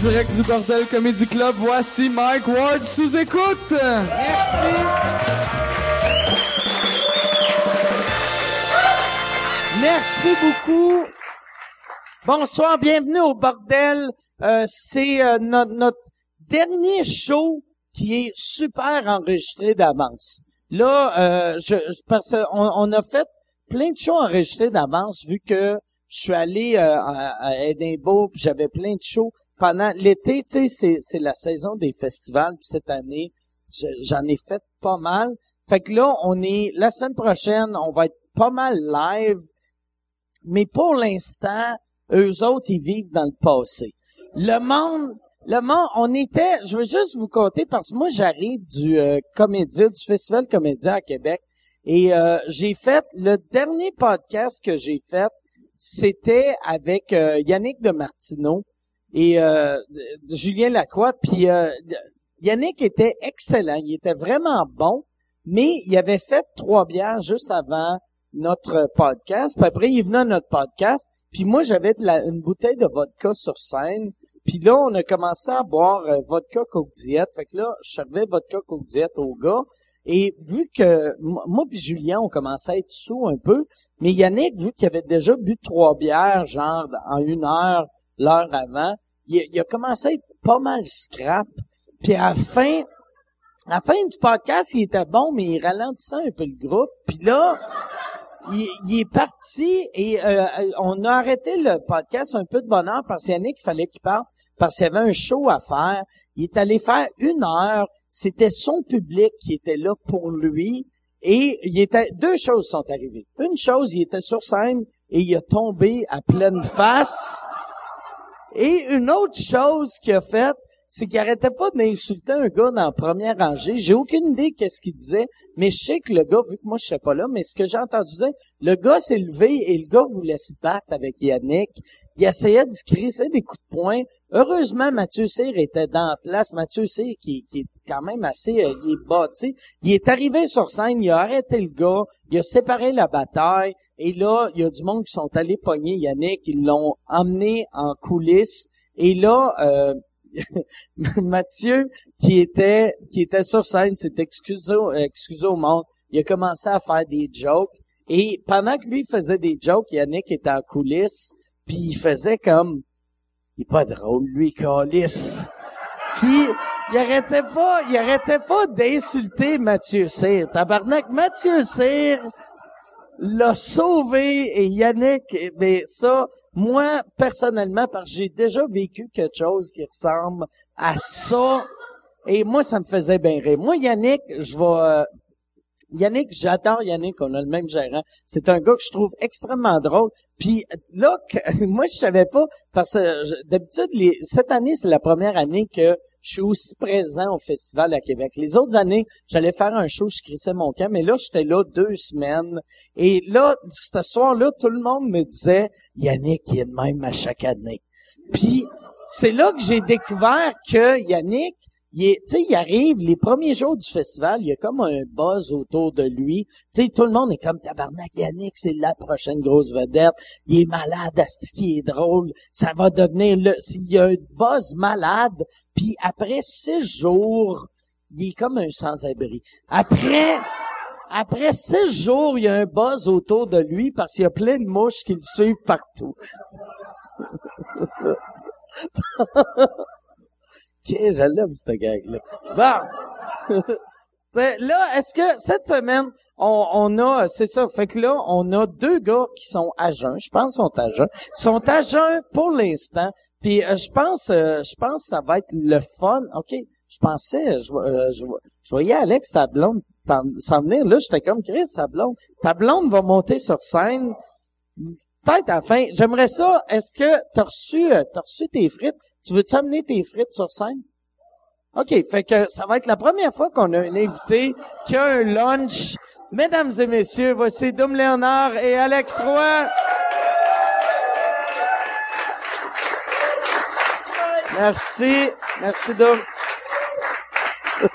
Direct du Bordel Comedy Club, voici Mike Ward sous écoute. Merci. Merci beaucoup. Bonsoir, bienvenue au bordel. Euh, c'est euh, notre, notre dernier show qui est super enregistré d'avance. Là, euh, je, parce qu'on on a fait plein de shows enregistrés d'avance vu que je suis allé euh, à, à Edinburgh, j'avais plein de shows pendant l'été. Tu sais, c'est la saison des festivals. Puis cette année, je- j'en ai fait pas mal. Fait que là, on est la semaine prochaine, on va être pas mal live. Mais pour l'instant, eux autres, ils vivent dans le passé. Le monde, le monde, on était, je veux juste vous compter parce que moi, j'arrive du euh, Comédia, du Festival Comédia à Québec. Et euh, j'ai fait, le dernier podcast que j'ai fait, c'était avec euh, Yannick de Martineau et euh, Julien Lacroix. Puis euh, Yannick était excellent, il était vraiment bon, mais il avait fait trois bières juste avant notre podcast. Puis après, il venu à notre podcast. Puis moi, j'avais une bouteille de vodka sur scène. Puis là, on a commencé à boire euh, vodka Coke Diet. Fait que là, je servais vodka Coke Diet au gars. Et vu que moi puis Julien, on commençait à être sous un peu, mais Yannick, vu qu'il avait déjà bu trois bières, genre en une heure, l'heure avant, il, il a commencé à être pas mal scrap. Puis à la fin, à fin du podcast, il était bon, mais il ralentissait un peu le groupe. Puis là, il, est parti et euh, on a arrêté le podcast un peu de bonheur parce qu'Yannick, il fallait qu'il parte parce qu'il y avait un show à faire. Il est allé faire une heure. C'était son public qui était là pour lui. Et il était, deux choses sont arrivées. Une chose, il était sur scène et il a tombé à pleine face. Et une autre chose qu'il a faite, c'est qu'il arrêtait pas d'insulter un gars dans la première rangée. J'ai aucune idée qu'est-ce qu'il disait, mais je sais que le gars, vu que moi je sais pas là, mais ce que j'ai entendu dire, le gars s'est levé et le gars voulait se battre avec Yannick. Il essayait de se des coups de poing. Heureusement, Mathieu Cyr était dans la place. Mathieu Cyr, qui, qui est quand même assez, euh, il est sais. Il est arrivé sur scène, il a arrêté le gars, il a séparé la bataille, et là, il y a du monde qui sont allés pogner Yannick, ils l'ont emmené en coulisses, et là, euh, Mathieu, qui était, qui était sur scène, s'est excusé, excusé au monde. Il a commencé à faire des jokes. Et pendant que lui faisait des jokes, Yannick était en coulisses, puis il faisait comme, il est pas drôle, lui, calice. Puis, il arrêtait pas, il arrêtait pas d'insulter Mathieu Cyr. Tabarnak, Mathieu Cyr l'a sauvé et Yannick, ben ça, moi, personnellement, parce que j'ai déjà vécu quelque chose qui ressemble à ça, et moi, ça me faisait bien rire. Moi, Yannick, je vais... Yannick, j'adore Yannick, on a le même gérant. C'est un gars que je trouve extrêmement drôle. Puis là, que- moi, je savais pas, parce que d'habitude, cette année, c'est la première année que je suis aussi présent au festival à Québec. Les autres années, j'allais faire un show, je crissais mon camp, mais là, j'étais là deux semaines. Et là, ce soir-là, tout le monde me disait, Yannick, il est de même à chaque année. Puis, c'est là que j'ai découvert que Yannick, il il arrive les premiers jours du festival, il y a comme un buzz autour de lui. Tu sais, tout le monde est comme tabarnak Yannick, c'est la prochaine grosse vedette. Il est malade, asti qui est drôle. Ça va devenir le, il y a un buzz malade. Puis après six jours, il est comme un sans-abri. Après, après six jours, il y a un buzz autour de lui parce qu'il y a plein de mouches qui le suivent partout. Ok, je cette gag-là. Bon. Là, est-ce que cette semaine, on, on a, c'est ça, fait que là, on a deux gars qui sont à jeun, je pense qu'ils sont à jeun, sont à jeun pour l'instant, puis euh, je pense, euh, je pense que ça va être le fun, ok, je pensais, je, euh, voyais Alex, ta blonde, s'en venir, là, j'étais comme, Chris, ta blonde, ta blonde va monter sur scène, peut-être à la fin, j'aimerais ça, est-ce que t'as reçu, euh, t'as reçu tes frites, tu veux-tu amener tes frites sur scène? OK, fait que ça va être la première fois qu'on a un invité qui a un lunch. Mesdames et messieurs, voici Dom Léonard et Alex Roy. Merci. Merci, Dom.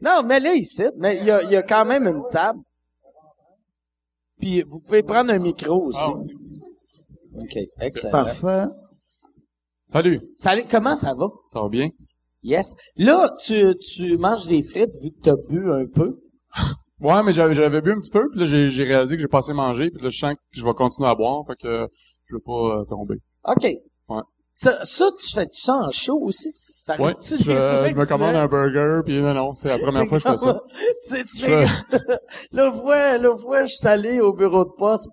non, mais là, ici, mais il y a, il y a quand même une table. Puis vous pouvez prendre un micro aussi. OK, excellent. Parfait. Salut. Salut, comment ça va? Ça va bien? Yes. Là, tu, tu manges des frites vu que t'as bu un peu. Ouais, mais j'avais, j'avais bu un petit peu, puis là, j'ai, j'ai réalisé que j'ai pas assez mangé, puis là, je sens que je vais continuer à boire, fait que je veux pas euh, tomber. OK. Ouais. Ça, ça tu fais ça en show aussi? Ça Ouais, je, je me commande un burger, puis non, non, c'est la première fois que je fais ça. Fais- L'autre fois, l'autre fois, je suis allé au bureau de poste.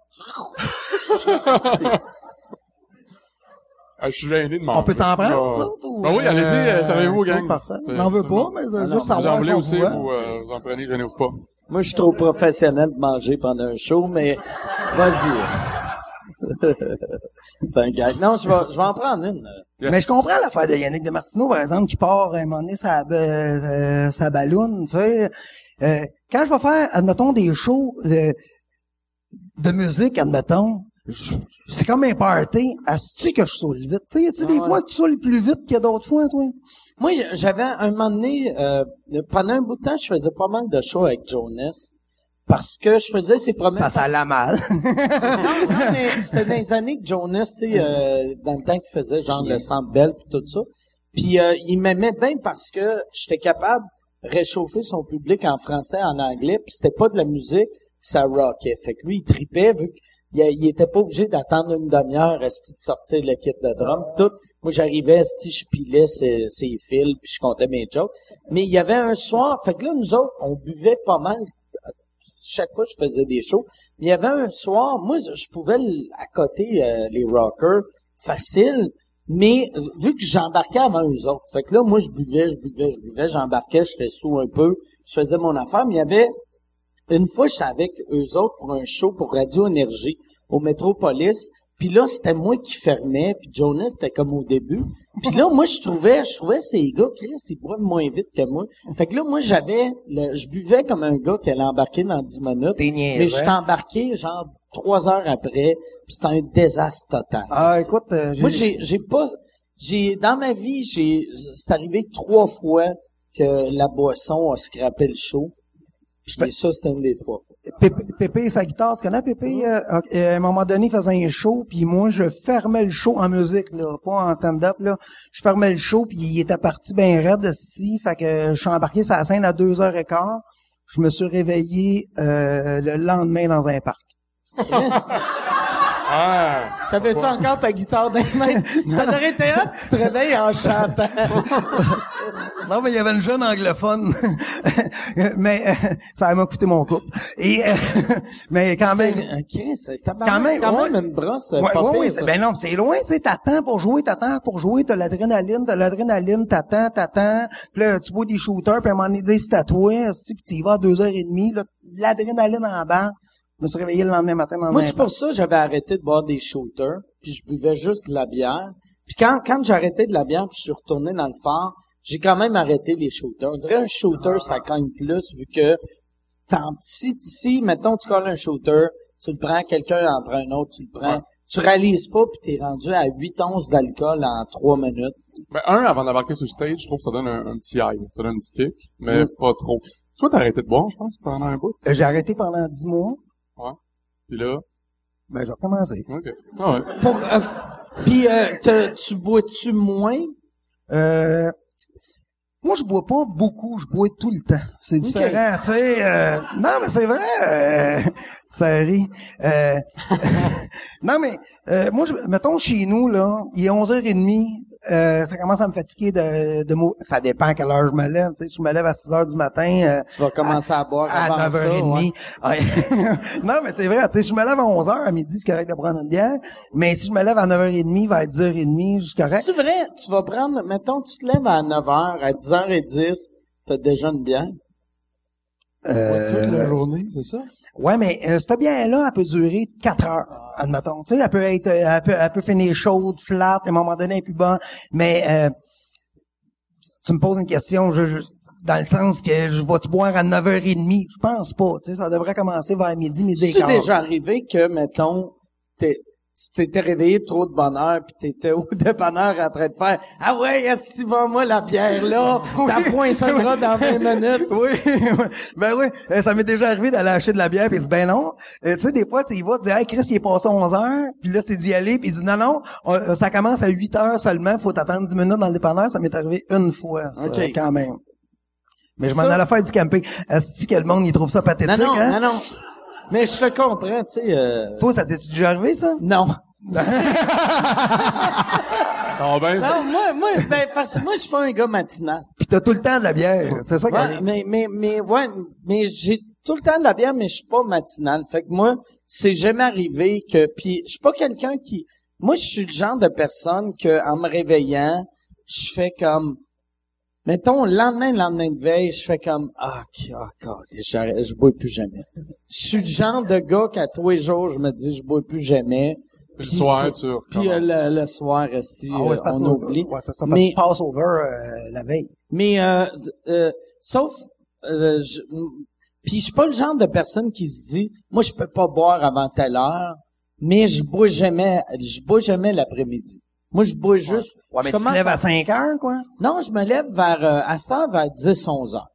Ah, je suis gêné de manger. On peut t'en prendre, nous autres, ou, Ben oui, allez-y, euh, servez-vous, gang. oui, Parfait. Euh, On n'en veut c'est pas, bon. mais je veux juste Vous en savoir voulez si on aussi, voit. vous, euh, vous en prenez, gênez-vous pas. Moi, je suis trop professionnel de manger pendant un show, mais vas-y. C'est un gag. Non, je vais, je vais en prendre une. Yes. Mais je comprends l'affaire de Yannick de Martineau, par exemple, qui part à un moment donné sa, euh, sa balloune, tu sais. Euh, quand je vais faire, admettons, des shows de, de musique, admettons, c'est comme un party. Est-ce que je saoule vite? Tu sais, y a-tu des Ah ouais. fois que tu saules plus vite qu'il y a d'autres fois, toi? Moi, j'avais un moment donné, euh, pendant un bout de temps, je faisais pas mal de shows avec Jonas. Parce que je faisais ses promesses. Parce à la mal. non, non, mais c'était dans les années que Jonas, tu sais, euh, dans le temps qu'il faisait genre le Centre Bell puis tout ça. Puis euh, il m'aimait bien parce que j'étais capable de réchauffer son public en français, en anglais, puis c'était pas de la musique, ça rockait. Fait que lui, il tripait vu qu'il a- il était pas obligé d'attendre une demi-heure esti, de sortir le kit de drum pis tout. Moi, j'arrivais, esti, je pilais ses, ses fils, puis je comptais mes jokes. Mais il y avait un soir, fait que là, nous autres, on buvait pas mal chaque fois je faisais des shows. Mais il y avait un soir, moi, je pouvais accoter euh, les rockers facile, mais vu que j'embarquais avant eux autres, fait que là, moi, je buvais, je buvais, je buvais, j'embarquais, j'étais sous un peu, je faisais mon affaire, mais il y avait une fois, j'étais avec eux autres pour un show pour Radio Énergie au Métropolis. Puis là, c'était moi qui fermais, puis Jonas, c'était comme au début. Puis là, moi, je trouvais, je trouvais ces gars, Chris, ils boivent moins vite que moi. Fait que là, moi, j'avais, le- je buvais comme un gars qui allait embarquer dans 10 minutes. Mais j'étais embarqué, genre, trois heures après, puis c'était un désastre total. Ah, écoute, euh, Moi, j'ai, j'ai pas, j'ai, dans ma vie, j'ai, c'est arrivé trois fois que la boisson a scrappé le show. Puis ça, c'était une des trois fois. Pépé, sa guitare, tu connais Pépé? Euh, euh, à un moment donné, il faisait un show, puis moi, je fermais le show en musique, là, pas en stand-up, là. Je fermais le show, puis il était parti bien raide, ici, fait que je suis embarqué sur la scène à deux heures et quart. Je me suis réveillé euh, le lendemain dans un parc. Chris, Ah! T'avais-tu encore ta guitare dans les mains? Ça aurait été tu te réveilles en chantant. Non, mais il y avait une jeune anglophone, mais euh, ça m'a coûté mon couple. Et euh, mais quand même, Chris, t'as Quand même, quand ouais. même une brosse. Ouais, c'est- ben non, c'est loin, tu sais, t'attends pour jouer, t'attends pour jouer, t'as l'adrénaline, t'as l'adrénaline, t'attends, t'attends, puis là, tu bois des shooters, puis à un moment donné, ils disent, c'est à toi, si, puis tu y vas à deux heures et demie, là, l'adrénaline en bas. Je me suis réveillé le lendemain matin dans Moi, c'est pour ça que j'avais arrêté de boire des shooters, puis je buvais juste de la bière. Puis quand, quand j'ai arrêté de la bière, puis je suis retourné dans le phare, j'ai quand même arrêté les shooters. On dirait un shooter, ça cogne plus, vu que t'en, si, si, mettons, tu colles un shooter, tu le prends, quelqu'un en prend un autre, tu le prends, tu réalises pas, puis t'es rendu à 8 onces d'alcool en 3 minutes. Ben, un, avant d'embarquer sur le stage, je trouve que ça donne un, un petit high, ça donne un petit kick, mais Mm. pas trop. Toi, t'as arrêté de boire, je pense, pendant un bout? Euh, J'ai arrêté pendant dix mois, Puis là, ben j'ai recommencé. ok. Ah ouais. Pour, euh, puis euh, te- tu bois-tu moins? Euh, moi, je bois pas beaucoup, je bois tout le temps. C'est différent, tu sais. euh, non, mais c'est vrai. euh, ça rit. Euh, non, mais euh, moi, je, mettons chez nous, là, il est 11h30. Euh, ça commence à me fatiguer de, de mou- Ça dépend à quelle heure je me lève. Tu sais, si je me lève à 6 heures du matin, euh, Tu vas commencer à, boire à avant ça, 9h30. ouais. Ouais. non, mais c'est vrai, tu sais, je me lève à 11h, à midi, c'est correct de prendre une bière. Mais si je me lève à 9h30, vers 10h30, c'est correct. C'est vrai, tu vas prendre, mettons, tu te lèves à 9h, à 10h10, t'as déjà une bière. Euh, Toute la journée, c'est ça? Ouais, mais euh, cette bière-là, elle peut durer 4 heures, admettons. Tu sais, elle peut être, euh, elle peut, elle peut finir chaude, flat, à un moment donné, elle est plus bon. Mais euh, tu me poses une question, je, je- dans le sens que je vais-tu boire à 9h30? Je pense pas. Tu sais, ça devrait commencer vers midi, midi et C'est déjà arrivé que, mettons, t'es, tu t'étais réveillé trop de bonne heure, puis t'étais au dépanneur en train de faire « Ah ouais, est-ce que moi la bière là? T'as point ça dans 20 minutes. » Oui, oui. ben oui, Euh, ça m'est déjà arrivé d'aller acheter de la bière, puis il dit « Ben non. Euh, tu sais, des fois, tu y vas, tu dis « Hey, Chris, il est passé 11 heures. » Puis là, c'est d'y aller, puis il dit « Non, non, on- euh, ça commence à 8 heures seulement, faut t'attendre 10 minutes dans le dépanneur. » Ça m'est arrivé une fois, ça, OK. quand même. Mais je m'en allais faire du camping. Est-ce que le monde, il trouve ça Non, pathétique, non, hein? non, non. Mais je te comprends, tu sais. euh, Toi, ça t'est déjà arrivé, ça? Non. Ça va bien? ça? Non, moi, moi, ben, parce que moi, je suis pas un gars matinal. Puis t'as tout le temps de la bière. C'est ça qui Ouais, mais, mais, mais, ouais, mais j'ai tout le temps de la bière, mais je suis pas matinal. Fait que moi, c'est jamais arrivé que, puis je suis pas quelqu'un qui, moi, je suis le genre de personne que, en me réveillant, je fais comme, mettons, le lendemain, le lendemain de veille, je fais comme, ah, ok, ah, God, j'arrête, je bois plus jamais. Je suis le genre de gars qu'à tous les jours, je me dis, je bois plus jamais. Puis le Puis soir, tu Puis euh, le, le soir, aussi, Ah ouais, euh, on oublie. ouais, c'est ça, parce Mais- que tu passes over euh, la veille. Mais euh, euh, sauf euh, je, puis je suis pas le genre de personne qui se dit moi je peux pas boire avant telle heure, mais je bois jamais je bois jamais l'après-midi. Moi je bois juste Ouais, mais je tu te lèves à- à 5 heures, quoi? Non, je me lève vers euh, à cette heure vers 10 11 heures.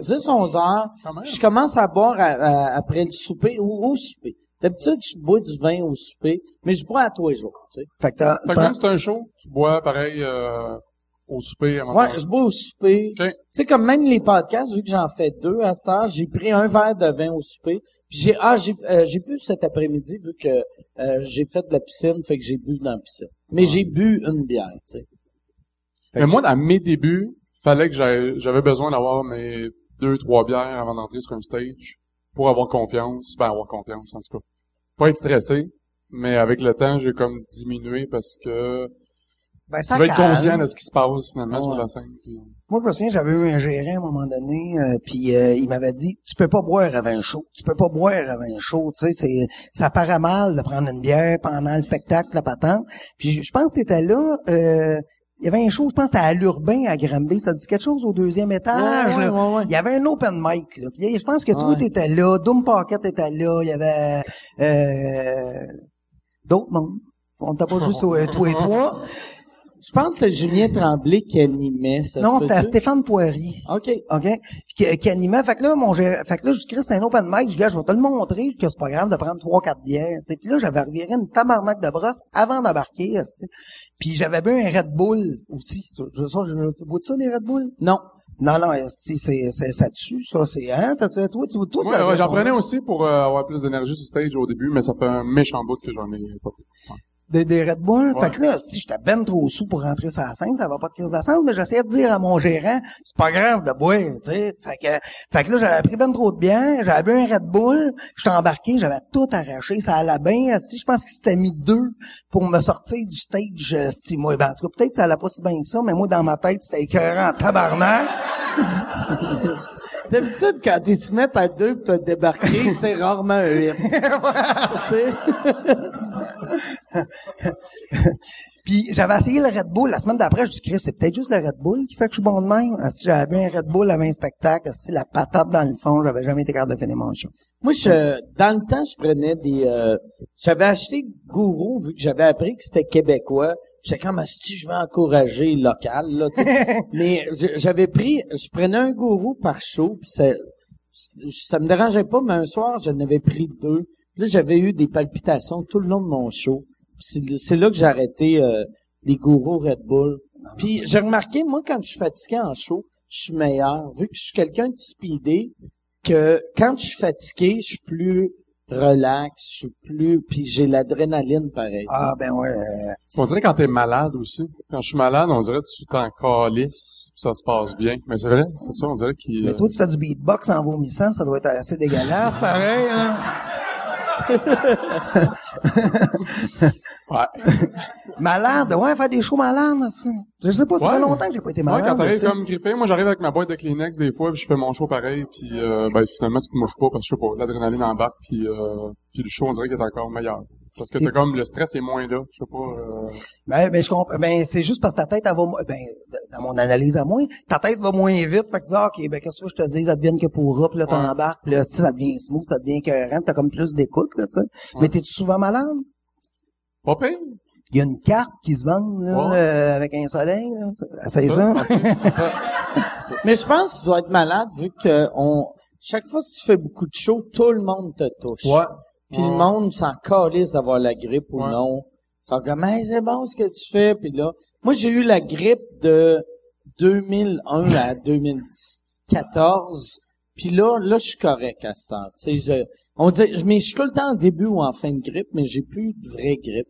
10 11 heures, je commence à boire à- à- après le souper ou au souper. D'habitude, je bois du vin au souper, mais je bois à tous les jours, tu sais. Fait que t'as, Fait que t'as- même si c'est un show, tu bois pareil euh, au souper avant Ouais, de- je bois au souper. OK. Tu sais, comme même les podcasts, vu que j'en fais deux à cette heure, j'ai pris un verre de vin au souper. Puis j'ai, ah, j'ai, euh, j'ai bu cet après-midi, vu que euh, j'ai fait de la piscine, fait que j'ai bu dans la piscine. Mais j'ai bu une bière, tu sais. Mais moi, à mes débuts, fallait que j'avais besoin d'avoir mes deux, trois bières avant d'entrer sur un stage pour avoir confiance. Ben, avoir confiance, en tout cas. Pas être stressé. Mais avec le temps, j'ai comme diminué parce que ben, tu ça veux être conscient de ce qui se passe finalement sur la scène. puis- Moi, je me souviens, j'avais eu un gérant à un moment donné, euh, puis euh, il m'avait dit, tu peux pas boire avant un show. Tu peux pas boire avant un show. Tu sais, c'est, ça paraît mal de prendre une bière pendant le spectacle, la patente. Puis je, je pense que t'étais là. Euh, il y avait un show, je pense, à l'Urbain, à Granby. Ça dit quelque chose au deuxième étage. Ouais, là? ouais, ouais. Il y avait un open mic. Là. Puis je pense que toi, Ouais. t'étais là. Doom Pocket était là. Il y avait euh, d'autres mondes. On t'a pas juste euh, toi et toi. Je pense que c'est Julien Tremblay qui animait, ça Non, c'était? Stéphane Poirier. OK. OK? Qui, qui animait. Fait que là, mon gérant- fait que là, je dis, c'est un open mic. Je dis, gars, je vais te le montrer que c'est pas grave de prendre trois, quatre bières. tu sais. Puis là, j'avais reviré une tabarnak de brosse avant d'embarquer. Puis j'avais bu un Red Bull aussi. Je, ça, je, tu bois ça, les Red Bull? Non. Non, non, si, c'est, c'est, ça tue, ça, c'est, hein? T'as, toi, toi, toi, Ouais, ça ouais, j'en prenais aussi pour euh, avoir plus d'énergie sur stage au début, mais ça fait un méchant bout que j'en ai pas pris. Ouais. Des, des Red Bull. Ouais. Fait que là, si j'étais ben trop sous pour rentrer sur la scène, ça va pas de crise de sens, mais j'essayais de dire à mon gérant, c'est pas grave de boire, tu sais. Fait que, fait que là, j'avais pris ben trop de bière, j'avais bu un Red Bull, j'étais embarqué, j'avais tout arraché, ça allait bien. Si je pense qu'il s'était mis deux pour me sortir du stage, euh, c'ti, moi, ben, en tout cas, peut-être que ça allait pas si bien que ça, mais moi, dans ma tête, c'était écœurant en tabarnak. D'habitude, quand ils se mettent à deux pis t'as débarqué, c'est rarement un hit. Puis j'avais essayé le Red Bull. La semaine d'après, je dis, Chris, c'est peut-être juste le Red Bull qui fait que je suis bon de même. Ah, Si j'avais bu un Red Bull avant un spectacle, si la patate dans le fond, j'avais jamais été capable de finir mon show. Moi, je, dans le temps, je prenais des... euh, j'avais acheté Gourou, vu que j'avais appris que c'était québécois. J'étais comme, si je vais encourager le local, là. Mais j'avais pris... Je prenais un Gourou par show, puis ça, ça me dérangeait pas, mais un soir, j'en avais pris deux. Là, j'avais eu des palpitations tout le long de mon show. C'est c'est là que j'ai arrêté euh, les gourous Red Bull. Puis j'ai remarqué, moi, quand je suis fatigué en show, je suis meilleur. Vu que je suis quelqu'un de speedé, que quand je suis fatigué, je suis plus relax, je suis plus... Puis j'ai l'adrénaline pareil. Ah, ben ouais. On dirait quand t'es malade aussi. Quand je suis malade, on dirait que tu t'en calisses, puis ça se passe bien. Mais c'est vrai, c'est ça, on dirait qu'il... Mais toi, tu fais du beatbox en vomissant, ça doit être assez dégueulasse, pareil, hein? Ouais. Malade, ouais, faire des shows malades, ça. Je sais pas, ça fait longtemps que j'ai pas été Ouais, malade. quand t'arrives comme grippé, moi j'arrive avec ma boîte de Kleenex des fois, puis je fais mon show pareil, puis euh, ben finalement tu te mouches pas parce que je sais pas, l'adrénaline embarque, puis euh, puis le show on dirait qu'il est encore meilleur. Parce que t'as comme le stress est moins là, je sais pas. Euh, Ben, ben, je comprends. Ben, c'est juste parce que ta tête, elle va, ben, dans mon analyse à moi, ta tête va moins vite. Fait que tu dis, ah, OK, ben, qu'est-ce que je te dis, ça devient que pourra, puis là, Ouais. t'embarques, puis là, si ça devient smooth, ça devient cohérent, t'as comme plus d'écoute, là, tu sais. Mais t'es-tu souvent malade? Pas pire. Il y a une carte qui se vend là, Ouais. euh, avec un soleil. Là. C'est ça? Mais je pense que tu dois être malade vu que on, chaque fois que tu fais beaucoup de shows, tout le monde te touche. Ouais. Puis le monde s'en calisse d'avoir la grippe ou Ouais. non. Ils sont comme, Hey, c'est bon ce que tu fais. Puis là, moi, j'ai eu la grippe de 2001 à 2014. Puis là, là, je suis correct à ce temps. Tu sais, je, on dit, je, mais je suis tout le temps en début ou en fin de grippe, mais j'ai plus de vraie grippe.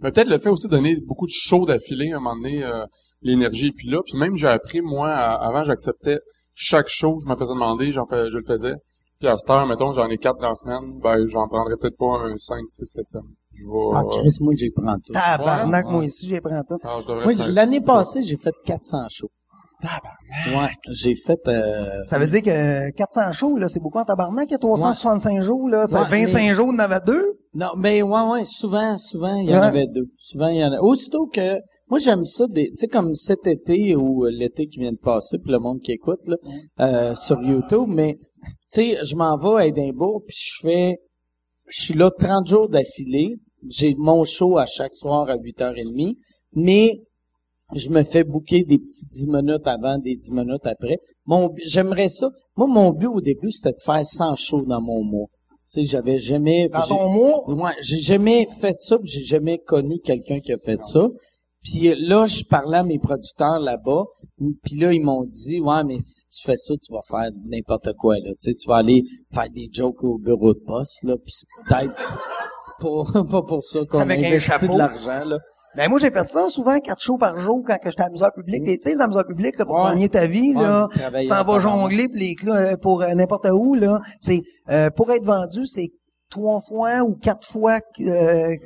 Mais peut-être le fait aussi de donner beaucoup de shows d'affilée, à un moment donné, euh, l'énergie est plus là. Puis même, j'ai appris, moi, à- avant, j'acceptais chaque show, je me faisais demander, j'en fais, je le faisais. Puis à cette heure, mettons, j'en ai quatre dans la semaine, ben, j'en prendrais peut-être pas un 5, 6, 7 semaines. Je vais, Ah, Chris, moi, j'ai pris tout. Tabarnak, Ouais. moi aussi, j'ai pris tout. ah, je l'année passée, j'ai fait 400 shows. Ouais, j'ai fait, euh, Ça veut dire que 400 shows, là, c'est beaucoup en tabarnak. Il y a 365 jours, là. Ça Ouais, fait 25 mais- jours, on en avait deux? Non, mais ouais, ouais, souvent, souvent, il y en Ouais. avait deux. Souvent, il y en a. Aussitôt que, moi, j'aime ça, des, tu sais, comme cet été ou euh, l'été qui vient de passer, puis le monde qui écoute, là, euh, sur YouTube, mais, sais, je m'en vais à Édimbourg, puis je fais, je suis là 30 jours d'affilée. J'ai mon show à chaque soir à 8h30, mais je me fais booker des petits 10 minutes avant, des 10 minutes après. Mon, j'aimerais ça. Moi, mon but au début, c'était de faire 100 shows dans mon mois. Tu sais, j'avais jamais... Dans ton mois, Ouais, j'ai jamais fait ça, j'ai jamais connu quelqu'un qui a fait ça. Puis là, je parlais à mes producteurs là-bas, puis là, ils m'ont dit, ouais, mais si tu fais ça, tu vas faire n'importe quoi, là. Tu sais, tu vas aller faire des jokes au bureau de poste, là, puis c'est peut-être pour, pas pour ça qu'on investit de l'argent, là. Ben moi j'ai fait ça souvent quatre shows par jour quand que j'étais à publique. Les- Tu sais, les amuseurs publics là, pour Ouais. gagner ta vie Ouais, là, tu t'en en vas jongler les clous, euh, pour euh, n'importe où là, c'est euh, pour être vendu, c'est trois fois ou quatre fois euh,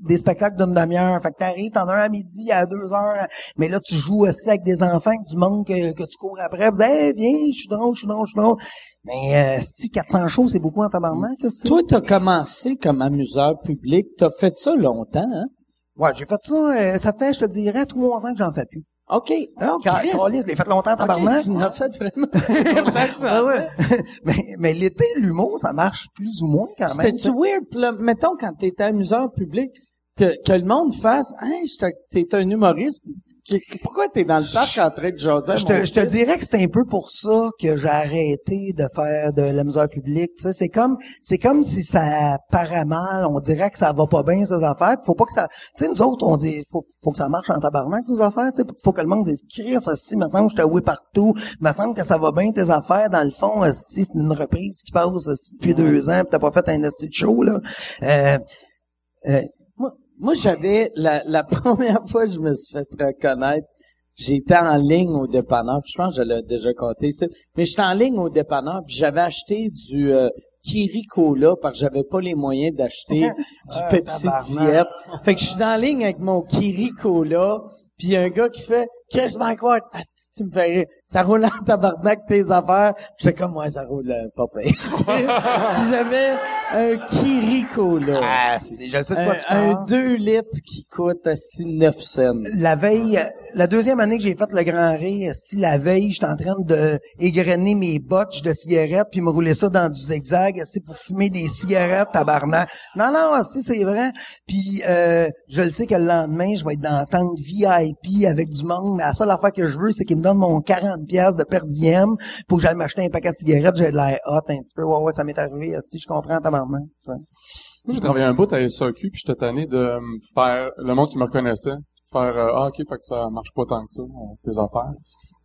des spectacles d'une demi-heure. Fait que t'arrives, t'en as un à midi, à deux heures, mais là tu joues aussi avec des enfants, du monde que, que tu cours après. Vous hey, viens, je suis drôle, je suis drôle, je suis drôle. Mais euh, si 400 shows, c'est beaucoup en tabarnak. Toi, t'as commencé comme amuseur public, t'as fait ça longtemps, hein? Ouais, j'ai fait ça, euh, ça fait, je te dirais, trois ans que j'en fais plus. OK. Ah, Chris. Je l'ai fait longtemps tabarnak. tu l'as fait vraiment. Ouais. mais, mais l'été, l'humour, ça marche plus ou moins quand même. C'était-tu weird? Là, mettons, quand t'étais amuseur public, que, que le monde fasse, te- t'es un humoriste. Pourquoi t'es dans le parc en train de jaser Je te, je te dirais que c'est un peu pour ça que j'ai arrêté de faire de la misère publique. Tu sais, c'est comme, c'est comme si ça paraît mal. On dirait que ça va pas bien ces affaires. Faut pas que ça. Tu sais, nous autres, on dit, faut, faut que ça marche en tabarnak nos affaires. Tu sais, faut que le monde dise, Chris, si, me semble que je t'ai oui partout. Me semble que ça va bien tes affaires. Dans le fond, si c'est une reprise qui passe depuis deux ans, pis t'as pas fait un esti de show là. Euh, euh, Moi, j'avais, la, la première fois que je me suis fait reconnaître, j'étais en ligne au dépanneur, puis je pense que je l'ai déjà compté, ça, mais j'étais en ligne au dépanneur, puis j'avais acheté du euh, Kiri Cola, parce que j'avais pas les moyens d'acheter du Ah, Pepsi tabarnak. Diet. Fait que je suis la ligne avec mon Kiri Cola, puis y a un gars qui fait « Chris Mike Ward, asti, tu me fais rire. Ça roule en tabarnak tes affaires. » J'étais comme « Ouais, ça roule euh, pas pire. » J'avais un Kiri Cola. ah, c'est- je sais de quoi tu Un, parles. 2 litres qui coûte asti 9 cents. la veille, la deuxième année que j'ai fait le Grand Rire, si la veille, j'étais en train de égrener mes botches de cigarettes puis me rouler ça dans du zigzag, c'est pour fumer des cigarettes, tabarnak. Non, non, si c'est vrai. Puis euh, je le sais que le lendemain, je vais être dans la tente VIP avec du monde, la seule affaire que je veux, c'est qu'ils me donnent mon 40 pièces de per diem pour que j'aille m'acheter un paquet de cigarettes, j'ai de l'air hot un petit peu. Ouais, ouais, ça m'est arrivé, si je comprends tu sais. Moi, j'ai travaillé un bout à SAQ, puis j'étais tanné de faire le monde qui me reconnaissait, de faire euh, ah ok, fait que ça marche pas tant que ça, euh, tes affaires.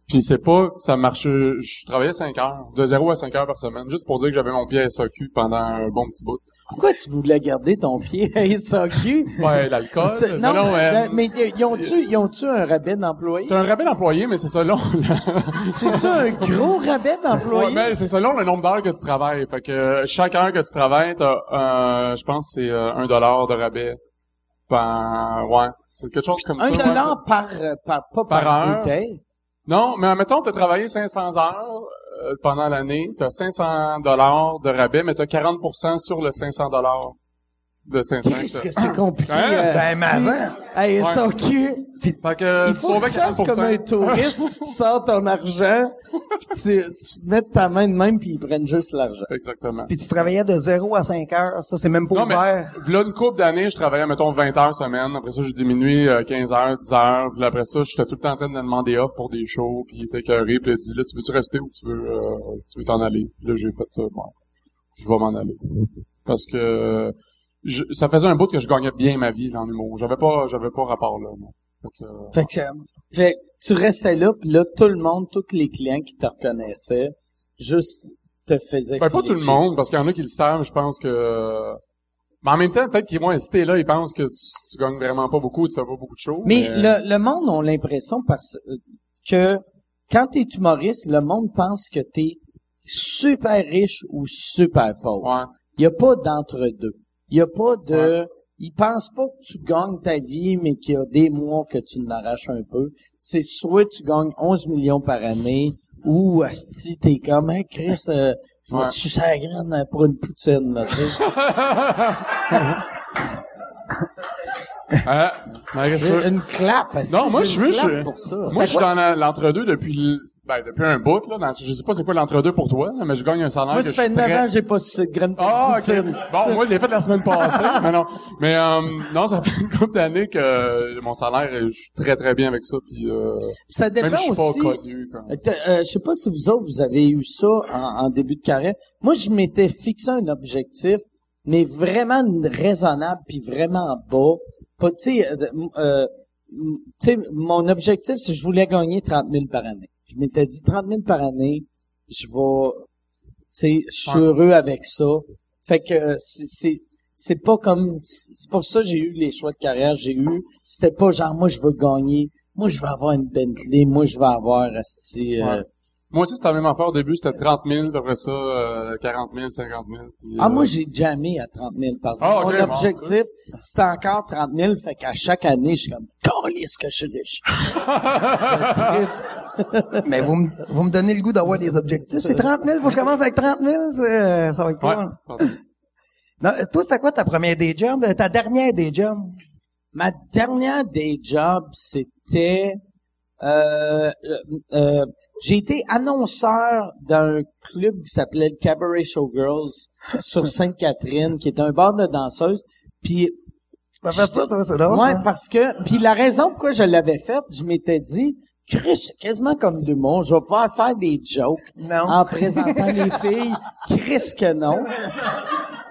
Puis c'est pas ça marche. Je travaillais 5 heures, de 0 à 5 heures par semaine, juste pour dire que j'avais mon pied à SAQ pendant un bon petit bout. Pourquoi tu voulais garder ton pied à SAQ? Ouais, l'alcool. Non, non, non, euh, mais y- ils ont-tu, ils ont-tu un rabais d'employés? T'as un rabais d'employé, mais c'est selon. C'est-tu un gros rabais Ouais, d'employés? mais c'est selon le nombre d'heures que tu travailles. Fait que chaque heure que tu travailles, t'as, euh, je pense, que c'est euh, un dollar de rabais. Par, ouais, c'est quelque chose comme un ça. ouais, dollar par, par, pas par, Par heure. bouteille? Non, mais admettons, tu as travaillé 500 heures euh, pendant l'année, tu as 500 dollars de rabais, mais tu as 40 sur le 500 dollars de 500. Qu'est-ce que c'est compliqué? Hein? euh, Ben, Mazan. Hey, son cul. Fait que Il tu faut que sauvais tu fasses 40%. comme un touriste, puis tu sors ton argent, puis tu, tu mets ta main de même, puis ils prennent juste l'argent. Exactement. Puis tu travaillais de 0 à 5 heures. Ça, c'est même pas Non, mais, ouvert. là, une couple d'années, je travaillais, mettons, 20 heures semaine. Après ça, j'ai diminué euh, 15 heures, 10 heures. Puis après ça, j'étais tout le temps en train de demander off pour des shows. Puis il était carré. Puis il a dit, là, tu veux-tu rester ou tu veux euh, tu veux t'en aller? Puis là, j'ai fait, euh, bon, je vais m'en aller. Parce que je- ça faisait un bout que je gagnais bien ma vie dans l'humour. J'avais pas, j'avais pas rapport là. non. Fait que, euh, Fait que, euh, fait que tu restais là, puis là, tout le monde, tous les clients qui te reconnaissaient, juste te faisaient Ben, pas tout le monde, parce qu'il y en a qui le savent, je pense que... Mais en même temps, peut-être qu'ils vont hésiter là, ils pensent que tu, tu gagnes vraiment pas beaucoup, tu fais pas beaucoup de shows. Mais le, le monde a l'impression parce euh, que quand t'es humoriste, le monde pense que t'es super riche ou super pauvre. Ouais. Il y a pas d'entre-deux. Il y a pas de... Ils pensent pas que tu gagnes ta vie, mais qu'il y a des mois que tu l'arraches un peu. C'est soit tu gagnes 11 millions par année, ou asti, t'es comme, hey, Chris, euh, je vais Ouais. te sucer la graine pour une poutine, là, tu sais. Ça. Une clap, Non, moi, je suis, moi, je suis dans l'entre-deux depuis, le- ben, depuis un bout, là. Dans, je sais pas c'est quoi l'entre-deux pour toi, mais je gagne un salaire Moi, que ça fait suis 9 très- ans que j'ai pas de graine Ah, une ok. poutine. Bon, moi, je l'ai fait la semaine passée, mais non. Mais, euh, non, ça fait une couple d'années que euh, mon salaire, je suis très, très bien avec ça, puis, euh, Ça même dépend si je suis aussi. pas connu, comme. Euh, euh, je sais pas si vous autres, vous avez eu ça en, en début de carrière. Moi, je m'étais fixé un objectif, mais vraiment raisonnable puis vraiment bas. Pas, tu sais, euh, euh, m- tu sais, mon objectif, c'est que je voulais gagner 30 000 par année. Je m'étais dit 30 000 par année, je vais, tu sais, je suis heureux avec ça. Fait que euh, c'est, c'est, c'est pas comme, c'est pour ça que j'ai eu les choix de carrière, j'ai eu, c'était pas genre, moi, je veux gagner, moi, je veux avoir une Bentley, moi, je veux avoir, asti, euh, Ouais. Moi aussi, c'était la même affaire. Au début, c'était 30 000, après ça, euh, 40 000, 50 000. puis, Ah, euh, moi, j'ai jamais à 30 000 par exemple. Ah, ok, Mon bon, objectif, c'est encore 30 000, fait qu'à chaque année, je suis comme, calisse que je suis riche. Mais vous me, vous me donnez le goût d'avoir des objectifs. C'est 30 000, faut que je commence avec 30 000, c'est- ça va être Ouais. quoi? Non, toi, c'était quoi ta première day job? Euh, Ta dernière day job? Ma dernière day job, c'était, euh, euh, euh, j'ai été annonceur d'un club qui s'appelait le Cabaret Showgirls sur Sainte-Catherine, qui est un bar de danseuses. Puis T'as fait ça, toi, c'est drôle, Ouais, ça? parce que puis la raison pourquoi je l'avais faite, je m'étais dit Chris, quasiment comme du monde, je vais pouvoir faire des jokes Non. en présentant les filles. Chris que non.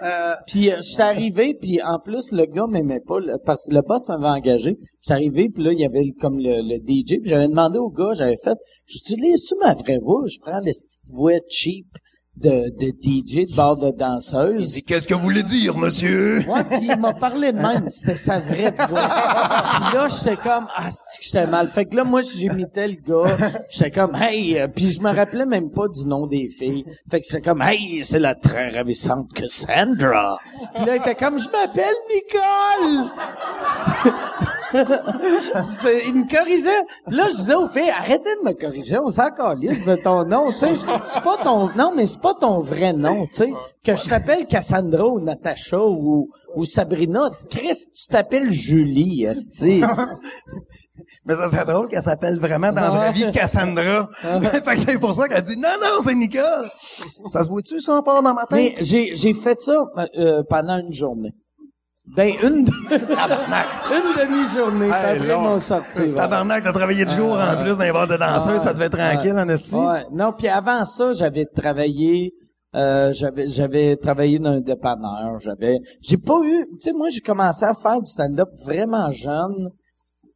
Euh, Puis euh, j'étais arrivé, puis en plus le gars m'aimait pas, le- parce que le boss m'avait engagé. J'étais arrivé, puis là il y avait comme le, le DJ, puis j'avais demandé au gars, j'avais fait, j'utilise-tu ma vraie voix, je prends la petite voix cheap de, de DJ de bar de danseuse. dis, qu'est-ce que vous voulez dire, monsieur? Ouais, puis il m'a parlé de même, c'était sa vraie voix. puis là, j'étais comme ah, c'est que j'étais mal? Fait que là moi j'imitais le gars, j'étais comme hey, euh, puis je me rappelais même pas du nom des filles. Fait que j'étais comme hey, c'est la très ravissante Cassandra. Puis là il était comme je m'appelle Nicole. Il me corrigeait. Là, je disais aux filles, arrêtez de me corriger, on s'en calisse de ton nom, tu sais. C'est pas ton, non, mais c'est pas ton vrai nom, tu sais. Que je t'appelle Cassandra ou Natacha ou, ou Sabrina. Chris, tu t'appelles Julie, esti. Mais ça serait drôle qu'elle s'appelle vraiment dans la vraie vie Cassandra. fait que c'est pour ça qu'elle dit, non, non, c'est Nicole. Ça se voit-tu, ça, part dans ma Mais tête? j'ai, j'ai fait ça, euh, pendant une journée. Ben, une, Tabarnak. une demi-journée. Hey, après, m'ont sorti. ouais. Tabarnak, t'as travaillé de jour en plus dans les bars de danseurs, ça devait être tranquille, en esti. Ouais. Non, puis avant ça, j'avais travaillé euh, j'avais j'avais travaillé dans un dépanneur, j'avais j'ai pas eu, tu sais moi j'ai commencé à faire du stand-up vraiment jeune.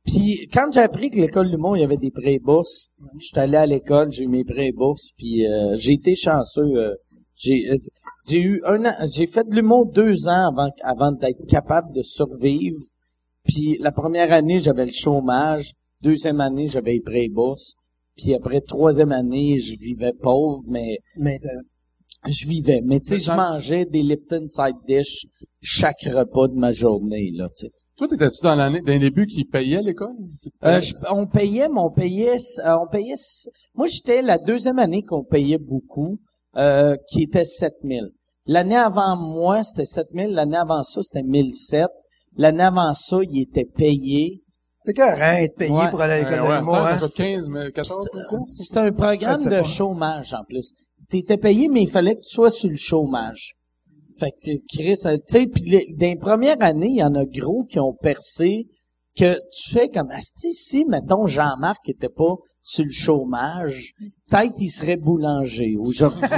Puis quand j'ai appris que l'école du monde il y avait des pré-bourses, j'étais allé à l'école, j'ai eu mes pré-bourses puis euh, j'ai été chanceux euh, j'ai euh, j'ai eu un an, j'ai fait de l'humour deux ans avant avant d'être capable de survivre. Puis la première année, j'avais le chômage. Deuxième année, j'avais les pré-bourses. Puis après, troisième année, je vivais pauvre, mais Mais euh, je vivais. Mais tu sais, je mangeais des Lipton side dish chaque repas de ma journée, là, tu sais. Toi, t'étais-tu dans l'année, dans les débuts qui payaient à l'école? Euh, je- on payait, mais on payait, euh, on payait, moi j'étais la deuxième année qu'on payait beaucoup, euh, qui était 7000. L'année avant moi, c'était 7000. L'année avant ça, c'était 1007. L'année avant ça, il était payé. C'est correct, être payé Ouais. pour aller à l'école Ouais, de ouais, l'humour, ça, hein. ça coûte 15, mais 14, mais quoi? C'était un programme de pas. chômage, en plus. T'étais payé, mais il fallait que tu sois sur le chômage. Fait que, Chris, euh, tu sais, pis les- dans les premières années, il y en a gros qui ont percé que tu fais comme, asti, si, mettons, Jean-Marc était pas sur le chômage, peut-être il serait boulanger aujourd'hui, tu sais.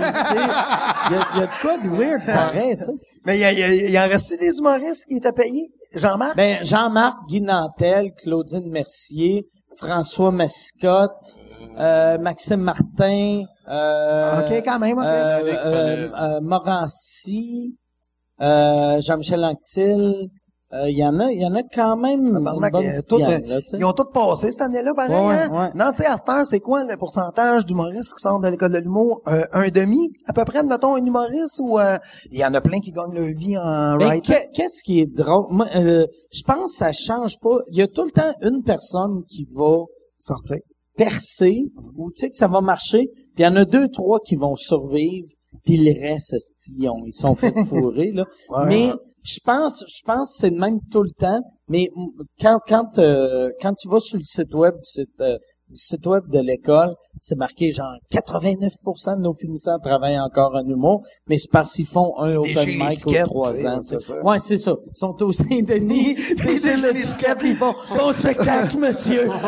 Il y a, il y a de quoi de weird, pareil, tu sais. Mais il y, a- il y, a- il y en reste des humoristes qui étaient payés? Jean-Marc? Ben, Jean-Marc, Guy Nantel, Claudine Mercier, François Mascotte, euh, Maxime Martin, euh, ok, quand même, ok. euh, euh, euh, Morancy, euh, Jean-Michel Anctil, euh, il y en a, il y en a quand même bonne euh, tout, gang, euh, là. Ils ont tous passé cette année-là, pareil, Ouais, hein? ouais. Non, tu sais, à cette heure, c'est quoi le pourcentage d'humoristes qui sortent de l'école de l'humour? Euh, un demi, à peu près, mettons, un humoriste, ou euh, il y en a plein qui gagnent leur vie en writing? que- qu'est-ce qui est drôle? Moi, euh, je pense que ça change pas. Il y a tout le temps une personne qui va Sortir. percer ou tu sais que ça va marcher. Puis il y en a deux, trois qui vont survivre. Puis le reste, ils ont- ils sont fait fourrer là. Ouais, mais. Je pense, je pense que c'est le même tout le temps. Mais quand quand euh, quand tu vas sur le site web du site, euh, du site web de l'école, c'est marqué genre 89% de nos finissants travaillent encore en humour, mais c'est parce qu'ils font un open mic aux trois ans. c'est ça. Ouais, c'est ça. Ils sont au Saint-Denis, Puis c'est l'étiquette, ils font bon spectacle, monsieur.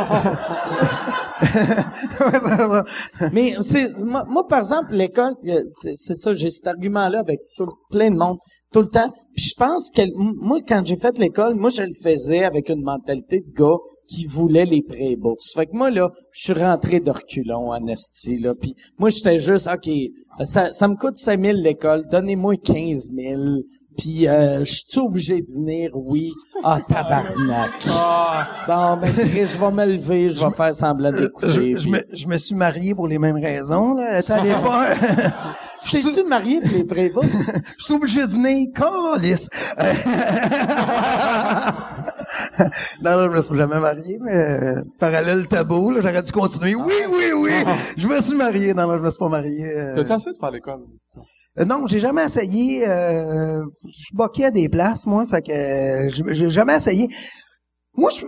Mais c'est moi, moi, par exemple l'école euh, c'est ça j'ai cet argument là avec tout, plein de monde tout le temps. Puis je pense que moi quand j'ai fait l'école, moi je le faisais avec une mentalité de gars qui voulait les pré-bourses. Fait que moi là, je suis rentré de reculons en esti là. Puis moi j'étais juste OK, ça ça me coûte 5000 l'école, donnez-moi 15 000. Puis euh, je suis obligé de venir, oui. Ah tabarnak. Bon ben Chris, je vais me lever, je vais faire semblant d'écouter. Je, je puis- me, je me suis marié pour les mêmes raisons, là. T'avais pas... Tu T'es-tu marié pour les pré-bourses? Je suis obligé de venir, calice. Non, non, je me suis jamais marié, mais euh, parallèle tabou, là, j'aurais dû continuer. Oui, oui, oui, je me suis marié. Non, non, je me suis pas marié. euh. T'as-tu assez de faire l'école? Euh, non, j'ai jamais essayé. Euh, je boquais à des places, moi, fait que euh, j'ai jamais essayé. Moi, je...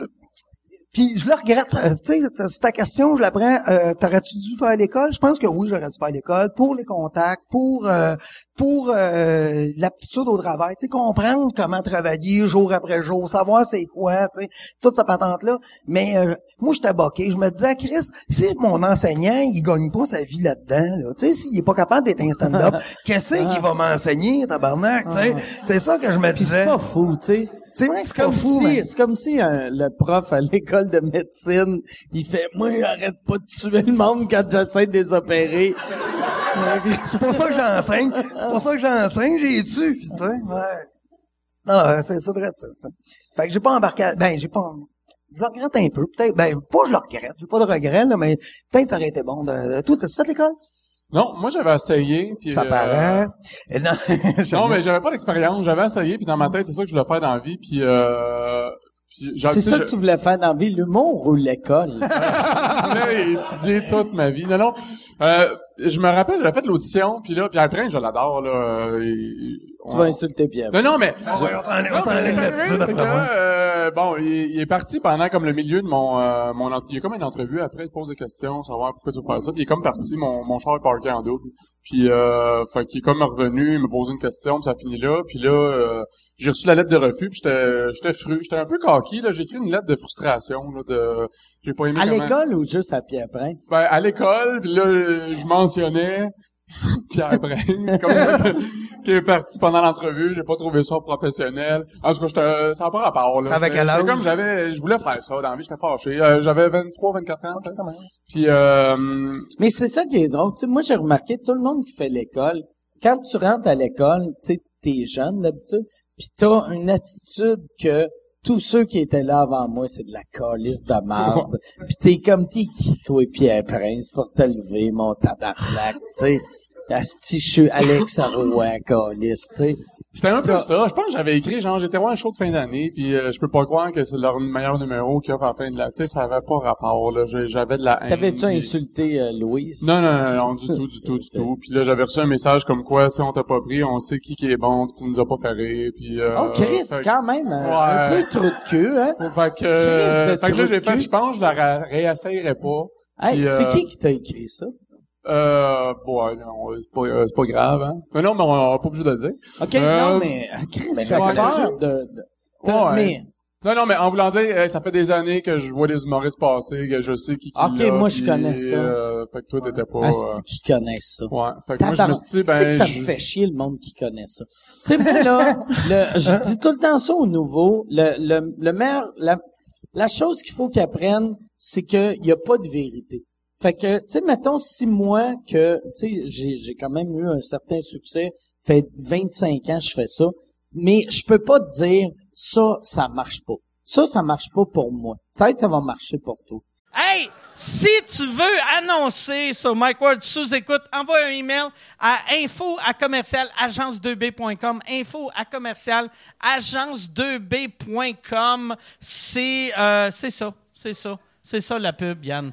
Puis je le regrette. Euh, Tu sais, c'est ta question, je la prends. Euh, T'aurais-tu dû faire l'école? Je pense que oui, j'aurais dû faire l'école pour les contacts, pour euh, pour euh, l'aptitude au travail. Tu sais, comprendre comment travailler jour après jour, savoir c'est quoi, tu sais, toute cette patente-là. Mais euh, moi, j'étais boqué. Je me disais, Chris, si mon enseignant, il gagne pas sa vie là-dedans, là, tu sais, s'il est pas capable d'être un stand-up, qu'est-ce qu'il va m'enseigner, tabarnak, tu sais? C'est ça que je me Puis c'est disais. pas fou, tu sais. C'est comme fou, si, c'est comme si le prof à l'école de médecine, il fait, moi, arrête pas de tuer le monde quand j'essaie de les opérer. C'est pour ça que j'enseigne. C'est pour ça que j'enseigne, j'ai tu, tu sais. Ouais. Non, non, c'est ça, vrai, ça, tu sais. Fait que j'ai pas embarqué, à- ben, j'ai pas, je le regrette un peu, peut-être, ben, pas je le regrette, j'ai pas de regret, là, mais peut-être ça aurait été bon de, de- toi, t'as-tu fait l'école? Non, moi j'avais essayé. Puis, ça euh, paraît. Et non, Non, mais j'avais pas d'expérience. J'avais essayé, puis dans ma tête, c'est ça que je voulais faire dans la vie. Puis, euh, puis j'ai- C'est ça je- que tu voulais faire dans la vie, l'humour ou l'école? je voulais étudier toute ma vie. Non, non. Je me rappelle, j'avais fait l'audition, puis là, puis après, je l'adore, là. euh, et- tu on- vas insulter Pierre. Non, non, mais... on va s'en aller- on s'en là-dessus, d'après moi. euh, bon, il, il est parti pendant comme le milieu de mon, euh, mon il y a comme une entrevue après, il pose des questions, savoir pourquoi tu veux faire ça, puis il est comme parti, mon, mon char est parké en double, puis euh, fait qu'il est comme revenu, il me posé une question, puis ça finit là, puis là, euh, j'ai reçu la lettre de refus, puis j'étais, j'étais fru, j'étais un peu coquille, là, j'ai écrit une lettre de frustration, là, de, j'ai pas aimé À comment- l'école ou juste à Pierre-Prince? ben, à l'école, puis là, je mentionnais Pierre Prince, comme ça, qui est parti pendant l'entrevue. J'ai pas trouvé ça professionnel. En tout cas, j'étais, ça n'a pas rapport, là. Avec quel âge? comme j'avais, je voulais faire ça dans la vie, j'étais fâché. Euh, j'avais 23, 24 ans, peut-être. Puis, euh, Mais c'est ça qui est drôle. Tu sais, moi, j'ai remarqué, tout le monde qui fait l'école, quand tu rentres à l'école, tu sais, t'es jeune d'habitude, puis t'as une attitude que tous ceux qui étaient là avant moi, c'est de la calice de merde. puis t'es comme, t'es qui, toi, Pierre Prince, pour te lever, mon tabarnak, tu sais? Asti, je suis Alex Arouet, calice, tu sais? C'était un peu ça. Je pense que j'avais écrit, genre, j'étais voir un show de fin d'année, puis euh, je peux pas croire que c'est leur meilleur numéro qu'il y a à la fin de la... Tu sais, ça avait pas rapport, là. J'avais de la haine. T'avais-tu insulté euh, Louise? Non, non, non, non, du tout, du tout, du tout. Puis là, j'avais reçu un message comme quoi, si on t'a pas pris, on sait qui qui est bon, puis tu nous as pas fait rire, puis... Euh, Oh, Chris, fait que- quand même, euh, un Ouais. peu trop de queue, hein? Fait que, Chris de fait que là, j'ai fait, cul. je pense, je la ra- réessayerai pas. Hey, c'est euh, qui qui t'a écrit ça? Euh, bon, ouais, non, c'est pas, euh, c'est pas grave, hein. Mais non, mais on n'est pas obligé de le dire. OK, Euh, non, mais euh, Chris, ben, t'as peur de... de- Ouais. Mais, Non, non, mais en voulant dire, ça fait des années que je vois des humoristes passer, que je sais qui qui Ok, l'a, moi, je puis, connais ça. Euh, fait que toi, t'étais pas... Asti qui connaissent ça? euh, ouais. Fait que moi, je me suis dit, C'est ben... que ça me fait chier le monde qui connaît ça? Tu sais, moi, là, le, je dis tout le temps ça aux nouveaux. Le, le, le meilleur, la, la chose qu'il faut qu'ils apprennent, c'est qu'il n'y a pas de vérité. Fait que, tu sais, mettons, si moi, que, tu sais, j'ai, j'ai quand même eu un certain succès, fait 25 ans je fais ça, mais je peux pas te dire, ça, ça marche pas. Ça, ça marche pas pour moi. Peut-être ça va marcher pour toi. Hey, si tu veux annoncer sur Mike Ward sous écoute, envoie un email à info à commercial agence2b.com. Info à commercial agence2b.com. C'est euh, c'est ça, c'est ça, c'est ça la pub, Yann.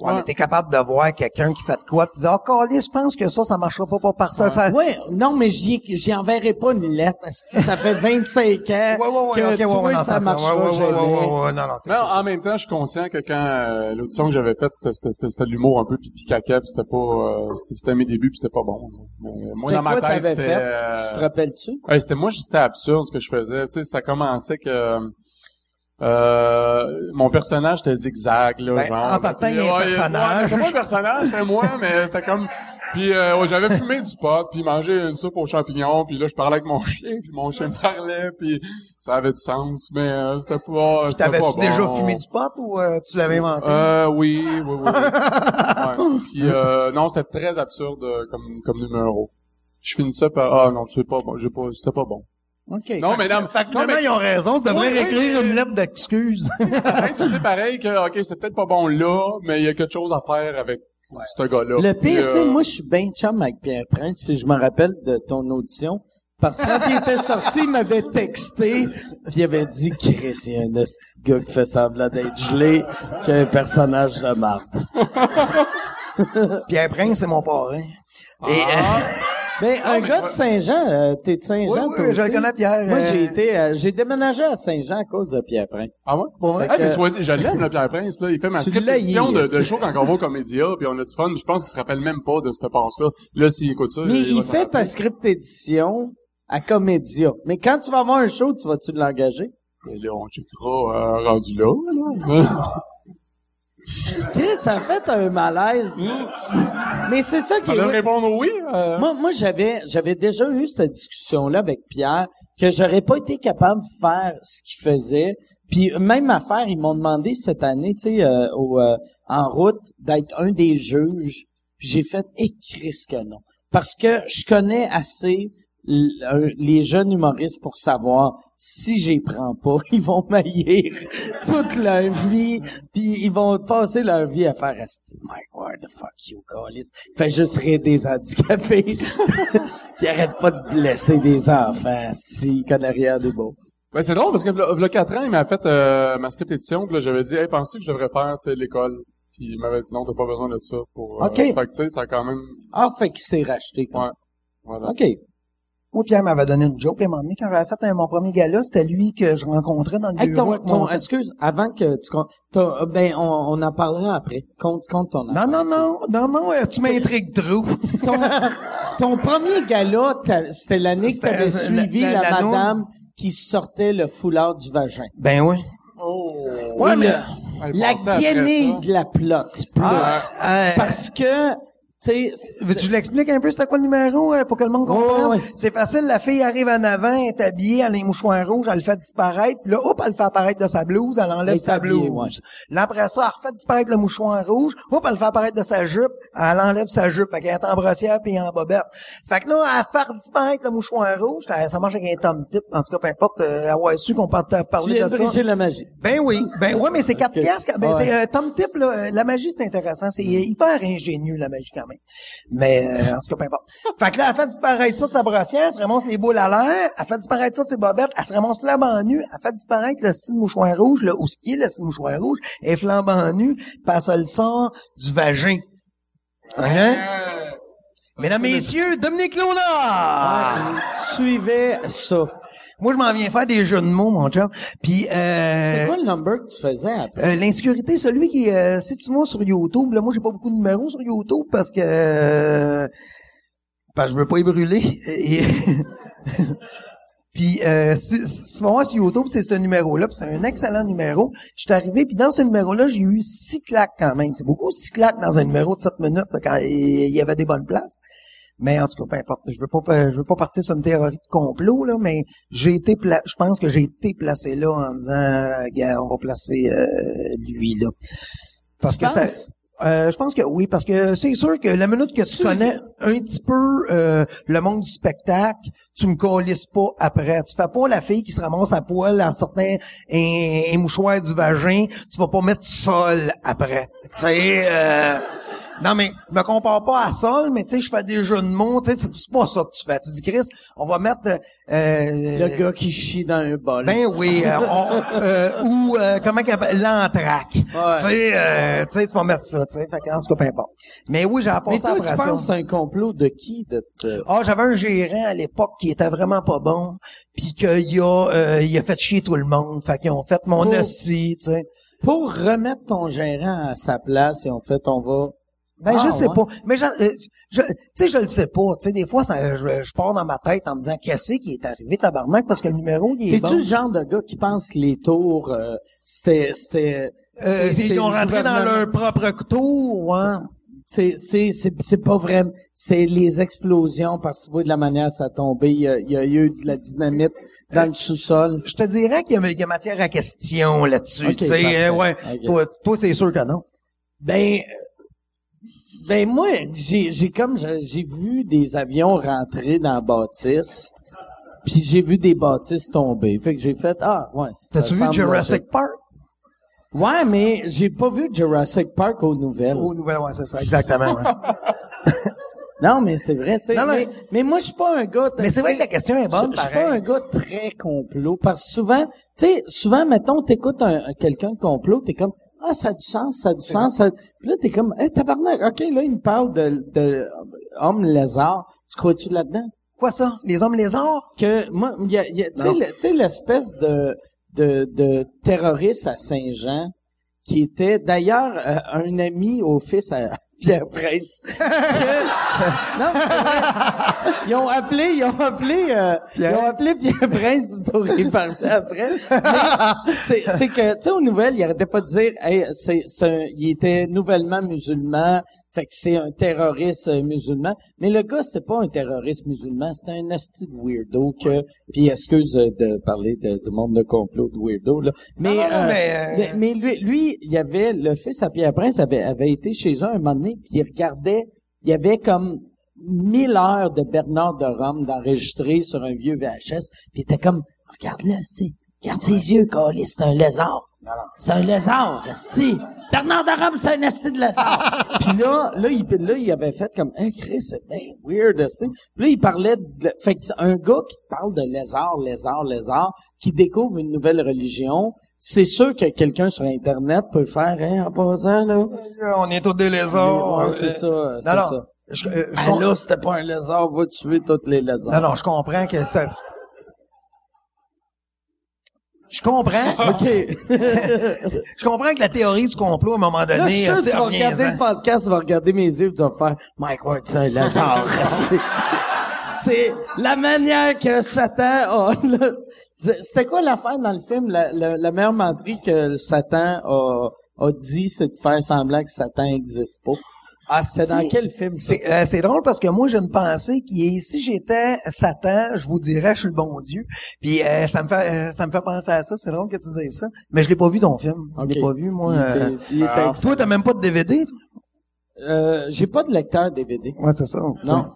Ouais, mais t'es capable de voir quelqu'un qui fait de quoi, tu dis, ah, Calais, je pense que ça, ça marchera pas, pas par ça, ça. Ouais, non, mais j'y, j'y enverrai pas une lettre. Ça fait 25 ans Ouais, ouais, ouais, que ouais, ouais, non, ça ça, marchera ouais, ouais, ouais, ouais, ouais, non, non, c'est ça. en même temps, je suis conscient que quand euh, l'audition que j'avais faite, c'était, c'était, c'était, c'était de l'humour un peu pipi caca, puis c'était pas, euh, c'était, c'était mes débuts, puis c'était pas bon. Mais, moi, C'était dans ma quoi tête, c'était, fait? euh, Tu te rappelles-tu? ouais, c'était moi, c'était absurde ce que je faisais. Tu sais, ça commençait que euh, mon personnage était zigzag là, Ben, genre. en partant, il y a un personnage. c'était pas un personnage, c'était moi, mais c'était comme. Puis euh, ouais, j'avais fumé du pot, puis mangé une soupe aux champignons, puis là je parlais avec mon chien, puis mon chien me parlait, puis ça avait du sens, mais euh, c'était pas. Puis c'était pas T'avais-tu déjà fumé du pot ou euh, tu l'avais inventé? Euh, oui, oui, oui. Puis euh, non, c'était très absurde comme comme numéro. Je finis ça par ah non, c'est pas bon, j'ai pas, c'était pas bon. OK. Non, mais Fait non, mais ils ont raison, tu devrais oui, écrire une lettre d'excuse. tu sais pareil que ok, c'est peut-être pas bon là, mais il y a quelque chose à faire avec ce gars-là. Le pire, tu sais, euh, moi, je suis bien chum avec Pierre Prince, puis je me rappelle de ton audition. Parce que quand il était sorti, il m'avait texté, puis il avait dit, Chris, il y a un gars qui fait semblant d'être gelé, qui a un personnage de marde. Pierre Prince, c'est mon parrain. Et, Ah. Ben, un mais gars je de Saint-Jean, euh, t'es de oui, Saint-Jean, oui, toi je le aussi? connais, Pierre. Moi, euh, j'ai été, euh, j'ai déménagé à Saint-Jean à cause de Pierre Prince. Ah ouais? Vrai? Hey, mais soit dit, je l'aime, là, Pierre Prince, là. Il fait ma Tu script l'as, édition il- de, de show quand on va au Comédia, puis on a du fun, mais je pense qu'il se rappelle même pas de cette passe-là. Là, s'il écoute ça, Mais il, il va s'en fait rappeler. ta script édition à Comédia. Mais quand tu vas avoir un show, tu vas-tu l'engager? Mais là, on checkera, euh, rendu là, là. Chris, ça a fait un malaise. Mais c'est ça qui est... répondre oui, euh. Moi, moi j'avais, j'avais déjà eu cette discussion-là avec Pierre, que j'aurais pas été capable de faire ce qu'il faisait. Puis même affaire, ils m'ont demandé cette année, tu sais, euh, euh, en route, d'être un des juges. Puis j'ai fait, eh Chris que non. Parce que je connais assez les jeunes humoristes pour savoir si j'y prends pas, ils vont maillir toute leur vie, puis ils vont passer leur vie à faire Mike Ward, the fuck you, Callis. Fait juste rire des handicapés. puis arrête pas de blesser des enfants, il connaît rien de beau. Ben, c'est drôle parce que, y a 4 ans, il m'a fait, euh, ma script édition, puis là, j'avais dit, hey, penses-tu que je devrais faire, tu sais, l'école? Puis il m'avait dit non, t'as pas besoin de ça pour, euh, Ok. fait que, tu sais, ça a quand même, Ah, fait qu'il s'est racheté. comme- ouais. Voilà. OK. Moi, Pierre m'avait donné une joke, et à un moment donné, quand j'avais fait un- mon premier gala, c'était lui que je rencontrais dans le Hey, bureau ton, avec ton, mon... excuse, avant que tu ton- ben, on, on en parlera après. Compte, compte ton Non, non, non, non, non, euh, tu m'intrigues trop. ton, ton premier gala, t'as- c'était l'année que t'avais suivi la- la, la noune. madame qui sortait le foulard du vagin. Ben oui. Oh! Ouais, mais... le- la guenille de la plotte, plus. Ah, euh, Parce que Veux-tu je l'explique un peu c'était quoi le numéro euh, pour que le monde Ouais, comprenne? ouais, ouais. C'est facile, la fille arrive en avant, elle est habillée, elle a les mouchoirs rouges, elle le fait disparaître, puis là, hop, elle le fait apparaître de sa blouse, elle enlève Elle sa habillée, blouse. ouais. Là, après ça, elle refait disparaître le mouchoir rouge, hop, elle le fait apparaître de sa jupe, elle enlève sa jupe, fait qu'elle est en brossière puis en bobette. Fait que là, elle fait disparaître le mouchoir rouge, ça marche avec un tom tip, en tout cas, peu importe, euh, avoir su qu'on tu parler de ça. la magie. Ben oui, ben oui, mais c'est quatre piastres. Ben c'est euh, Tom Tip là, euh, la magie c'est intéressant, c'est hyper ingénieux la magie quand même. Mais euh, en tout cas peu importe. Fait que là elle fait disparaître ça de sa brossière, elle se ramasse les boules à l'air, elle fait disparaître ça de ses bobettes, elle se ramasse flambant nu, elle fait disparaître le style mouchoir rouge, le est le style mouchoir rouge, elle est flambant nu, puis elle se le sort du vagin. OK? Mesdames, messieurs, Dominique Lola! Suivez ça. Moi, je m'en viens faire des jeux de mots, mon chum. Puis, euh, C'est quoi le number que tu faisais après? Euh, l'insécurité, celui qui, euh, si tu vas sur YouTube, là, moi, j'ai pas beaucoup de numéros sur YouTube parce que, euh, parce que je veux pas y brûler. Et- puis, euh, si, si voir sur YouTube, c'est ce numéro-là, puis c'est un excellent numéro. Je suis arrivé, puis dans ce numéro-là, j'ai eu six claques quand même. C'est beaucoup six claques dans un numéro de 7 minutes, là, quand il y avait des bonnes places. Mais en tout cas, peu importe. Je veux pas, je veux pas partir sur une théorie de complot là, mais j'ai été, pla- je pense que j'ai été placé là en disant, euh, gars, on va placer euh, lui là. Parce Tu que c'était, euh, je pense que oui, parce que c'est sûr que la minute que tu Tu- connais un petit peu euh, le monde du spectacle, tu me colisses pas après. Tu fais pas la fille qui se ramasse à poil en sortant un, un mouchoir du vagin. Tu vas pas mettre sol après. Tu sais. euh, non, mais je me compare pas à Sol, mais tu sais, je fais des jeux de mots, tu sais, c'est pas ça que tu fais. Tu dis, Chris, on va mettre... euh, Le gars qui chie dans un bol. ben oui, euh, on- euh, ou euh, comment qu'il appelle l'entraque. Tu sais, euh, tu sais, tu vas mettre ça, tu sais. Fait que, en tout cas, peu importe. Mais oui, j'ai passé toi, après tu ça. penses que c'est un complot de qui? De te- Ah, j'avais un gérant à l'époque qui était vraiment pas bon, puis qu'il a, euh, il a fait chier tout le monde. Fait qu'ils ont fait mon hostie, tu sais. Pour remettre ton gérant à sa place, et en fait, on va... Ben, Ah, je sais ouais. pas. Mais je, euh, je- tu sais, je le sais pas. Tu sais, des fois, ça, je, je pars dans ma tête en me disant, qu'est-ce qui est arrivé, tabarnak, parce que le numéro, il est T'es-tu bon. le genre de gars qui pense que les tours, euh, c'était... c'était Euh, ils ont rentré dans leur propre couteau, ouais. C'est, c'est, c'est, c'est pas vrai. C'est les explosions parce que tu vois de la manière ça a tombé. Il y a, il y a eu de la dynamite dans le sous-sol. Je te dirais qu'il y, a- il y a matière à question là-dessus. Tu sais, euh, ouais. Toi, toi c'est sûr que non. Ben, ben moi, j'ai, j'ai comme j'ai vu des avions rentrer dans la bâtisse, puis j'ai vu des bâtisses tomber. Fait que j'ai fait ah ouais. ça T'as-tu vu Jurassic. Park? Ouais, mais j'ai pas vu Jurassic Park aux nouvelles. Aux nouvelles, ouais, c'est ça, exactement. ouais. Non, mais c'est vrai, tu sais. Non, non. Mais, mais moi, je suis pas un gars. Mais c'est vrai que la question est bonne, Je suis pas un gars très complot parce que souvent, tu sais, souvent, mettons, t'écoutes un, un- quelqu'un de complot, t'es comme ah ça a du sens, ça a du sens. Ça... Puis là, t'es comme eh tabarnak, ok, là il me parle de, de homme lézard. Tu crois-tu là-dedans Quoi ça? Les hommes lézards? Que moi, il y a, y a- tu sais, l'espèce de, de de terroriste à Saint-Jean qui était d'ailleurs euh, un ami au fils à Pierre Prince. Que- non, vrai. ils ont appelé, ils ont appelé, euh, Pierre. ils ont appelé Pierre Prince pour y parler après. C'est, c'est que, tu sais, aux nouvelles, il arrêtait pas de dire, hey, c'est, il était nouvellement musulman, fait que c'est un terroriste euh, musulman. Mais le gars, c'était pas un terroriste musulman, c'était un asti de weirdo que, puis excuse euh, de parler de, du monde de complot de weirdo, là. Mais, non, non, euh, mais, euh, mais, lui, lui, il y avait, le fils à Pierre Prince avait, avait été chez eux un moment donné, puis il regardait, il y avait comme mille heures de Bernard de Rome d'enregistrer sur un vieux VHS, puis il était comme, regarde-le, c'est, regarde ses yeux, Carlis, c'est un lézard. C'est un lézard, esti. Bernard de Rome, c'est un esti de lézard. puis là, là, il, là, il avait fait comme, hey, Chris, c'est bien weird, esti. Puis là, il parlait de, fait que c'est un gars qui parle de lézard, lézard, lézard, qui découvre une nouvelle religion, c'est sûr que quelqu'un sur Internet peut faire, hein, en passant, là. Euh, On est tous des lézards. Ouais, euh, c'est ça, c'est non, non. ça. Je, euh, je Ben là, c'était pas un lézard, va tuer tous les lézards. non, non, je comprends que ça... Je comprends. OK. Je comprends que la théorie du complot, à un moment donné, Là, je suis sûr tu vas regarder le podcast, tu vas regarder mes yeux, tu vas faire Mike Ward, c'est un lézard. C'est- c'est la manière que Satan a. C'était quoi l'affaire dans le film? La, la, la meilleure menterie que Satan a, a dit, c'est de faire semblant que Satan n'existe pas. Ah, C'est si- dans quel film, ça? C'est euh, c'est drôle parce que moi j'ai une pensée qui est si j'étais Satan, je vous dirais je suis le bon Dieu. Puis euh, ça me fait euh, ça me fait penser à ça, c'est drôle que tu dises ça. Mais je l'ai pas vu ton film. Je l'ai pas vu moi. Il était- il était Ah. Toi t'as même pas de DVD toi? Euh, j'ai pas de lecteur DVD. Ouais, c'est ça. Non.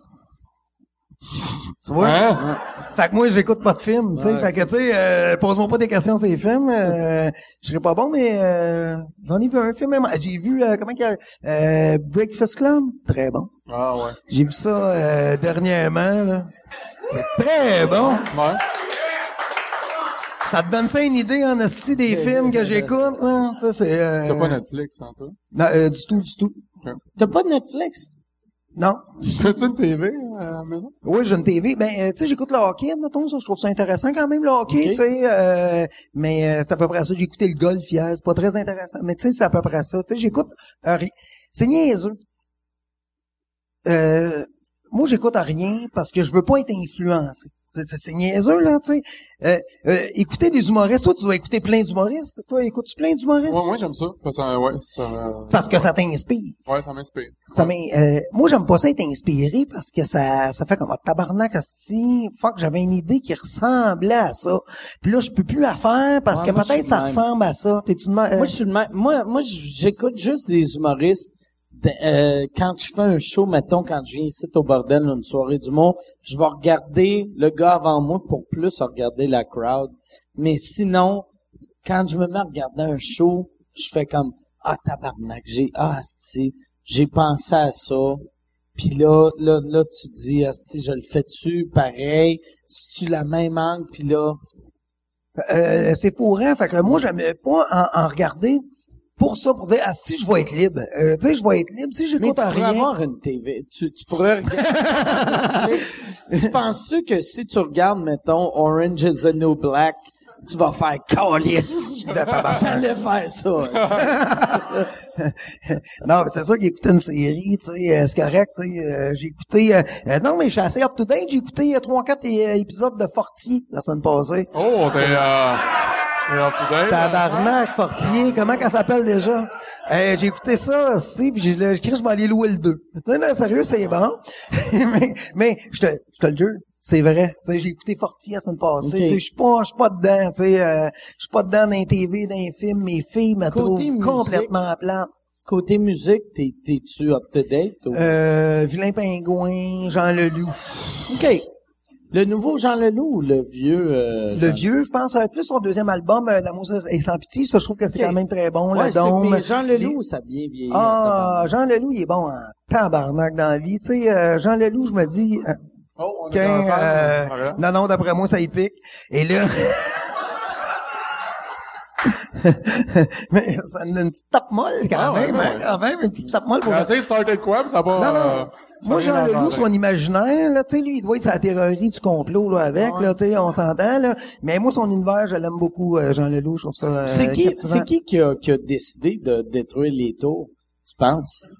Tu vois? Hein? Fait que moi j'écoute pas de films, tu sais. Ouais, fait que tu sais euh, pose-moi pas des questions sur les films, euh, je serais pas bon mais euh, j'en ai vu un film. J'ai vu euh, comment qu'il y a euh, Breakfast Club, très bon. Ah ouais. J'ai vu ça euh, dernièrement là. C'est très bon. Ouais. Ça te donne ça une idée en aussi des films que j'écoute, là? Ça, c'est, euh... T'as pas Netflix, tantôt? Non, euh, du tout, du tout. T'as pas de Netflix? Non? T'as-tu une TV euh, à la maison? Oui, j'ai une TV. Ben, euh, tu sais, j'écoute le hockey, mettons, ça. Je trouve ça intéressant quand même, le hockey, tu sais. euh, mais euh, c'est à peu près ça. J'ai écouté le golf hier. C'est pas très intéressant. Mais tu sais, c'est à peu près ça. Tu sais, j'écoute... euh, c'est niaiseux. Euh, moi, j'écoute à rien parce que je veux pas être influencé. C'est- C'est c'est niaiseux, là, tu sais. Euh, euh, écouter des humoristes. Toi, tu dois écouter plein d'humoristes. Toi, écoutes-tu plein d'humoristes? Ouais, moi j'aime ça. Parce que, ça- ouais, ça, me- Parce que ça t'inspire. ouais, ça m'inspire. Ça m'in- euh, moi, j'aime pas ça être inspiré parce que ça, ça fait comme un tabarnak aussi. Fuck, j'avais une idée qui ressemblait à ça. Puis là, je peux plus la faire parce Ouais, que peut-être ça même. ressemble à ça. T'es-tu de même? Euh, Moi, je suis le même. Moi, moi, j'écoute juste des humoristes. De- euh, quand je fais un show, mettons, quand je viens ici au bordel, une soirée d'humour, je vais regarder le gars avant moi pour plus regarder la crowd. Mais sinon, quand je me mets à regarder un show, je fais comme, ah, tabarnak, j'ai, ah, asti, j'ai pensé à ça. Puis là, là, là, tu te dis, asti, je le fais-tu pareil? Si tu la même angle, puis là, euh, c'est fourrant. Fait que moi, j'aimais pas en, en regarder pour ça, pour dire, ah, si je vais être libre. Euh, tu sais, je vais être libre. Si j'écoute tu à pourrais rien. avoir une TV. Tu, tu pourrais regarder Netflix. Tu penses-tu que si tu regardes, mettons, Orange is the New Black, tu vas faire calice? De tabarnak. J'allais faire ça. Non, mais c'est sûr qu'écouter une série, tu sais, euh, c'est correct, tu sais. euh, j'ai écouté... euh, euh, non, mais je suis assez up-to-date. J'ai écouté euh, trois, quatre euh, épisodes de Forti la semaine passée. Oh, t'es, hein? Tabarnak, Fortier, comment qu'elle s'appelle déjà? Euh, j'ai écouté ça aussi, puis j'ai j'ai écrit je vais aller louer le 2. Tu sais, là, sérieux, c'est bon. mais, mais je te, je te le jure, c'est vrai. Tu sais, j'ai écouté Fortier la semaine passée. Ok. Tu sais, je suis pas, je suis pas dedans, tu sais, euh, je suis pas dedans dans les TV, dans les films. Mes filles me trouvent musique. complètement plate. Côté musique, t'es, t'es-tu up-to-date? ou- Euh, Vilain Pingouin, Jean Leloup. OK. Le nouveau Jean Leloup ou le vieux... euh, Le Jean- vieux, je pense, euh, plus son deuxième album, euh, L'amour est sans pitié. Ça, je trouve que c'est quand même très bon. Ouais, le dôme. mais Jean Les- Leloup, ça a bien vieilli. Ah, Jean Leloup, il est bon en tabarnak dans la vie. Tu sais, euh, Jean Leloup, je me dis, euh, Oh, on est qu'un, ensemble. euh, Voilà. non, non, d'après moi, ça y pique. Et là, mais ça a une petite tape molle quand Ah, ouais, même, ouais, hein, ouais. quand même, une petite tape molle pour... Starter de quoi, mais ça va Non, non. Moi, Jean Leloup, son imaginaire, là, tu sais, lui, il doit être sa théorie du complot, là, avec, ouais. là, tu sais, on s'entend, là. Mais moi, son univers, je l'aime beaucoup, euh, Jean Leloup, je trouve ça, euh, C'est qui, c'est qui qui a, qui a décidé de détruire les tours, tu penses?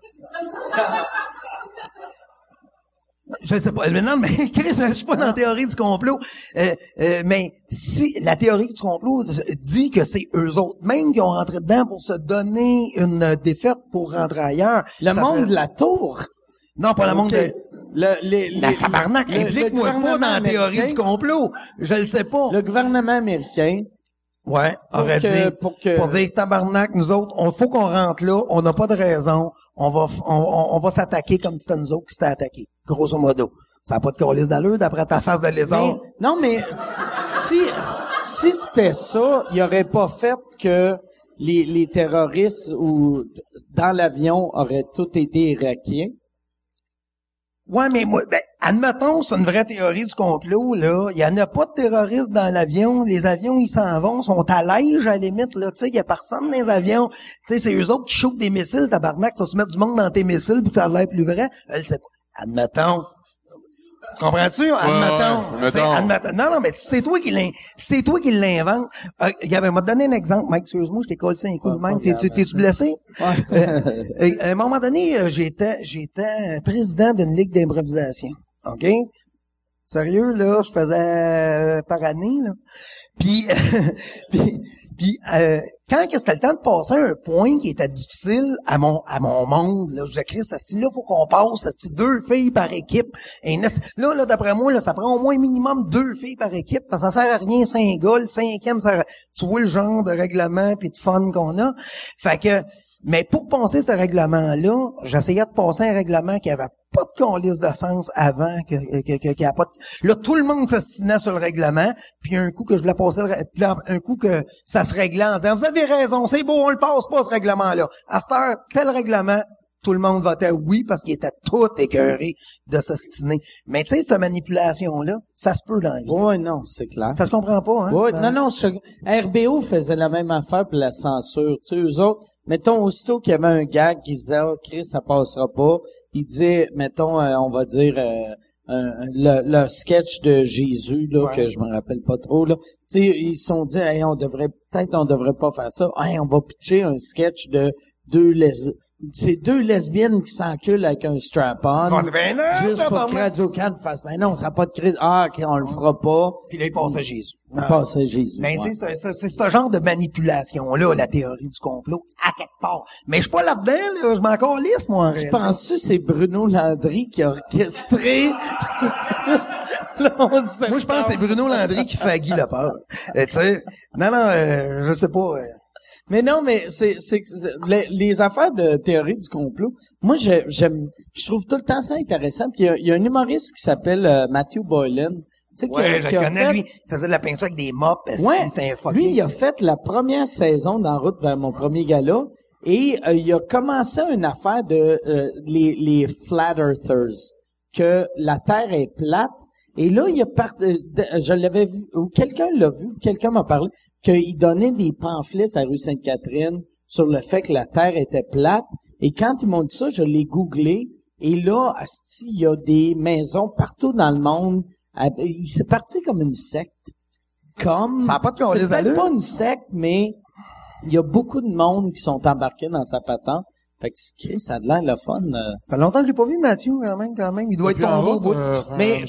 Je sais pas. Mais non, mais Chris, je suis pas dans la théorie du complot. Euh, euh, mais si la théorie du complot dit que c'est eux autres même qui ont rentré dedans pour se donner une défaite pour rentrer ailleurs. Le monde serait- de la tour. Non, pas le monde Ok. de... Le, les, La les- tabarnak, implique-moi pas dans la théorie américain- du complot. Je le sais pas. Le gouvernement américain, Ouais, aurait que, dit. pour que, Pour dire, tabarnak, nous autres, on faut qu'on rentre là, on n'a pas de raison, on va, on, va s'attaquer comme si c'était nous autres qui s'étaient attaqués. Grosso modo. Ça n'a pas de calice d'allure d'après ta face de lézard. Mais- non, mais si, si c'était ça, il aurait pas fait que les, les terroristes ou dans l'avion auraient tous été irakiens. Ouais, mais moi, ben, admettons, c'est une vraie théorie du complot, là. Il y en a pas de terroristes dans l'avion. Les avions, ils s'en vont, sont à l'âge, à la limite, là. Tu sais, il y a personne dans les avions. Tu sais, c'est eux autres qui chauffent des missiles, tabarnak. Tu vas mettre du monde dans tes missiles pour que ça a l'air plus vrai. Elle sait pas. Admettons. Comprends-tu? Admettons. ouais, admettons. Non, non, mais c'est toi qui l'in- c'est toi qui l'invente. Euh, regarde, m'a donné un exemple, Mike, excuse-moi, je t'ai collé ça un coup de même. T'es-tu, t'es-tu blessé? Euh, euh, à un moment donné, euh, j'étais, j'étais président d'une ligue d'improvisation. OK? Sérieux, là, je faisais euh, par année, là. Puis, puis, Puis euh, quand c'était le temps de passer un point qui était difficile à mon à mon monde, là, je disais, Chris, si là, faut qu'on passe, c'est deux filles par équipe. Là, là d'après moi, là, ça prend au moins minimum deux filles par équipe, parce que ça sert à rien, cinq gars, le cinquième, ça, tu vois le genre de règlement puis de fun qu'on a. Fait que mais pour passer ce règlement-là, j'essayais de passer un règlement qui avait pas de conlisse de sens avant, que, que, que, qu'il a pas de... Là, tout le monde s'astinait sur le règlement, puis un coup que je voulais passer le... Puis là, un coup que ça se réglait en disant « Vous avez raison, c'est beau, on le passe pas, ce règlement-là. » À cette heure, tel règlement, tout le monde votait oui parce qu'il était tout écœuré de s'astiner. Mais tu sais, cette manipulation-là, ça se peut dans la vie. Oui, non, c'est clair. Ça se comprend pas, hein? Oui, Ben, non, non, je- RBO faisait la même affaire pour la censure. Tu sais, eux autres, mettons, aussitôt qu'il y avait un gag qui disait, oh, Chris, ça passera pas, il disait, mettons, euh, on va dire, euh, un- le, le sketch de Jésus, là, Ouais. que je me rappelle pas trop, là. Tu sais, ils se sont dit, hey, on devrait, peut-être on devrait pas faire ça. Hey, on va pitcher un sketch de deux les c'est deux lesbiennes qui s'enculent avec un strap-on. Ben non, Juste pour que tabarnak. Radio Can fasse, ben non, ça n'a pas de crise. Ah, ok, on le fera pas. Puis là, il passait Jésus. On passe à Jésus. Ben, ouais. c'est, c'est, c'est ce genre de manipulation-là, la théorie du complot, à quelque part. Mais je suis pas là-dedans, là. Je m'en calisse, moi, en Tu penses-tu que c'est Bruno Landry qui a orchestré? Moi, je pense que c'est Bruno Landry qui fait Guy Lepeur. Euh, tu sais, non, non, euh, je sais pas. euh. Mais non, mais c'est, les, les affaires de théorie du complot. Moi, j'ai- j'aime, je trouve tout le temps ça intéressant. Puis il y a, il y a un humoriste qui s'appelle euh, Matthew Boylan. Tu sais, qui a- Ouais, je qui a connais, fait- lui. Il faisait de la peinture avec des mops. Ouais. C'était un fucké. Lui, il a fait la première saison d'En route vers mon premier gala et euh, il a commencé une affaire de euh, les, les flat earthers, que la Terre est plate. Et là, il a part... euh, je l'avais vu, ou quelqu'un l'a vu, quelqu'un m'a parlé, qu'il donnait des pamphlets à rue Sainte-Catherine sur le fait que la Terre était plate. Et quand ils m'ont dit ça, je l'ai googlé. Et là, asti, il y a des maisons partout dans le monde. à- Il s'est parti comme une secte. Comme Ça a pas de c'est pas une secte, mais il y a beaucoup de monde qui sont embarqués dans sa patente. Fait que c'est- ça a de l'air le fun. euh. Ça fait longtemps que je l'ai pas vu, Mathieu, quand même, quand même. Il doit être tombé au bout. euh, Mais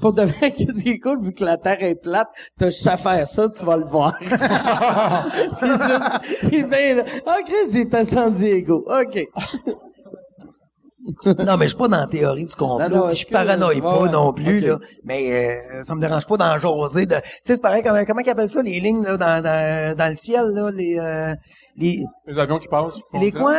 pour de vrai, qu'est-ce qui est cool, vu que la Terre est plate, t'as juste à faire ça, tu vas le voir. il est juste, il bien là. Ah, Chris, il est à San Diego. OK. Non, mais je suis pas dans la théorie du complot. Non, non, je que- paranoïe pas ouais, non plus, là. Mais euh, ça me dérange pas d'en jaser. De... Tu sais, c'est pareil, comment, comment ils appellent ça, les lignes là, dans, dans, dans le ciel, là, les... Euh, les, Les avions qui passent. les quoi?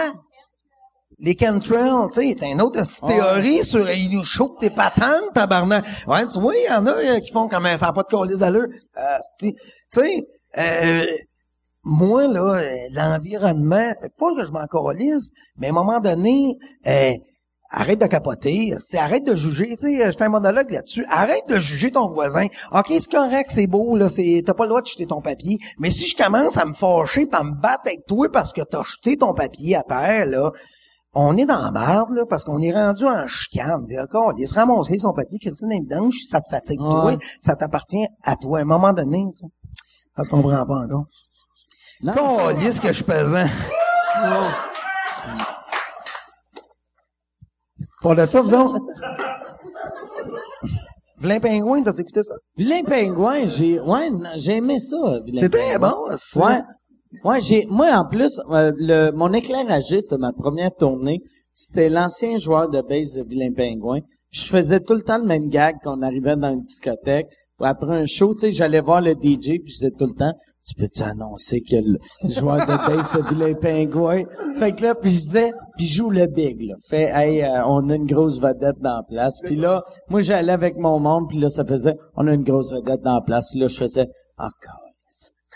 Les chemtrails, tu sais, t'as une autre théorie sur ils nous chauffent tes patentes, tabarnak. Ouais, tu vois, il y en a euh, qui font comme ça n'a pas de colis à l'heure. Euh, tu sais, euh, moi, là, euh, l'environnement, pas que je m'en calisse, mais à un moment donné, euh, arrête de capoter, c'est arrête de juger, tu sais, je fais un monologue là-dessus, arrête de juger ton voisin. OK, c'est correct, c'est beau, là, c'est, t'as pas le droit de jeter ton papier, mais si je commence à me fâcher pis à me battre avec toi parce que t'as jeté ton papier à terre, là, on est dans la merde, là, parce qu'on est rendu en chicane. OK, il se ramasser son papier, Christine Vidange, ça te fatigue, toi, Ouais. ça t'appartient à toi. À un moment donné, tu ça se comprend pas encore. Non, Calisse que je suis pesant. Pour de ça, vous autres? Vlain Pingouin, t'as écouté ça? Vilain pingouin, j'ai, ouais, non, j'ai aimé ça. Vilain C'était bon, ça. Ouais. Ouais, j'ai, moi, en plus, euh, le, mon éclairagiste de ma première tournée, c'était l'ancien joueur de base de Vilain Pingouin. Je faisais tout le temps le même gag quand on arrivait dans une discothèque. Après un show, tu sais, j'allais voir le DJ puis je disais tout le temps, tu peux-tu annoncer que le joueur de base de Vilain Pingouin? Fait que là, puis je disais, puis joue le big, là. Fait, hey, euh, on a une grosse vedette dans la place. Puis là, moi, j'allais avec mon monde, puis là, ça faisait, on a une grosse vedette dans la place. Puis là, je faisais, encore.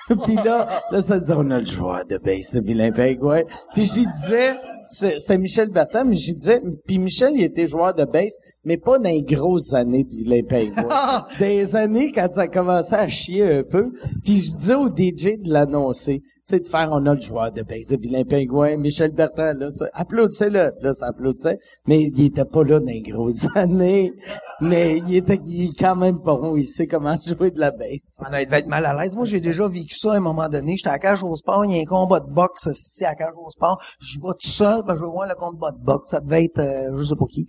puis là, là, ça disait, on a le joueur de base de Vilain Pingouin. Puis j'y disais, c'est c'est Michel Bertin, mais j'y disais, puis Michel, il était joueur de base, mais pas dans les grosses années de Vilain Pingouin. des années quand ça commençait à chier un peu. Puis je disais au DJ de l'annoncer. Sais, de faire, on a le joueur de base Vilain Pingouin, Michel Bertrand, là, ça, applaudissez-le. Là, ça applaudissait. Mais il était pas là dans les grosses années. Mais il était, il est quand même pas. Il sait comment jouer de la basse. On devait être mal à l'aise. Moi, j'ai déjà vécu ça à un moment donné. J'étais à cage au sport, il y a un combat de boxe ici à cage au sport. J'y vais tout seul, que je veux voir le combat de boxe. Ça devait être, euh, je sais pas qui.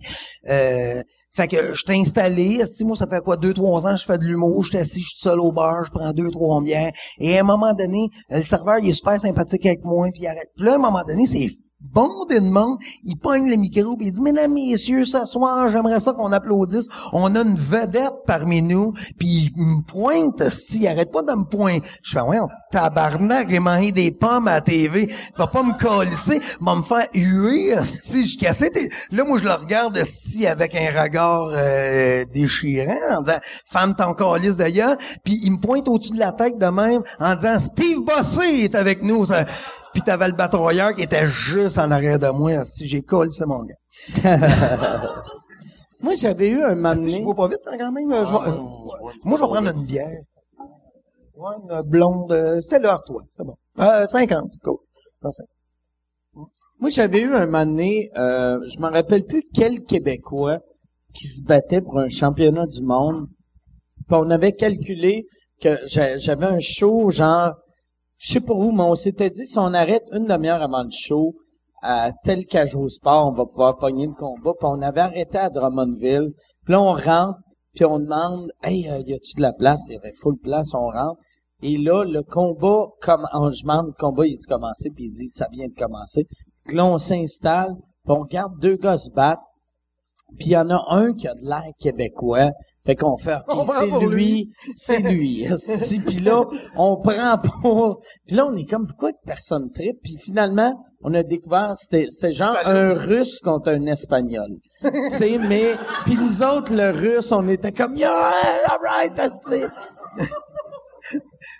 Euh, Fait que je t'ai installé, esti, moi ça fait quoi, deux, trois ans, je fais de l'humour, je suis assis, je suis seul au bar, je prends deux, trois bières. Et à un moment donné, le serveur, il est super sympathique avec moi, puis il arrête. Puis là, à un moment donné, c'est bondé de monde, il pogne le micro puis il dit mesdames messieurs ce soir j'aimerais ça qu'on applaudisse. On a une vedette parmi nous puis il me pointe si arrête pas de me pointer. Je fais ouais tabarnak j'ai mangé des pommes à la TV tu vas pas me colisser va me faire huer si je cassais là moi je le regarde si avec un regard euh, déchirant en disant femme t'en calisse d'ailleurs puis il me pointe au-dessus de la tête de même en disant Steve Bossé est avec nous ça, puis t'avais le batailleur qui était juste en arrière de moi. Si j'ai collé, c'est mon gars. Moi, j'avais eu un moment Si je donné- bois pas vite, hein, quand même. euh, je vais- Ah, euh, ouais, moi, je vais prendre une bière. Ouais, une blonde. euh, C'était l'heure, toi. C'est bon. Euh, 50, c'est cool. Non, c'est- Moi, j'avais eu un moment donné, euh, je me rappelle plus quel Québécois qui se battait pour un championnat du monde. Puis on avait calculé que j'a- j'avais un show, genre, je sais pas où, mais on s'était dit, si on arrête une demi-heure avant le show, à tel cage au sport, on va pouvoir pogner le combat. Puis on avait arrêté à Drummondville. Puis là, on rentre, puis on demande, hey, euh, y a-tu de la place? Il y avait full place, on rentre. Et là, le combat, comme, je demande, le combat, il est commencé, puis il dit, ça vient de commencer. Puis là, on s'installe, puis on regarde deux gars se battre, puis il y en a un qui a de l'air québécois. Fait qu'on fait, On c'est lui, lui. c'est lui. puis là, on prend pour... Puis là, on est comme, pourquoi que personne tripe? Puis finalement, on a découvert, c'était genre un Russe contre un Espagnol. tu sais, mais... Puis nous autres, le Russe, on était comme, yeah, all right.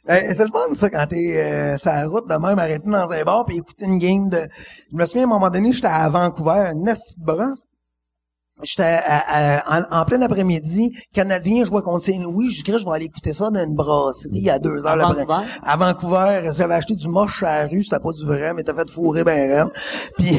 Eh, c'est le fun, ça, quand t'es euh, sur la route de même, arrêté dans un bar puis écouter une game de... Je me souviens, à un moment donné, j'étais à Vancouver, une petite brosse. J'étais à- à- en, en plein après-midi, Canadien jouait contre Saint-Louis. Je dis, je vais aller écouter ça dans une brasserie à deux heures. À l'après- Vancouver? À Vancouver. J'avais acheté du moche à la rue. C'était pas du vrai, mais t'as fait fourrer ben raide. Puis...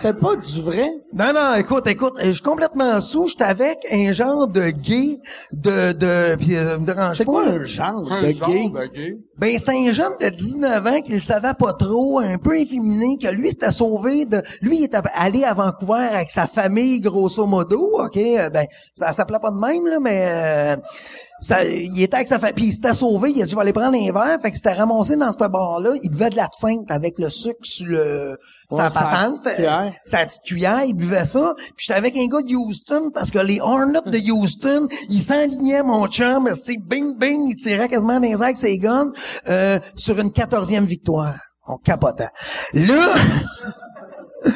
C'est pas du vrai? Non, non, écoute, écoute, je suis complètement sous. J'étais avec un genre de gay de... de puis, euh, me dérange C'est pas, quoi un genre Un de genre gay? de gay. Ben, c'était un jeune de 19 ans qui le savait pas trop, un peu efféminé, que lui, s'était sauvé de... Lui, il était allé à Vancouver avec sa famille, grosso modo, OK? Euh, Ben, ça s'appelait pas de même, là, mais... euh, ça, il était avec sa famille, puis il s'était sauvé, il a dit, je vais aller prendre un verre, fait que s'était ramassé dans ce bar-là, il buvait de l'absinthe avec le sucre sur le... sa Ouais, sa patente, petite cuillère. sa petite cuillère, il buvait ça. Puis j'étais avec un gars de Houston parce que les Hornets de Houston, ils s'alignaient, mon chum, c'est bing bing, il tirait quasiment dans les airs avec ses guns euh, sur une quatorzième victoire. On capotait. Là,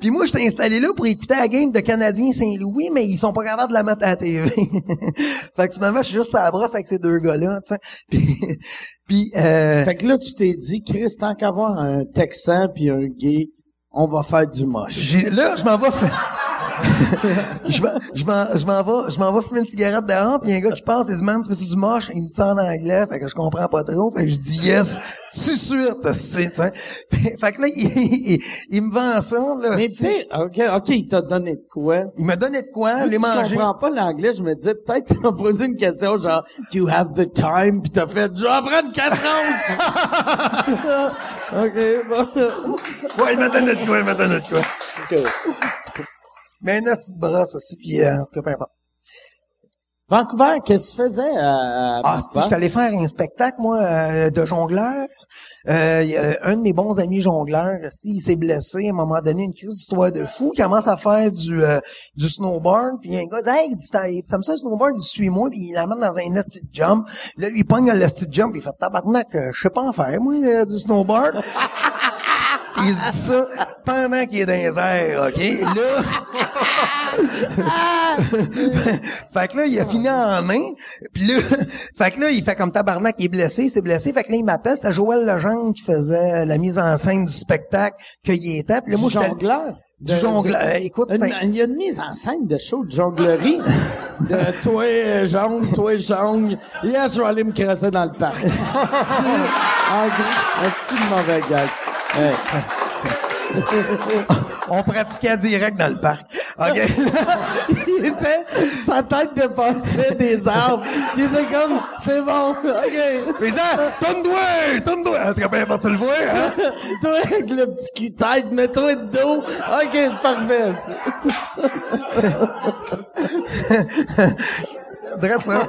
puis- moi, j'étais installé là pour écouter la game de Canadien Saint-Louis, mais ils sont pas capables de la mettre à la TV. fait que finalement, je suis juste à la brosse avec ces deux gars-là, tu sais. Puis, puis euh, Fait que là, tu t'es dit, Chris, tant qu'à avoir un Texan puis un gay, on va faire du moche. J'ai, là, je m'en vais faire... je m'en, je m'en, je m'en vais, je m'en vais fumer une cigarette dehors, puis un gars qui passe, il dit, man, tu fais du moche? Il me dit en anglais, fait que je comprends pas trop, fait que je dis yes, tout de suite, c'est, tu sais. Fait, que là, il, il, il me vend ça, là. Mais c'est- puis, OK, OK, il t'a donné de quoi? il m'a donné de quoi, les que tu manger. comprends pas l'anglais, je me disais, peut-être t'as posé une question genre, do you have the time? Puis t'as fait, je vais en prendre quatre onces. OK, bon. Ouais, il m'a donné de quoi, il m'a donné de quoi. OK. Mais une petite brosse aussi, puis euh, en tout cas, peu importe. Vancouver, qu'est-ce que tu faisais à, à Ah, si, j'étais allé faire un spectacle, moi, euh, de jongleur. Euh, y a un de mes bons amis jongleurs, si, il s'est blessé à un moment donné, une crise d'histoire de fou, il commence à faire du euh, du snowboard, puis il y a un gars dit Hey, dis, ça le snowboard, il suit moi, puis il l'amène dans un nested jump. Là, lui, il pogne le nested jump, puis il fait tabarnak, euh, je sais pas en faire, moi, euh, du snowboard. il se dit ça pendant qu'il est dans les airs, OK? Là, fait que là, il a fini en main. Puis là, fait que là, il fait comme tabarnak, il est blessé, il s'est blessé. Fait que là, il m'appelle, c'était Joël Legendre qui faisait la mise en scène du spectacle qu'il était. Puis là, moi, jongleur? Du jongleur. de- Écoute, un- Il y a une mise en scène de show de jonglerie. de toi euh, jongle, toi jongle. Yes, je vais aller me crasser dans le parc. C'est en gros, c'est une mauvaise gag. Hey. on pratiquait direct dans le parc. OK. il était, sa tête dépassait des arbres. Il était comme, c'est bon, OK. Puis ça, tourne-toi, tourne-toi. En tout cas, peu importe, tu le vois, hein? Toi, avec le petit cul-tête, mets-toi de dos. OK, parfait. Drette ça.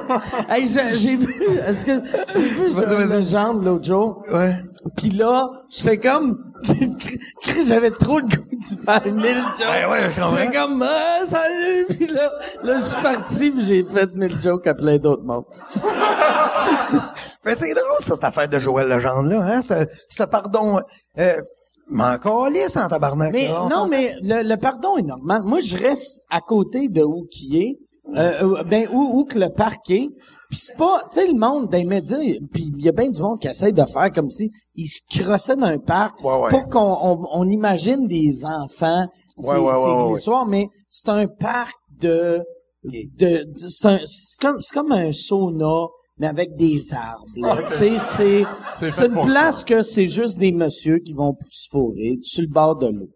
Hey, j'ai j'ai vu, est-ce que, j'ai vu Vas-y, sur une légende l'autre jour? Ouais. Pis là, j'étais comme, j'avais trop le goût de faire mille jokes. Ouais, ouais, je. J'étais comme, ah, salut! Pis là, là, je suis parti pis j'ai fait mille jokes à plein d'autres mondes. Mais c'est drôle, ça, cette affaire de Joël Legendre-là, hein? Ce, pardon, euh, mais encore lisse en tabarnak. Mais là, on non, mais le, le pardon est normal. Moi, je reste à côté de où qui est, euh, ben où, où que le parc est. Puis c'est pas, tu sais, le monde des médias, puis il y a bien du monde qui essaie de faire comme si ils se crossaient dans un parc Ouais, ouais. pour qu'on on, on imagine des enfants. C'est Ouais, ouais, c'est l'histoire, mais c'est un parc de, de, de- c'est un, c'est comme, c'est comme un sauna mais avec des arbres. sais, c'est, C'est c'est une place que c'est juste des messieurs qui vont se fourrer sur le bord de l'eau.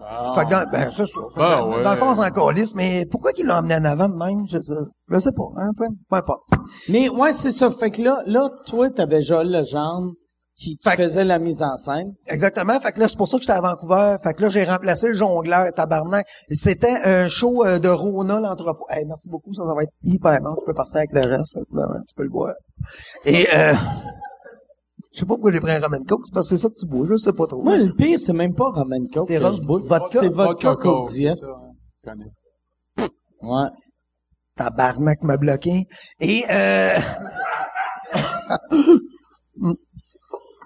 Bon. Fait que dans, ben, c'est ça. Fait que Ah, dans, ouais. dans le fond, on s'en calisse, mais pourquoi qu'il l'a emmené en avant de même? Je, sais- je sais pas, hein, tu sais. Peu importe. Mais ouais, c'est ça. Fait que là, là, toi, t'avais Joël Legendre qui, qui que- faisait la mise en scène. Exactement. Fait que là, c'est pour ça que j'étais à Vancouver. Fait que là, j'ai remplacé le jongleur, tabarnak. C'était un show euh, de Rona, l'entrepôt. Hey, merci beaucoup, ça, ça va être hyper bon. Tu peux partir avec le reste. Tu peux le boire. Et, euh, je sais pas pourquoi j'ai pris un ramen coke. C'est parce que c'est ça que tu bois. Je sais pas trop. Moi, le pire, c'est même pas Roman Coke. C'est vodka? C'est vodka Coke, Diet. hein. Ouais. Tabarnak m'a bloqué. Et, euh...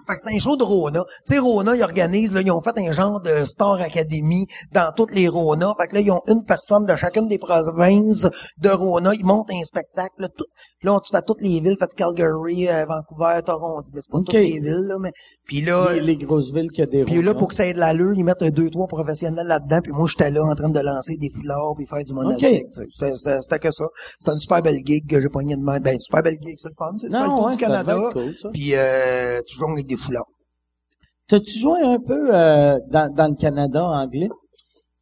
Fait que c'est un show de Rona. Tu sais, Rona, ils organisent, là, ils ont fait un genre de Star Academy dans toutes les Rona. Fait que là, ils ont une personne de chacune des provinces de Rona. Ils montent un spectacle. Là, tout, là tu fais toutes les villes. Fait Calgary, euh, Vancouver, Toronto. Mais c'est pas toutes les villes, là, mais... Puis là... Les, les grosses villes qui a des Puis là, pour que ça ait de l'allure, ils mettent un deux, trois professionnels là-dedans. Puis moi, j'étais là en train de lancer des foulards puis faire du monocycle. C'était- C'était que ça. C'était une super belle gig que j'ai poigné de main. Ben, une super belle gig, c'est le fun. Fais le tour ouais, du Canada. cool. Puis euh, avec des foulards. T'as-tu joué un peu euh, dans, dans le Canada anglais?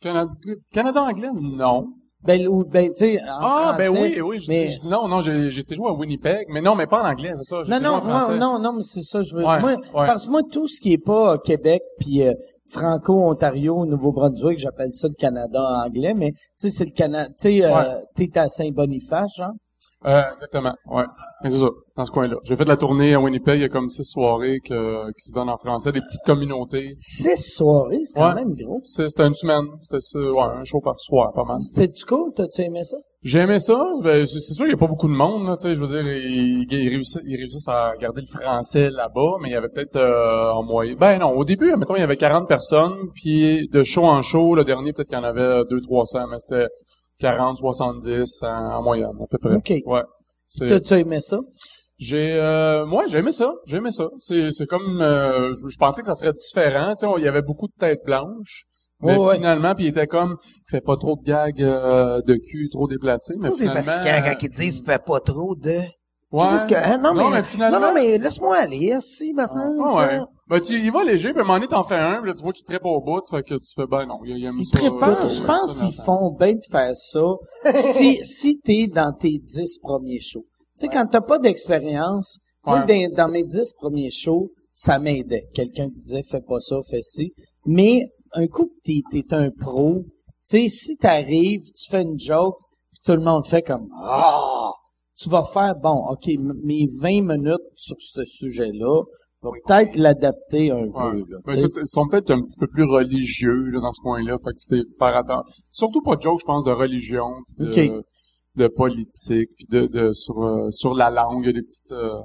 Canada, Canada anglais, non. Ben, ou, ben, tu sais, en Ah, ben oui, oui. je- mais- je- non, non, été joué à Winnipeg, mais non, mais pas en anglais, c'est ça. Non, non, non, non, non, mais c'est ça, je veux Ouais, moi, ouais. Parce que moi, tout ce qui est pas euh, Québec, puis euh, Franco-Ontario, Nouveau-Brunswick, j'appelle ça le Canada en anglais, mais tu sais, c'est le Canada, tu sais, euh, Ouais. t'es à Saint-Boniface, genre? Euh, exactement, ouais. C'est ça, dans ce coin-là. J'ai fait de la tournée à Winnipeg, il y a comme six soirées que, qui se donnent en français, des petites communautés. Six soirées, c'est quand même gros. C'était une semaine, c'était ça, ouais, un show par soir, pas mal. C'était-tu cool? T'as-tu aimé ça? J'ai aimé ça, ben, c'est sûr qu'il n'y a pas beaucoup de monde, là, tu sais, je veux dire, ils, ils réussissent, ils réussissent à garder le français là-bas, mais il y avait peut-être euh, en moyenne, ben non, au début, mettons, il y avait 40 personnes, puis de show en show, le dernier, peut-être qu'il y en avait 200-300, mais c'était 40, 70 en, en moyenne, à peu près. OK. Ouais. C'est- T'as-tu aimé ça? J'ai, euh, moi, j'ai aimé ça. J'ai aimé ça. C'est, c'est comme, euh, je pensais que ça serait différent. Tu sais, il y avait beaucoup de têtes blanches. Mais ouais. finalement, puis il était comme, fait pas trop de gags euh, de cul trop déplacés. Mais Ça, c'est fatigant quand ils disent « fais pas trop de... Ouais. Qu'est-ce que... hein, non, Non, mais, mais finalement- non, non, mais laisse-moi aller, si, ma. Ah ça. ouais. Ben, tu y vas léger, puis à un moment donné, t'en fais un, puis là, tu vois qu'il trippe au bout, fait que tu fais, ben non, il, il aime ça. euh, je pense qu'ils font bien de faire ça si, si t'es dans tes dix premiers shows. Tu sais, quand t'as pas d'expérience, moi, Ouais. dans, dans mes dix premiers shows, ça m'aidait. Quelqu'un qui disait, fais pas ça, fais ci. Mais, un coup que t'es, t'es un pro, tu sais, si t'arrives, tu fais une joke, puis tout le monde fait comme, ah! Tu vas faire, bon, ok, mes 20 minutes sur ce sujet-là, vais peut-être l'adapter un Ouais. peu, là. Ben, ils sont peut-être un petit peu plus religieux là, dans ce coin-là, fait que c'est faire attention. Surtout pas de joke, je pense, de religion, de, de politique, puis de, de sur euh, sur la langue, il y a des petites. euh,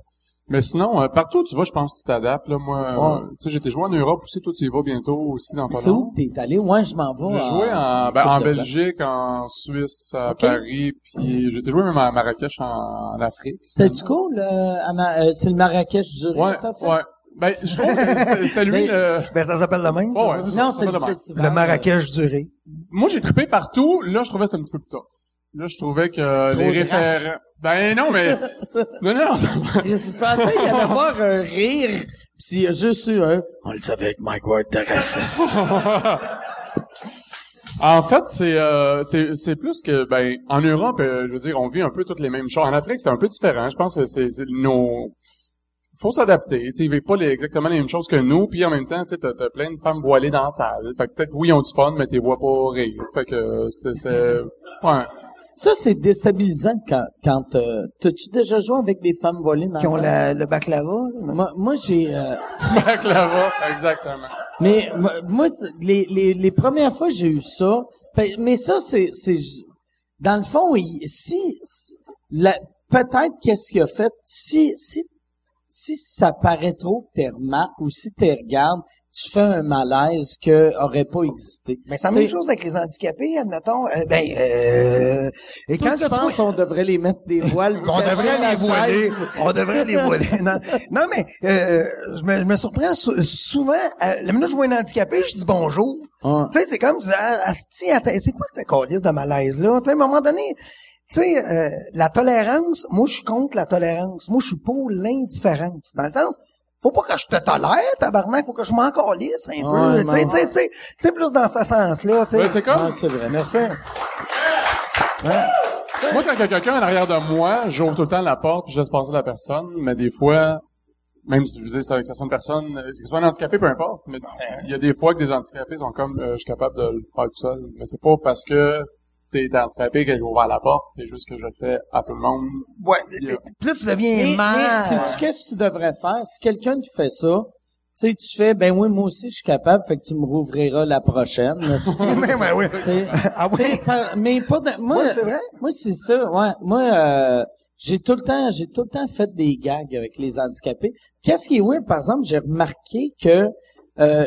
Mais sinon, euh, partout où tu vas, je pense que tu t'adaptes. Là, moi, Ouais. euh, tu sais, j'étais joué en Europe aussi, toi tu y vas bientôt aussi dans C'est où que t'es allé? Ouais, je m'en vais. J'ai joué en, ben, en. Belgique, en Suisse, à. Paris, puis j'ai été joué même à Marrakech en, en Afrique. C'était-tu cool? euh, à Ma- euh, c'est le Marrakech du Ouais, fait? ouais. Ben, je trouve que c'était c'était lui le... Ben, ça s'appelle le même. Ouais, ouais, ça? Non, c'est le s'appelle le festival. Le Marrakech duré. Moi, j'ai trippé partout. Là, je trouvais que c'était un petit peu plus tard. Là, je trouvais que Trop les référents... Ben non, mais... non, non, Je pensais qu'il allait avoir un rire, pis il y a juste eu un... On le savait que Mike Ward était raciste. En fait, c'est euh, c'est c'est plus que ben en Europe, euh, je veux dire, on vit un peu toutes les mêmes choses. En Afrique, c'est un peu différent. Je pense que c'est nos faut s'adapter. Tu sais, ils vivent pas les- exactement les mêmes choses que nous. Puis en même temps, tu t'as t'as plein de femmes voilées dans la salle. Fait que peut-être oui, ils ont du fun, mais t'es vois pas rire. Fait que euh, c'était c'était ouais. Ça, c'est déstabilisant quand, quand, euh, t'as-tu déjà joué avec des femmes volées dans Qui ont la- le baklava. là. Moi, moi j'ai, euh, Baklava, exactement. mais moi, les, les, les premières fois que j'ai eu ça, mais ça, c'est, c'est, dans le fond, il- si, la, peut-être qu'est-ce qu'il a fait, si, si, si ça paraît trop que t'es remarques ou si t'es regardes, tu fais un malaise que aurait pas existé. Mais c'est la même chose avec les handicapés, admettons. Euh, ben, euh, et quand tu penses qu'on devrait les mettre des voiles? On devrait les voiler. On devrait les voiler. Non, non mais euh, je, me, je me surprends sou- souvent. Euh, la minute où je vois un handicapé, je dis bonjour. Ah. Tu sais, c'est comme, ah, c'est quoi cette calice de malaise-là? Tu sais, à un moment donné, tu sais, euh, la tolérance, moi, je suis contre la tolérance. Moi, je suis pour l'indifférence. Dans le sens, faut pas que je te tolère, tabarnak, faut que je m'en calisse un Ouais, peu. Tu sais, tu sais, tu sais, plus dans ce sens-là, tu sais. Ouais, c'est comme Ah, c'est vrai. Merci. moi quand il y a quelqu'un en arrière de moi, j'ouvre tout le temps la porte puis je laisse passer la personne, mais des fois même si je disais que ce soit une personne, euh, que ce soit un handicapé, peu importe, mais il y a des fois que des handicapés sont comme, euh, je suis capable de le faire tout seul. Mais c'est pas parce que t'es handicapé que j'ai ouvert la porte, c'est juste que je le fais à tout le monde. Ouais. Puis là, tu deviens Mais, mal. mais sais-tu qu'est-ce que tu devrais faire? Si quelqu'un te fait ça, tu sais, tu fais, ben oui, moi aussi, je suis capable, fait que tu me rouvriras la prochaine. Mais, ben oui. Ah oui? par- mais pas de, moi, Ouais, c'est vrai? moi, c'est ça, ouais. Moi, euh, j'ai tout le temps, j'ai tout le temps fait des gags avec les handicapés. Qu'est-ce qui est weird, par exemple, j'ai remarqué que, euh,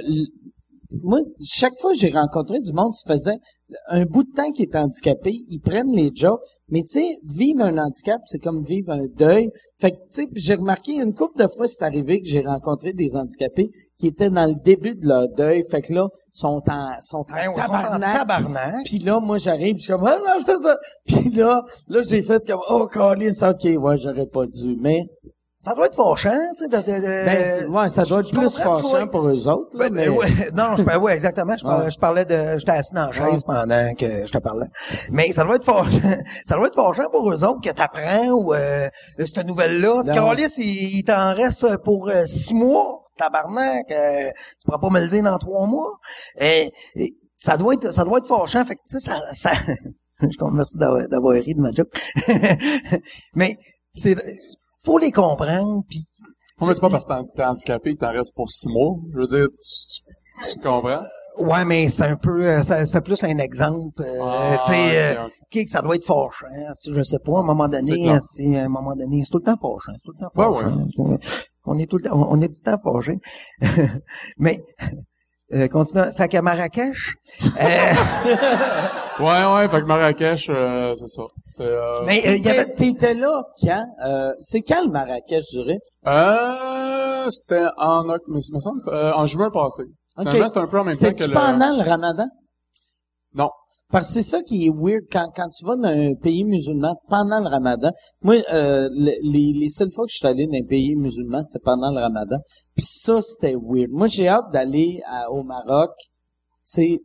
moi, chaque fois que j'ai rencontré du monde, ça faisait un bout de temps qu'il est handicapé, ils prennent les jokes, mais tu sais, vivre un handicap, c'est comme vivre un deuil. Fait que, tu sais, j'ai remarqué une couple de fois, c'est arrivé que j'ai rencontré des handicapés qui étaient dans le début de leur deuil. Fait que là, sont en, sont en Ben, sont en tabarnak. Puis là, moi, j'arrive, je suis comme, ah, non, c'est ça. Puis là, là, j'ai fait comme, oh, calice, ok, ouais, j'aurais pas dû, mais, Ça doit être fâchant, tu sais, de, de, de- ben, ouais, ça doit être plus fâchant pour eux autres, là, Ben, mais, ben, ouais, non, je, ouais, exactement. Je, parlais, Ouais. je parlais de, j'étais assis dans la chaise pendant que je te parlais. Mais ça doit être fâchant, ça doit être fâchant pour eux autres que t'apprends ou, euh, cette nouvelle-là. Carlis, il, il t'en reste pour euh, six mois. Tabarnak, euh, tu pourras pas me le dire dans trois mois. Et, et ça doit être, ça doit être fâchant. Fait que, tu sais, ça, ça, je te remercie d'avoir, d'avoir ri de ma joke. Mais, c'est, faut les comprendre puis Pas mais c'est pas parce que t'es- handicapé que t'en restes pour six mois. Je veux dire, tu, tu- tu comprends? Ouais, mais c'est un peu, euh, c'est plus un exemple, euh, Ah, tu sais, euh, ça doit être fâchant. hein, si Je sais pas, à un moment donné, c'est à un moment donné, c'est tout le temps fâchant, c'est tout le temps Ouais, fâchant. On est tout le temps, on on est tout le temps fâché. mais, euh, continuons. Fait qu'à Marrakech, euh, Ouais, ouais, fait que Marrakech, euh, c'est ça. C'est, euh, mais euh, y T'étais- avait, t'étais là quand? Euh, c'est quand le Marrakech, je dirais? euh, c'était en, oct- mais me semble, euh, en juin passé. Ok. Finalement, c'était un peu en même temps que C'était-tu le... pendant le ramadan? Non. Parce que c'est ça qui est weird quand, quand tu vas dans un pays musulman pendant le ramadan. Moi, euh, le- les, les seules fois que je suis allé dans un pays musulman, c'est pendant le ramadan. Puis ça, c'était weird. Moi, j'ai hâte d'aller à- au Maroc. C'est,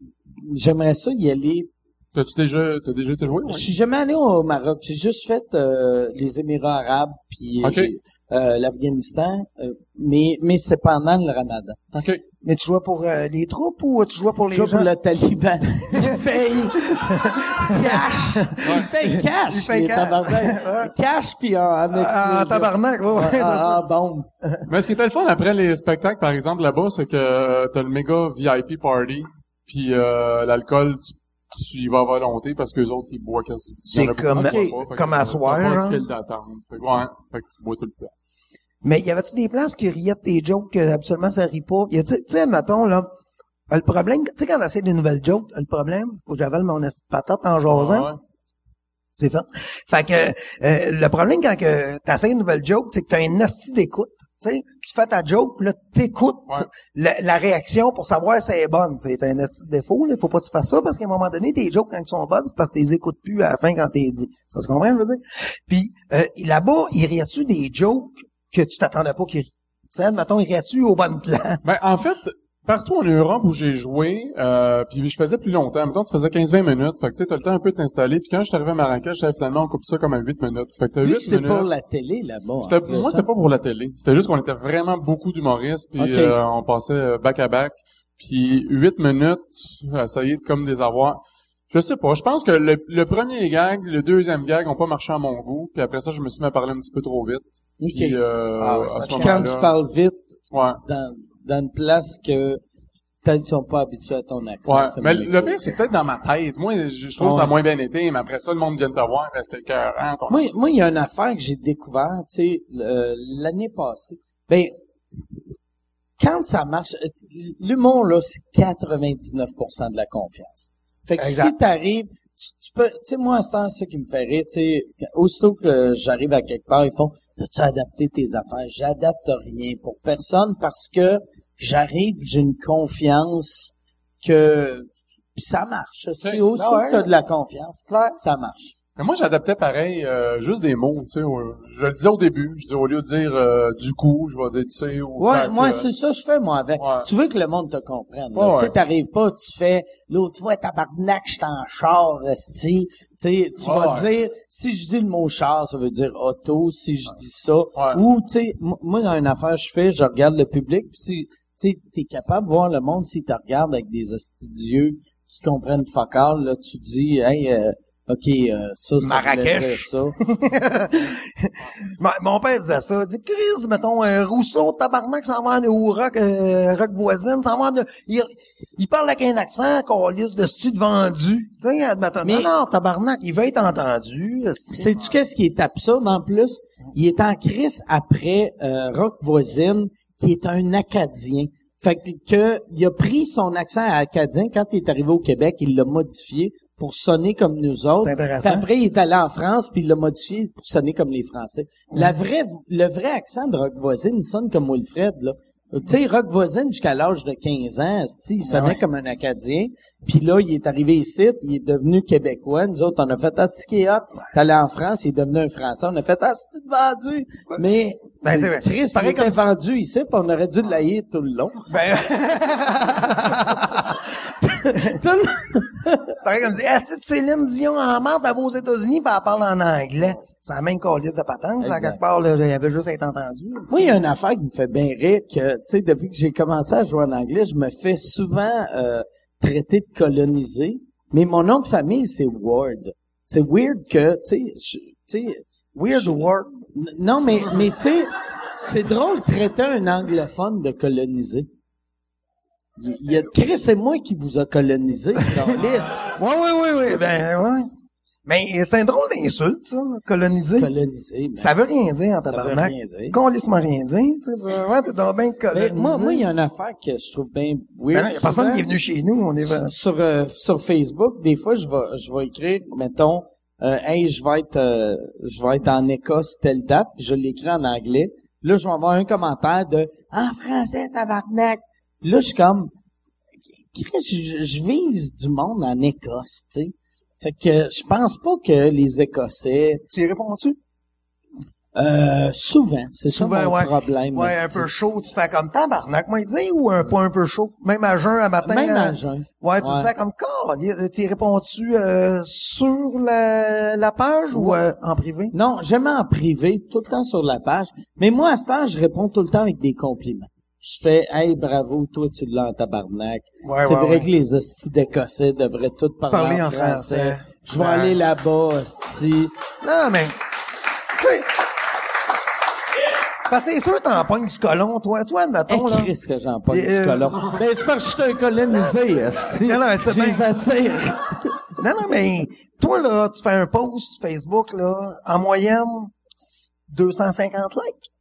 j'aimerais ça y aller. T'as-tu déjà, t'as déjà été joué? ouais? Je suis jamais allé au Maroc. J'ai juste fait euh, les Émirats arabes puis j'ai- euh, l'Afghanistan. euh, mais mais c'est pendant le ramadan. OK. mais tu jouais pour euh, les troupes ou tu jouais pour les Je gens? pour le Taliban. Il paye cash. Il paye cash. Il paye cash. tabarnak. Cash puis en, en en tabarnak, ouais, ouais, Ah, c'est ça. ah, bombe. Mais ce qui était le fun après les spectacles, par exemple, là-bas, c'est que euh, t'as le méga VIP party, puis euh, l'alcool, tu, tu y vas à volonté parce que les autres, ils boivent quasi. C'est comme- boivent pas, comme à soir, genre? file d'attente. Fait que, ouais, fait que tu bois tout le temps. Mais y avait-tu des places qui riaient de tes jokes que absolument ça rit pas? Tu sais- mettons, là, le problème, tu sais, quand t'essaies des nouvelles jokes, le problème, faut que j'avale mon de patate en jasant. Ouais, ouais. C'est fait. Fait que euh, le problème quand que t'essayes une nouvelle joke, c'est que t'as un hostie d'écoute. Tu sais, tu fais ta joke, puis là, t'écoutes Ouais. la, la réaction pour savoir si elle est bonne. C'est un défaut, là. Faut pas que tu fasses ça parce qu'à un moment donné, tes jokes, quand ils sont bonnes, c'est parce que tu les écoutes plus à la fin quand t'es dit. Ça se comprend, je veux dire? Puis euh, là-bas, il riait-tu des jokes que tu t'attendais pas qu'il rit? Tu sais, admettons, il riait-tu aux bonnes places? Ben, en fait, Partout en Europe où j'ai joué, euh, puis je faisais plus longtemps. Mettons, tu faisais 15-20 minutes. Fait que tu sais, t'as le temps un peu de t'installer. Puis quand je suis arrivé à Marrakech, j'avais finalement, on coupe ça comme à 8 minutes. Fait que t'as Vu 8 que c'est minutes. pour la télé là-bas. C'était, moi, hein? c'était pas pour la télé. C'était juste qu'on était vraiment beaucoup d'humoristes, puis euh, on passait euh, back à back. Puis 8 minutes, à essayer de comme des avoirs. Je sais pas. Je pense que le, le premier gag, le deuxième gag ont pas marché à mon goût. Puis après ça, je me suis mis à parler un petit peu trop vite. OK. Puis, euh, Ah ouais, à ça ce pique. Quand tu parles vite Ouais. dans, dans une place que peut-être qu'ils sont pas habitués à ton accent. Ouais, mais le pire, c'est peut-être dans ma tête. Moi, je, je trouve ça moins bien été, mais après ça, le monde vient te voir, reste écœurant. ton- Moi, moi, il y a une affaire que j'ai découvert, tu sais, l'année passée. Ben, quand ça marche, l'humour, là, c'est 99% de la confiance. Fait que Exact. si t'arrives, tu, tu peux, tu sais, moi, c'est ça qui me fait rire, tu sais, aussitôt que j'arrive à quelque part, ils font, t'as-tu adapté tes affaires? J'adapte rien pour personne parce que j'arrive, j'ai une confiance que, ça marche. Aussitôt Ah ouais. que t'as de la confiance, ça marche. Mais moi, j'adaptais pareil, euh, juste des mots, tu sais. au- Je le disais au début. Je disais, au lieu de dire euh, du coup, je vais dire tu sais. Ou Ouais, moi, c'est ça que je fais, moi, avec. Ouais. Tu veux que le monde te comprenne. Ouais, Tu sais, t'arrives pas, tu fais, l'autre fois, tabarnak, je en char, esti. Tu tu vas dire, si je dis le mot char, ça veut dire auto, si je dis ça. Ouais. Ou, tu sais, mo- moi, dans une affaire, je fais, je regarde le public, puis si, tu sais, t'es capable de voir le monde, si tu regardes avec des hostidieux qui comprennent fuck all, là, tu dis, hey, euh, OK, euh, ça, ça Marrakech. ça. Mon- Mon père disait ça. Il dit, Chris, mettons, euh, Rousseau, tabarnak, s'en va au rock, euh, rock voisine, s'en va de, il, il parle avec un accent, qu'on liste de style vendu. Tu sais, admettons, Mais- non, non, tabarnak, il veut être entendu. c'est- Sais-tu qu'est-ce qui est absurde en plus? Il est en crise après euh, Rock Voisine, qui est un Acadien. Fait que, que il a pris son accent acadien quand il est arrivé au Québec, il l'a modifié pour sonner comme nous autres. C'est intéressant. Puis après, il est allé en France, puis il l'a modifié pour sonner comme les Français. La vraie, le vrai accent de Rock Voisine, il sonne comme Wilfred, là. Tu sais, Rock Voisine, jusqu'à l'âge de 15 ans, il sonnait ouais. comme un Acadien. Puis là, il est arrivé ici, il est devenu Québécois. Nous autres, on a fait Asti est hot? T'es allé en France, il est devenu un Français. On a fait Asti de vendu? Mais, Ben, c'est vrai. Chris, il était vendu ici, on aurait dû le laïr tout le long. Ben, pareil comme dit, est-ce que Céline Dion en marde, elle va aux États-Unis, puis elle parle en anglais. C'est la même calice de patente, là, Exact. quelque part, là, il y avait juste à être entendu. Moi, il y a une affaire qui me fait bien rire que, tu sais, depuis que j'ai commencé à jouer en anglais, je me fais souvent euh, traiter de colonisé, mais mon nom de famille, c'est Ward. C'est weird que, tu sais, Weird je- n- non, mais, mais tu sais, c'est drôle de traiter un anglophone de colonisé. Il y a Chris et moi qui vous a colonisé, Carlis. Oui, oui, oui, oui, ben, ouais. Mais c'est un drôle d'insulte, ça, coloniser. Colonisé, mais Ça veut rien dire en ça veut tabarnak. rien dire. Colissement rien dire, tu sais. Ouais, t'es donc bien colonisé. moi, moi, il y a une affaire que je trouve bien Ben weird. non, y a personne qui est venu chez nous, on est... sur sur, euh, sur Facebook, des fois je vais je vais écrire mettons euh, hey, je vais être euh, je vais être en Écosse telle date, puis je l'écris en anglais. Là, je vais avoir un commentaire de en français tabarnak. Là, je suis comme je, je vise du monde en Écosse, tu sais. Fait que je pense pas que les Écossais Tu y réponds-tu? euh, souvent, c'est ça Souvent, mon ouais. problème. Ouais, un peu chaud, tu fais comme tabarnak, moi, il dit, ou un, pas un peu chaud? Même à jeun, à matin? Même à jeun. Ouais, tu Ouais. te fais comme, Caliste, tu y réponds-tu euh, sur la, la page ou euh, en privé? Non, jamais en privé, tout le temps sur la page. Mais moi, à ce temps, je réponds tout le temps avec des compliments. Je fais, hey, bravo, toi, tu l'as en tabarnak. Ouais, c'est ouais, vrai ouais. que les hosties d'Écossais devraient tous parler, Parler en en français. français. Je vais aller là-bas, hostie. Non, mais, tu sais... Parce que c'est sûr, t'en pognes du colon, toi. Toi, admettons, là. Chris que j'en pogne du euh, colon. Ben, c'est parce que je suis un colonisé, hostie. Non, non, c'est Je les attire. Non, non, mais toi, là, tu fais un post sur Facebook, là, en moyenne, 250 likes.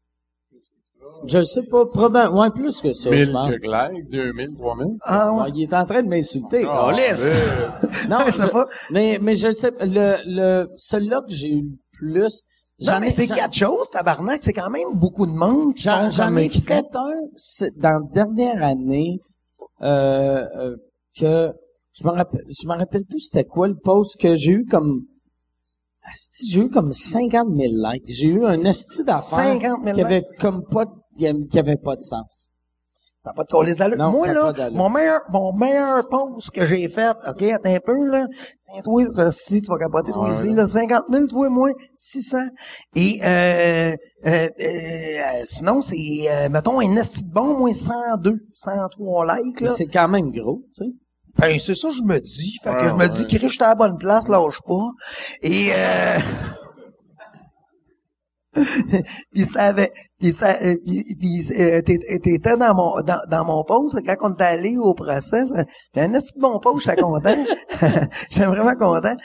Je sais pas, probablement, ouais, plus que ça, je 1000 pense. quelques likes, 2000, 3000. Ah, Ouais, ouais. il est en train de m'insulter, Ah, câlisse. euh, Non, Je sais je- pas. mais, mais je sais, le, le, celui-là que j'ai eu le plus, Non, j'en mais ai- c'est quatre choses, tabarnak. C'est quand même beaucoup de monde qui J'en, font j'en ai fait un c'est dans la dernière année euh, euh, que je me rappelle je me rappelle plus c'était quoi le post que j'ai eu comme j'ai eu comme 50 000 likes. J'ai eu un esti d'affaires 50 000 qui avait comme pas avait- qui avait pas de sens. Ça n'a pas de coller d'allure. Non, Moi, là, mon meilleur, mon meilleur post que j'ai fait, OK, attends un peu, là. Tiens, toi, euh, si tu vas capoter, toi, Ouais, ici, là, 50 000, toi, moi, 600. Et, euh, euh, euh, sinon, c'est, euh, mettons, un esti de bon, moi, 102, 103 likes, là. c'est quand même gros, tu sais. Ben, c'est ça, je me dis. Fait que je me ouais. dis, Chris, j'étais à la bonne place, lâche pas. Et, euh, puis avec, puis euh, euh, t'é- t'étais dans mon, dans, dans mon poste, quand on est allé au procès, puis un de bon poste, j'étais content. j'étais vraiment content.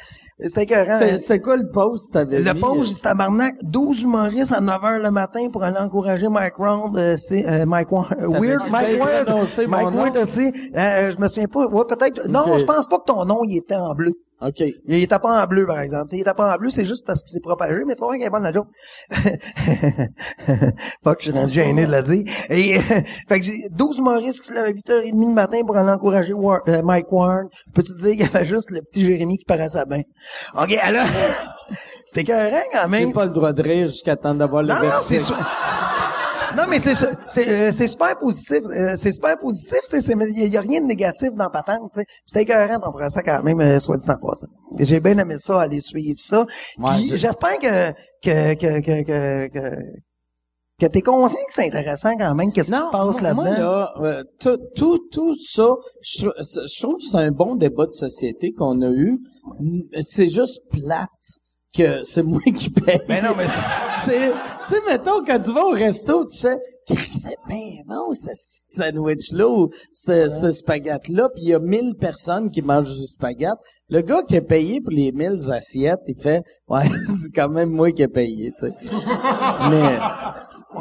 C'était écœurant. C'est, c'est quoi le post que t'avais Le mis? post, c'était tabarnak, 12 humoristes à 9 h le matin pour aller encourager Mike Round, euh, c'est, euh, Mike Ward, euh, Weird, Mike Ward, Mike? Ward aussi, euh, je me souviens pas, ouais, peut-être, non, Ok. je pense pas que ton nom, il était en bleu. OK. Il était pas en bleu, par exemple. Tu sais, il était pas en bleu, c'est juste parce qu'il s'est propagé, mais tu vois qu'il est bonne la joke. Fuck, je suis rendu gêné de la dire. Et, euh, fait que j'ai 12 humoristes qui se lèvent à 8h30 le matin pour aller encourager War- euh, Mike Warren. Peux-tu dire qu'il y avait juste le petit Jérémy qui paraissait bien? OK, alors, c'était écœurant quand J'ai même. pas le droit de rire jusqu'à temps d'avoir le Non, non, c'est sûr. Non, mais c'est euh, c'est super positif. euh, c'est super positif. tu sais, Il y, a rien de négatif dans Patente. tu sais. C'est écœurant d'en prendre ça quand même, euh, soit dit en passant. J'ai bien aimé ça, aller suivre ça. Ouais, Puis c'est- j'espère que que que que que, que, que t'es conscient que c'est intéressant quand même, qu'est-ce qui se passe moi, là-dedans. là, euh, tout, tout, tout ça, je, je trouve que c'est un bon débat de société qu'on a eu. C'est juste plate que c'est moi qui paye. Ben non, mais c'est- tu sais, mettons, quand tu vas au resto, tu sais, c'est bien bon, ce petit sandwich-là, ou ce, ce spaghetti-là, puis il y a mille personnes qui mangent du spaghetti. Le gars qui a payé pour les mille assiettes, il fait, ouais, c'est quand même moi qui ai payé, tu sais. mais,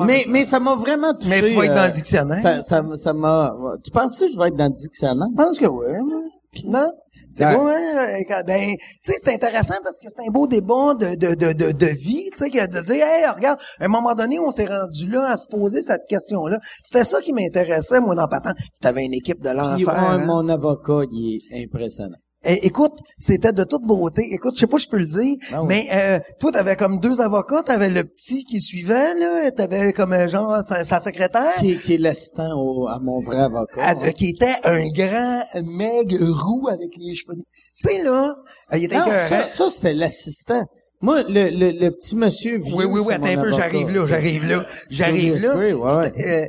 mais, mais ça m'a vraiment touché. Mais tu vas être dans euh, le dictionnaire. Ça, ça, ça m'a, tu penses que je vais être dans le dictionnaire? Je pense que oui. moi. Non? C'est Ouais. beau, hein? quand- Ben, tu sais, c'est intéressant parce que c'est un beau débat de, de, de, de, de vie, tu sais, que de dire, hey, regarde, à un moment donné, on s'est rendu là à se poser cette question-là. C'était ça qui m'intéressait, moi, dans Patent. Puis t'avais une équipe de l'enfer. hein? mon avocat, il est impressionnant. Eh, écoute, c'était de toute beauté. Écoute, je sais pas si je peux le dire, Ah oui. mais euh, toi, t'avais comme deux avocats, t'avais le petit qui suivait, là, t'avais comme euh, genre sa, sa secrétaire. Qui, qui est l'assistant à mon vrai avocat. à- euh, qui était un grand meg roux avec les cheveux. Tu sais, là, euh, il était Non, ça, ça c'était l'assistant. Moi, le, le, le petit monsieur vieux, Oui, oui, oui, attends un peu, avocat. j'arrive là, j'arrive là, j'arrive là. Ouais, euh,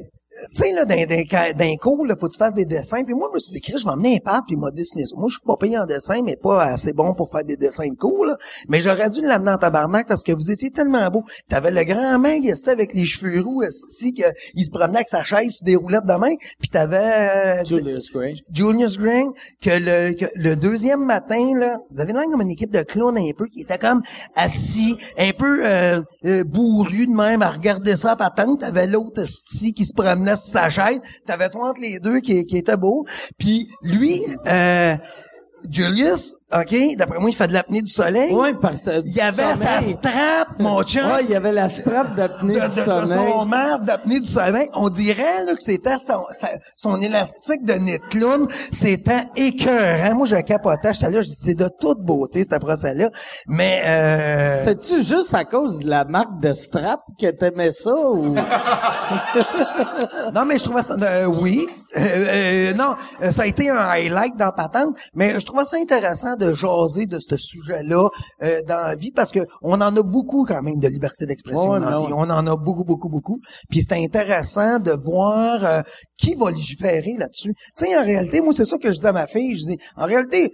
tu sais, là, dans, dans, dans un cours, là, faut que tu fasses des dessins. Puis moi, je me suis dit, je vais emmener un pâte, puis il m'a dessiné ça. Moi, je suis pas payé en dessin, mais pas assez bon pour faire des dessins de cours, là. Mais j'aurais dû l'amener en tabarnak parce que vous étiez tellement beau. T'avais le grand mec, avec les cheveux roux, esti, que il se promenait avec sa chaise sur des roulettes de main. Puis t'avais... euh, Julius Gray. Julius Green, que le, que le deuxième matin, là, vous avez l'air comme une équipe de clowns un peu, qui était comme assis, un peu euh, euh, bourru de même, à regarder ça à patente. T'avais l'autre esti qui se promenait sur sa chaise. T'avais toi entre les deux qui, qui était beau. Puis lui, euh, Julius, OK, d'après moi, il fait de l'apnée du soleil. Ouais, parce que. Il y avait sa strap, mon chum Ouais, il y avait la strap d'apnée de, du de- de sommeil. son masque d'apnée du sommeil. On dirait là, que c'était son, son élastique de de clown. C'était écœurant. Moi, je capotais. J'étais là, je dis, c'est de toute beauté, ce procès-là. Mais, euh, C'est-tu juste à cause de la marque de strap que t'aimais ça ou? non, mais je trouvais ça, euh, oui. Euh, euh, non, ça a été un highlight dans Patente, mais je trouvais ça intéressant de jaser de ce sujet-là euh, dans la vie parce que on en a beaucoup quand même de liberté d'expression Ouais, dans la non. vie. On en a beaucoup, beaucoup, beaucoup. Puis c'est intéressant de voir euh, qui va légiférer là-dessus. Tu sais, en réalité, moi, c'est ça que je dis à ma fille. Je dis, en réalité,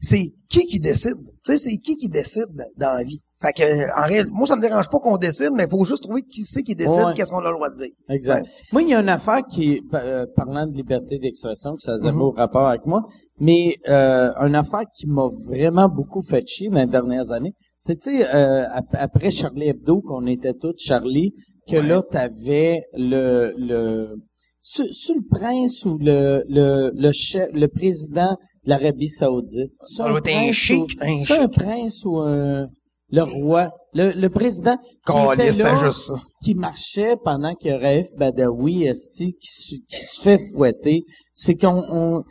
c'est qui qui décide? Tu sais, c'est qui qui décide dans la vie? Fait que, en réalité, moi, ça me dérange pas qu'on décide, mais il faut juste trouver qui c'est qui décide, Ouais. qu'est-ce qu'on a le droit de dire. Exact. Moi, il y a une affaire qui, euh, parlant de liberté d'expression, que ça a zéro rapport avec moi, mais euh, une affaire qui m'a vraiment beaucoup fait chier dans les dernières années, c'était euh, ap- après Charlie Hebdo, qu'on était tous Charlie, que là, t'avais le... le sur, sur le prince ou le le le chef, le président de l'Arabie Saoudite. Ça doit être un prince chic, ou- un un chic. prince ou un le roi, le, le président qui était là, juste ça. qui marchait pendant que Raif Badawi, esti, qui, se- qui se fait fouetter, c'est qu'on, on-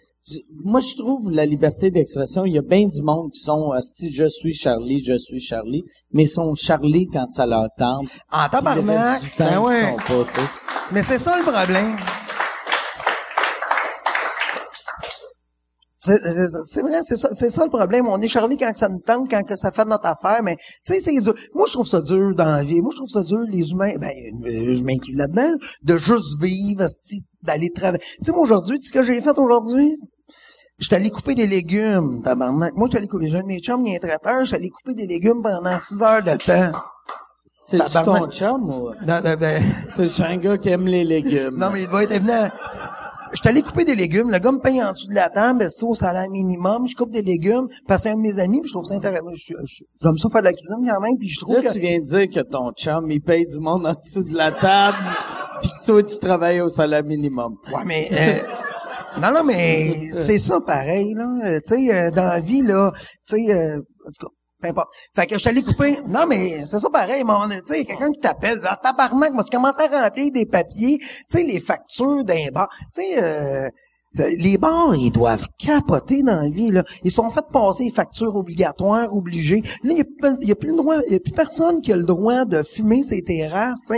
moi je trouve la liberté d'expression, il y a bien du monde qui sont, esti, je suis Charlie, je suis Charlie, mais sont Charlie quand ça leur tente. En tabarnak, ben ils ouais. sont pas, tu sais. Mais c'est ça le problème. C'est vrai, c'est ça, c'est ça le problème. On est charvé quand ça nous tente, quand que ça fait notre affaire, mais tu sais, c'est dur. Moi, je trouve ça dur dans la vie. Moi, je trouve ça dur, les humains, ben, euh, je m'inclus là-dedans, là, de juste vivre, d'aller travailler. Tu sais, moi, aujourd'hui, tu sais ce que j'ai fait aujourd'hui? J'étais allé couper des légumes, tabarnak. Moi, j'étais allé couper, j'ai un de mes chums, il est traiteur, j'étais allé couper des légumes pendant six heures de temps. C'est ton chum ou? Non, non, ben, C'est un gars qui aime les légumes? non, mais il doit être venu à- J'étais allé couper des légumes. Le gars me paye en dessous de la table, c'est au salaire minimum. Je coupe des légumes. Parce que c'est un de mes amis, puis je trouve ça intéressant. Je- je- J'aime ça faire de la cuisine quand même, puis je trouve Là, que... tu viens de dire que ton chum, il paye du monde en dessous de la table, pis que toi, tu travailles au salaire minimum. Ouais, mais... euh, Non, non, mais c'est ça pareil, là. Tu sais, euh, dans la vie, là, tu sais, euh, en tout cas, peu importe. Fait que je t'allais couper. Non, mais c'est ça pareil, mon, tu sais, quelqu'un qui t'appelle, dit, ah, tabarnak, moi, tu commences à remplir des papiers, tu sais, les factures d'un bar. Tu sais, euh, les bars, ils doivent capoter dans la vie, là. Ils sont fait passer les factures obligatoires, obligées. Là, il y a plus- le droit, il y a plus personne qui a le droit de fumer ses terrasses.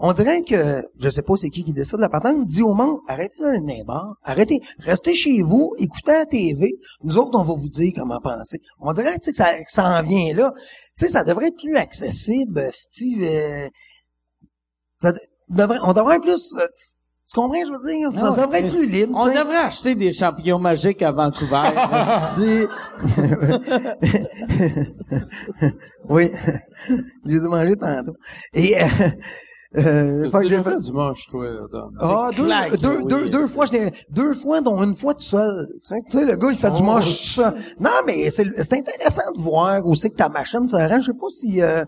On dirait que, je sais pas c'est qui qui décide de la patente, dit au monde, arrêtez dans les bars, arrêtez, restez chez vous, écoutez la TV, nous autres, on va vous dire comment penser. On dirait tu sais, que ça, que ça en vient là. Tu sais, ça devrait être plus accessible, Steve. euh, ça de- devrait, on devrait plus... euh, tu comprends, je veux dire? Ça devrait être plus libre. On devrait acheter des champignons magiques à Vancouver. oui. Je les ai mangés tantôt. Et... Euh, euh, fait que j'ai fait- du moche, toi, Adam. Ah, deux, que deux, oui. deux, deux fois, je l'ai- deux fois, dont une fois tout seul. Tu sais, le gars, il fait du Oh. moche tout seul. Non, mais c'est, c'est intéressant de voir où c'est que ta machine se rend. Je sais pas si, euh,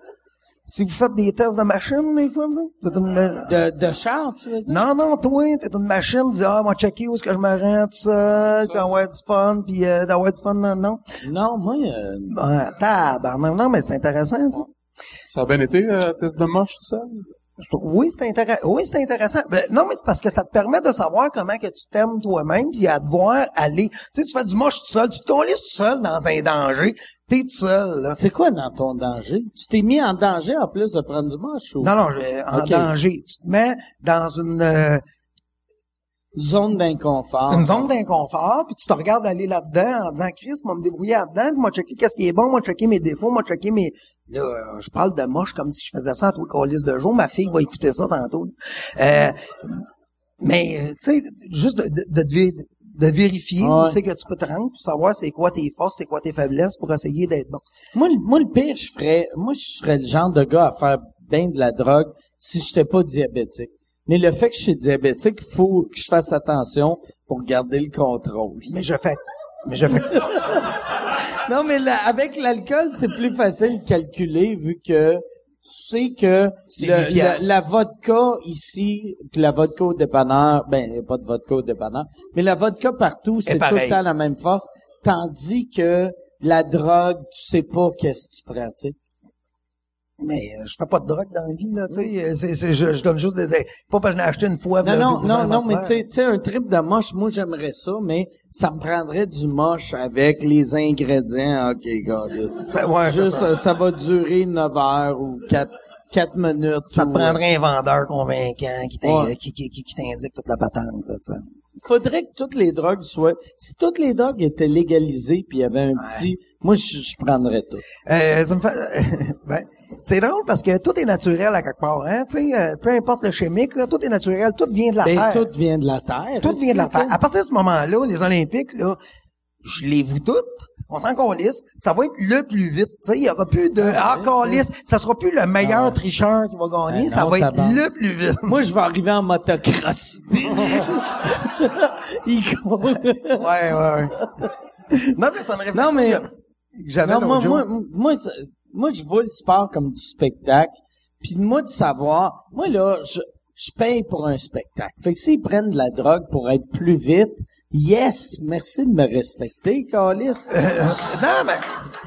si vous faites des tests de machine, des fois, vous une- De, de char, tu veux dire? Non, non, toi, t'es une machine, tu dis, ah, moi, checker où est-ce que je me rends tout seul, puis avoir du fun, puis euh, d'avoir du fun, non, non. Non, moi, euh, Ah, tabarnak. non, mais c'est intéressant, ça. Ça a bien été, euh, test de moche, tout ça? Oui, c'est intéressant. Oui, c'est intéressant. Non, mais c'est parce que ça te permet de savoir comment que tu t'aimes toi-même, puis à te voir aller. Tu sais, tu fais du moche tout seul, tu te laisses tout seul dans un danger. T'es tout seul, là. c'est quoi dans ton danger? Tu t'es mis en danger en plus de prendre du moche ou? Non, non, en danger. Tu te mets dans une, euh, zone d'inconfort? une zone d'inconfort, puis tu te regardes aller là-dedans en disant, Chris, moi me débrouiller là-dedans, puis moi checker qu'est-ce qui est bon, moi checker mes défauts, moi checker mes... Là, euh, je parle de moche comme si je faisais ça à tous les de jour. Ma fille va écouter ça tantôt. Euh, mais, euh, tu sais, juste de, de, de, vérifier où c'est que tu peux te rendre pour savoir c'est quoi tes forces, c'est quoi tes faiblesses pour essayer d'être bon. Moi, le- moi, le pire, je ferais, moi, je serais le genre de gars à faire bien de la drogue si j'étais pas diabétique. Mais le fait que je suis diabétique, il faut que je fasse attention pour garder le contrôle. Mais je fais... Mais je fais... Non, mais avec l'alcool, c'est plus facile de calculer vu que tu sais que le- la, la vodka ici, puis la vodka au dépanneur, ben, il n'y a pas de vodka au dépanneur, mais la vodka partout, c'est tout le temps la même force, tandis que la drogue, tu sais pas qu'est-ce que tu prends, tu sais. Mais euh, je fais pas de drogue dans la vie, là, tu sais. c'est- c'est- je, je donne juste des... Pas parce que je l'ai acheté une fois... Non, non, 12 non, non, mais tu sais, un trip de moche, moi, j'aimerais ça, mais ça me prendrait du moche avec les ingrédients. OK, gars, Ça- ouais, Juste, ça. ça va durer 9 heures ou 4, 4 minutes. Ça te ou- prendrait un vendeur convaincant qui t'in- Ouais. qui, qui, qui, qui t'indique toute la patente, là, tu sais. faudrait que toutes les drogues soient... Si toutes les drogues étaient légalisées puis il y avait un petit... Moi, je, je prendrais tout. Euh, ça me fait, ben, c'est drôle parce que tout est naturel à quelque part, hein, tu sais, euh, peu importe le chimique, là, tout est naturel, tout vient de la Ben, terre. tout vient de la terre. Tout vient de la terre. À partir de ce moment-là, les Olympiques, là, je les vous toutes. On s'en calisse. Ça va être le plus vite. Tu sais, il y aura plus de, ah, calisse. Ça sera plus le meilleur tricheur qui va gagner. Ben ça non, va être le plus vite. Moi, je vais arriver en motocross. Il court. ouais, ouais, ouais. Non, mais ça me réflexion Non, mais- j'avais moi, moi, moi, moi, je vois le sport comme du spectacle. Puis moi, de savoir, moi, là, je, je paye pour un spectacle. Fait que s'ils prennent de la drogue pour être plus vite, yes, merci de me respecter, Calis. non, mais,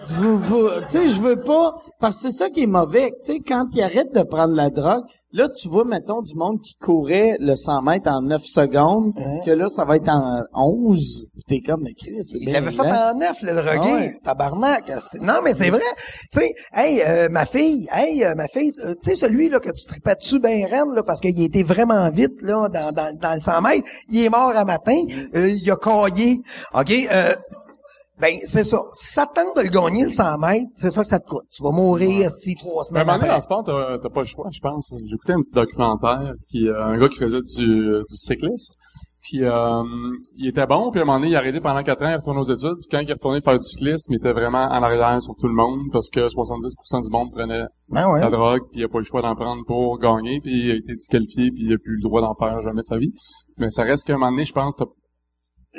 Vous, vous, tu sais, je veux pas, parce que c'est ça qui est mauvais. Tu sais, quand ils arrêtent de prendre la drogue, Là, tu vois, mettons, du monde qui courait le 100 mètres en 9 secondes, Hein? que là, ça va être en 11. Puis T'es comme, mais Chris, c'est Il l'avait fait en neuf, le drogué. Ah ouais. Tabarnak. Non, mais c'est vrai. Tu sais, hey, euh, ma fille, hey, euh, ma fille, euh, tu sais, celui, là, que tu tripais dessus ben raide, là, parce qu'il était vraiment vite, là, dans, dans, dans le 100 mètres, il est mort à matin, euh, il a caillé. OK, euh, ben, c'est ça. Si ça te tente de le gagner, le 100 mètres, c'est ça que ça te coûte. Tu vas mourir, si trois Mais à un semaines moment donné, dans après. le sport, t'as t'as pas le choix, je pense. J'ai écouté un petit documentaire, qui euh, un gars qui faisait du, du cyclisme. Puis euh, il était bon, puis à un moment donné, il a arrêté pendant quatre ans, il est retourné aux études. Puis quand il est retourné faire du cyclisme, il était vraiment en arrière sur tout le monde parce que 70% du monde prenait Ben ouais. la drogue, puis il a pas eu le choix d'en prendre pour gagner, puis il a été disqualifié, puis il a plus le droit d'en faire jamais de sa vie. Mais ça reste qu'à un moment donné, je pense, t'as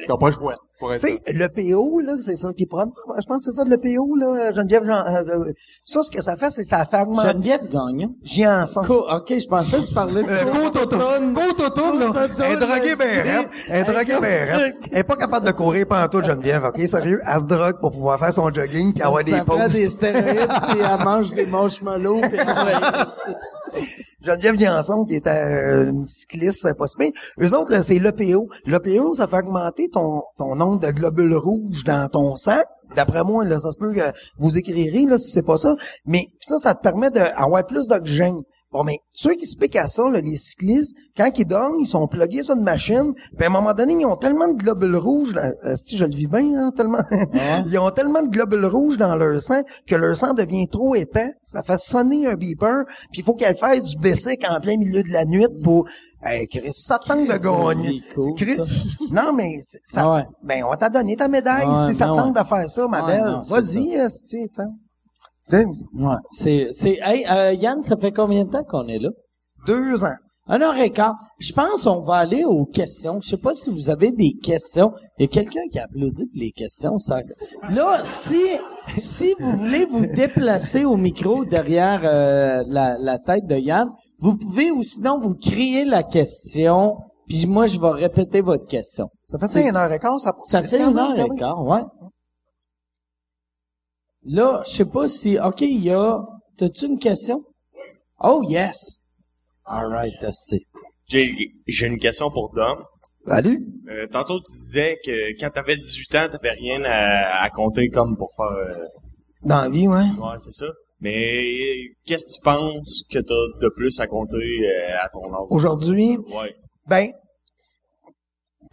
t'as pas le choix Tu sais, le PO, là, c'est ça qui prend. Je pense que c'est ça le PO, là, Geneviève Jean, euh, euh, ça, ce que ça fait, c'est que ça fait augmenter. Geneviève Gagnon? Giançon. Co- OK, je pensais que tu parlais de Euh, côte automne. Côte automne, là. Elle est droguée raide. Elle est droguée raide. Elle est pas capable de courir pendant tout, Geneviève, OK? Sérieux? Elle se drogue pour pouvoir faire son jogging pis avoir des Ça prend posts. des stéroïdes, puis elle mange des marshmallows, puis Geneviève Janson, qui était euh, une cycliste, c'est pas si. Eux autres, là, c'est l'EPO. L'EPO, ça fait augmenter ton, ton nombre de globules rouges dans ton sang. D'après moi, là, ça se peut que vous écrirez, là, si c'est pas ça. Mais ça, ça te permet d'avoir plus d'oxygène. Bon, mais ceux qui se piquent à ça, là, les cyclistes, quand ils dorment, ils sont plugués sur une machine, puis à un moment donné, ils ont tellement de globules rouges, là, euh, si je le vis bien, hein, tellement, ils ont tellement de globules rouges dans leur sang que leur sang devient trop épais, ça fait sonner un beeper, puis il faut qu'elle fasse du basic en plein milieu de la nuit pour, hey, Chris, ça tente de gagner. cool, Chris- non, mais ça, Ah ouais. ben, on t'en donner ta médaille Ah ouais, si ça tente ouais. de faire ça, ma belle. Vas-y, Deux, Ouais, c'est, c'est, hey, euh, Yann, ça fait combien de temps qu'on est là? deux ans. Un heure et quart. Je pense qu'on va aller aux questions. Je sais pas si vous avez des questions. Il y a quelqu'un qui a applaudi pour les questions. Ça... Là, si, si vous voulez vous déplacer au micro derrière euh, la, la tête de Yann, vous pouvez ou sinon vous criez la question, puis moi je vais répéter votre question. Ça fait ça une heure et quart, ça Ça fait une heure et quart, ouais. Là, je sais pas si... OK, il y a... T'as-tu une question? Oh, yes! All right, c'est... J'ai j'ai une question pour Dom. Salut. Euh, tantôt, tu disais que quand t'avais 18 ans, t'avais rien à, à compter comme pour faire... euh, Dans la vie, ouais. Ouais, c'est ça. Mais qu'est-ce que tu penses que t'as de plus à compter euh, à ton âge? Aujourd'hui, Ouais. ben,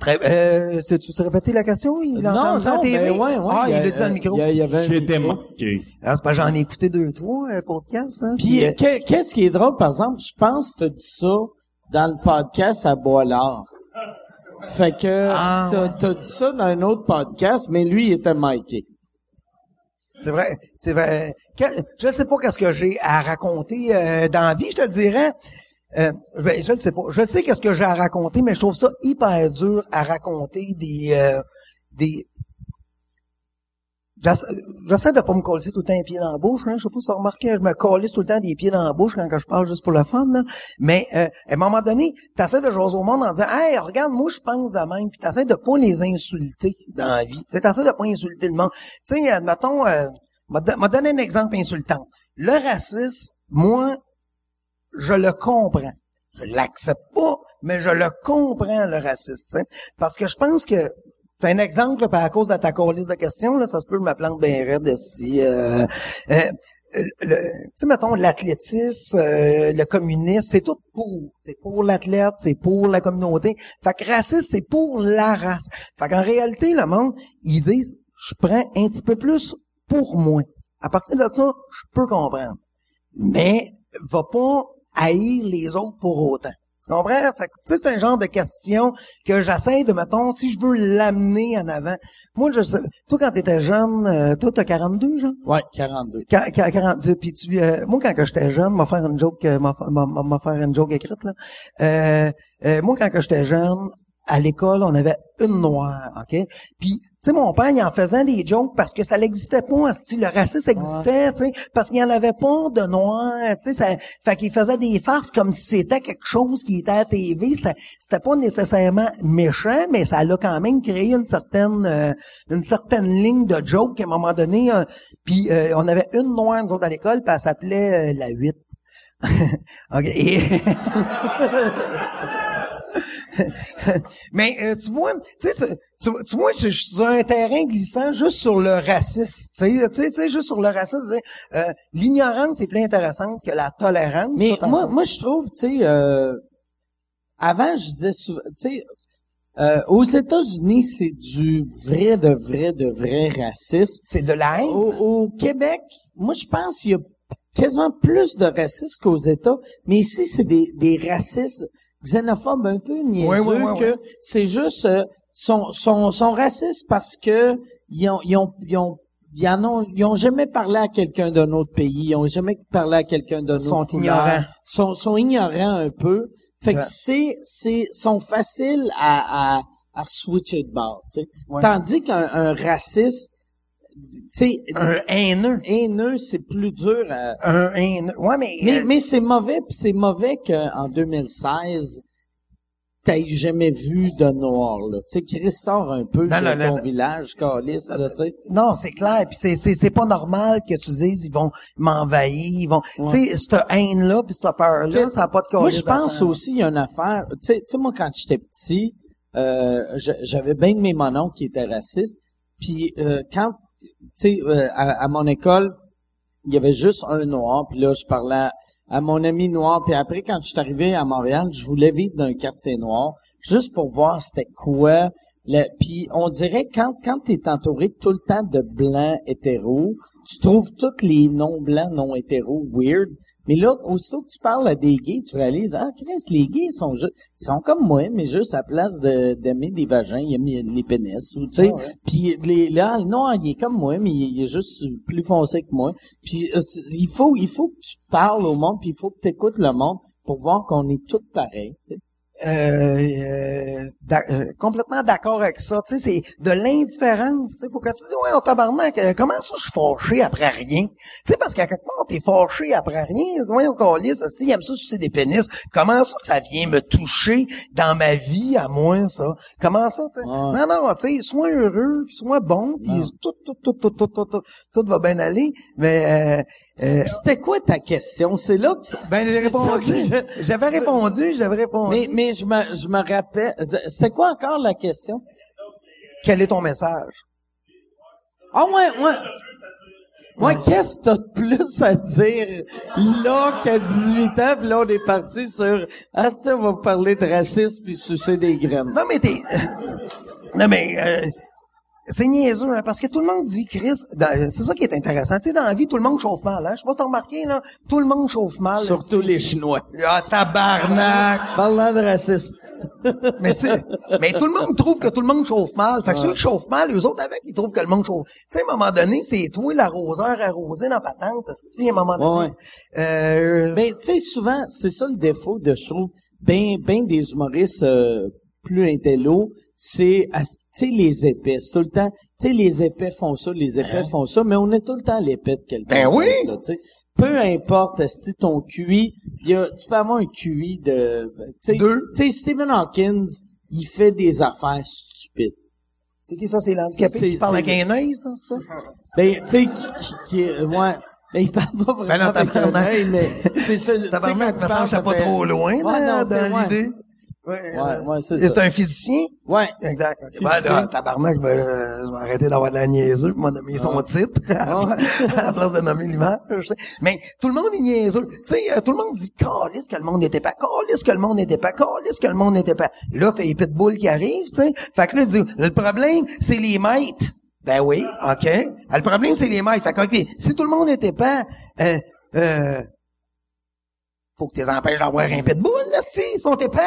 très, euh, tu tu répéter la question? Il a non, entendu ça à non, TV? ben ouais, ouais. Ah, il y a- l'a dit dans le micro. Il y, a- il y avait un J'étais micro. manqué. Ah, c'est pas j'en ai écouté deux, trois, euh, podcasts, hein. Puis, euh, euh, que- qu'est-ce qui est drôle, par exemple, je pense que t'as dit ça dans le podcast à Boilard. Fait que Ah, t'as, t'as dit ça dans un autre podcast, mais lui, il était Mikey. C'est vrai, c'est vrai. Que- je sais pas qu'est-ce que j'ai à raconter euh, dans la vie, je te dirais. Euh, ben, je ne sais pas. Je sais qu'est-ce que j'ai à raconter, mais je trouve ça hyper dur à raconter des euh, des. J'essa- J'essaie de pas me coller tout le temps les pieds dans la bouche. Hein. Je sais pas si vous remarquez, je me colle tout le temps des pieds dans la bouche quand je parle juste pour le fun. Là. Mais euh, à un moment donné, tu essaies de jouer au monde en disant Hey, regarde, moi je pense de même, puis tu essaies de pas les insulter dans la vie. Tu essaies de pas insulter le monde. Tu sais, admettons, euh, m'a donné un exemple insultant. Le racisme, moi, je le comprends. Je l'accepte pas, mais je le comprends, le racisme. Parce que je pense que c'est un exemple, par à cause de ta liste de questions, là, ça se peut me plante bien raide ici. Euh, euh, tu sais, mettons, l'athlétisme, euh, le communisme, c'est tout pour. C'est pour l'athlète, c'est pour la communauté. Fait que racisme, c'est pour la race. Fait qu'en réalité, le monde, ils disent, je prends un petit peu plus pour moi. À partir de ça, je peux comprendre. Mais, va pas haïr les autres pour autant. Tu comprends? Fait que, tu sais, c'est un genre de question que j'essaie de, mettons, si je veux l'amener en avant. Moi, je sais, toi, quand t'étais jeune, euh, toi, t'as 42, Jean? Ouais, 42. Qua- qua- 42, puis tu, euh, moi, quand que j'étais jeune, m'a faire une joke, euh, m'a faire une joke écrite, là. Euh, euh, moi, quand que j'étais jeune, à l'école, on avait une noire, OK? Puis, sais, mon père, il en faisait des jokes parce que ça n'existait pas, si le racisme existait, tu sais, parce qu'il n'y en avait pas de noirs, tu sais, ça, fait qu'il faisait des farces comme si c'était quelque chose qui était à la TV, c'était, pas nécessairement méchant, mais ça l'a quand même créé une certaine, euh, une certaine ligne de joke à un moment donné, euh, puis euh, on avait une noire, nous autres, à l'école, puis elle s'appelait euh, la 8. OK. Mais euh, tu vois, tu tu- tu, tu vois, je suis sur un terrain glissant juste sur le racisme. Tu sais, tu sais, juste sur le racisme. euh, L'ignorance est plus intéressante que la tolérance. Mais moi, moi, je trouve, tu sais, euh, avant, je disais souvent, tu sais, euh, aux États-Unis, c'est du vrai, de vrai, de vrai racisme. c'est de la haine? Au, au Québec, moi, je pense qu'il y a quasiment plus de racisme qu'aux États, mais ici, c'est des, des racistes xénophobes un peu niaiseux Ouais, ouais, ouais, que c'est juste, euh, sont, sont, sont racistes parce que ils ont, ils ont, ils ont ils en ont, ils ont jamais parlé à quelqu'un d'un autre pays, ils ont jamais parlé à quelqu'un d'un autre Sont couleur. ignorants. Sont, sont ignorants un peu. Fait que Ouais. c'est, c'est, sont faciles à, à, à switcher de bord, tu sais. Ouais. Tandis qu'un un raciste, sais, Un haineux. haineux, c'est plus dur à... Un haineux. Ouais, mais... Mais, euh, mais c'est mauvais, puis c'est mauvais qu'en 2016, t'aies jamais vu de noir, là. Tu sais, Chris sort un peu Non, de non, ton non. village, calice, là, tu sais. Non, c'est clair. Puis c'est c'est c'est pas normal que tu dises ils vont m'envahir, ils vont. Tu sais, cette haine là, puis cette peur là, Que- ça a pas de Moi, calice je pense aussi, il y a une affaire. Tu sais, moi, quand j'étais petit, euh, j'avais bien de mes mononcles qui étaient racistes. Puis euh, quand, sais, euh, à, à mon école, il y avait juste un noir. Puis là, je parlais à, mon ami noir. Puis après, quand je suis arrivé à Montréal, je voulais vivre dans un quartier noir, juste pour voir c'était quoi. Le, puis on dirait quand quand t'es entouré tout le temps de blancs hétéros, tu trouves tous les non blancs non hétéros weird. Mais là, aussitôt que tu parles à des gays, tu réalises, ah, Chris, les gays sont juste, ils sont comme moi, mais juste à place de, d'aimer des vagins, ils aiment les pénis, ou, tu sais. Ah. Puis les, là, noir, il est comme moi, mais il, il est juste plus foncé que moi. Puis euh, il faut, il faut que tu parles au monde, puis il faut que tu écoutes le monde pour voir qu'on est tous pareils, tu sais. Euh, euh, euh, complètement d'accord avec ça. Tu sais, c'est de l'indifférence. Tu sais, faut que tu dis, ouais, on tabarnak, euh, comment ça je suis fâché après rien? Tu sais, parce qu'à quelque part, t'es fâché après rien. Ouais, on calisse, si, il aime ça sucer des pénis. Comment ça que ça vient me toucher dans ma vie, à moi, ça? Comment ça, tu sais? Ouais. Non, non, tu sais, sois heureux, puis sois bon, puis tout, tout, tout, tout, tout, tout, tout, tout va bien aller. Mais, euh, euh, Puis c'était quoi ta question? C'est là que ça- ben, j'ai répondu. je- J'avais répondu, j'avais répondu. Mais, mais je me, je me rappelle, c'est quoi encore la question? Quel est ton message? Ah ouais, ouais. Ouais, qu'est-ce que t'as de plus à dire là qu'à 18 ans, puis là on est parti sur Ah, c'était, on va parler de racisme puis sucer des graines. Non, mais t'es... non, mais... euh, c'est niaiseux, hein, parce que tout le monde dit, Chris, c'est ça qui est intéressant. Tu sais, dans la vie, tout le monde chauffe mal, hein. Je sais pas si t'as remarqué, là. Tout le monde chauffe mal. Surtout les Chinois. Ah, tabarnak! Parlant de racisme. mais c'est, mais tout le monde trouve que tout le monde chauffe mal. Fait que ceux qui chauffent mal, eux autres avec, ils trouvent que le monde chauffe. Tu sais, à un moment donné, c'est toi l'arroseur arrosé dans la patente. Si, à un moment donné. Ouais, Euh, Ben, tu sais, souvent, c'est ça le défaut de, je trouve, ben, ben des humoristes euh, plus intello, c'est, les épais. C'est tout le temps, tu sais, les épais font ça, les épais font ça, mais on est tout le temps l'épais de quelqu'un. Ben oui! là. Peu importe, si ton QI, y a, tu peux avoir un QI de, tu sais, Deux. tu sais, Stephen Hawkins, il fait des affaires stupides. c'est qui ça? C'est l'handicapé qui parle avec un œil, ça? ça? Ben, tu sais, qui, qui, qui est- ouais. Ben, il parle pas vraiment Ben non, avec un œil, mais c'est ça. Tabarnak, semble que parles, t'es pas trop loin, Ouais, là, non, dans ouais. l'idée. Ouais, Ouais, ouais, c'est un physicien? Ouais. Exact. Ben, là, tabarnak, ben, euh, je vais arrêter d'avoir de la niaiseux, pour nommer son titre, à Ouais. la place de nommer l'image. Mais tout le monde est niaiseux. Tu sais, euh, tout le monde dit, calisse que le monde n'était pas, calisse que le monde n'était pas, calisse que le monde n'était pas. Là, t'as les pitbulls qui arrivent, tu sais. Fait que là, il dit, le problème, c'est les maîtres. Ben oui, OK. Ah, Le problème, c'est les maîtres. Fait que, OK, si tout le monde n'était pas, euh, euh, faut que tu les empêches d'avoir un pitbull, là, si, ils sont épais.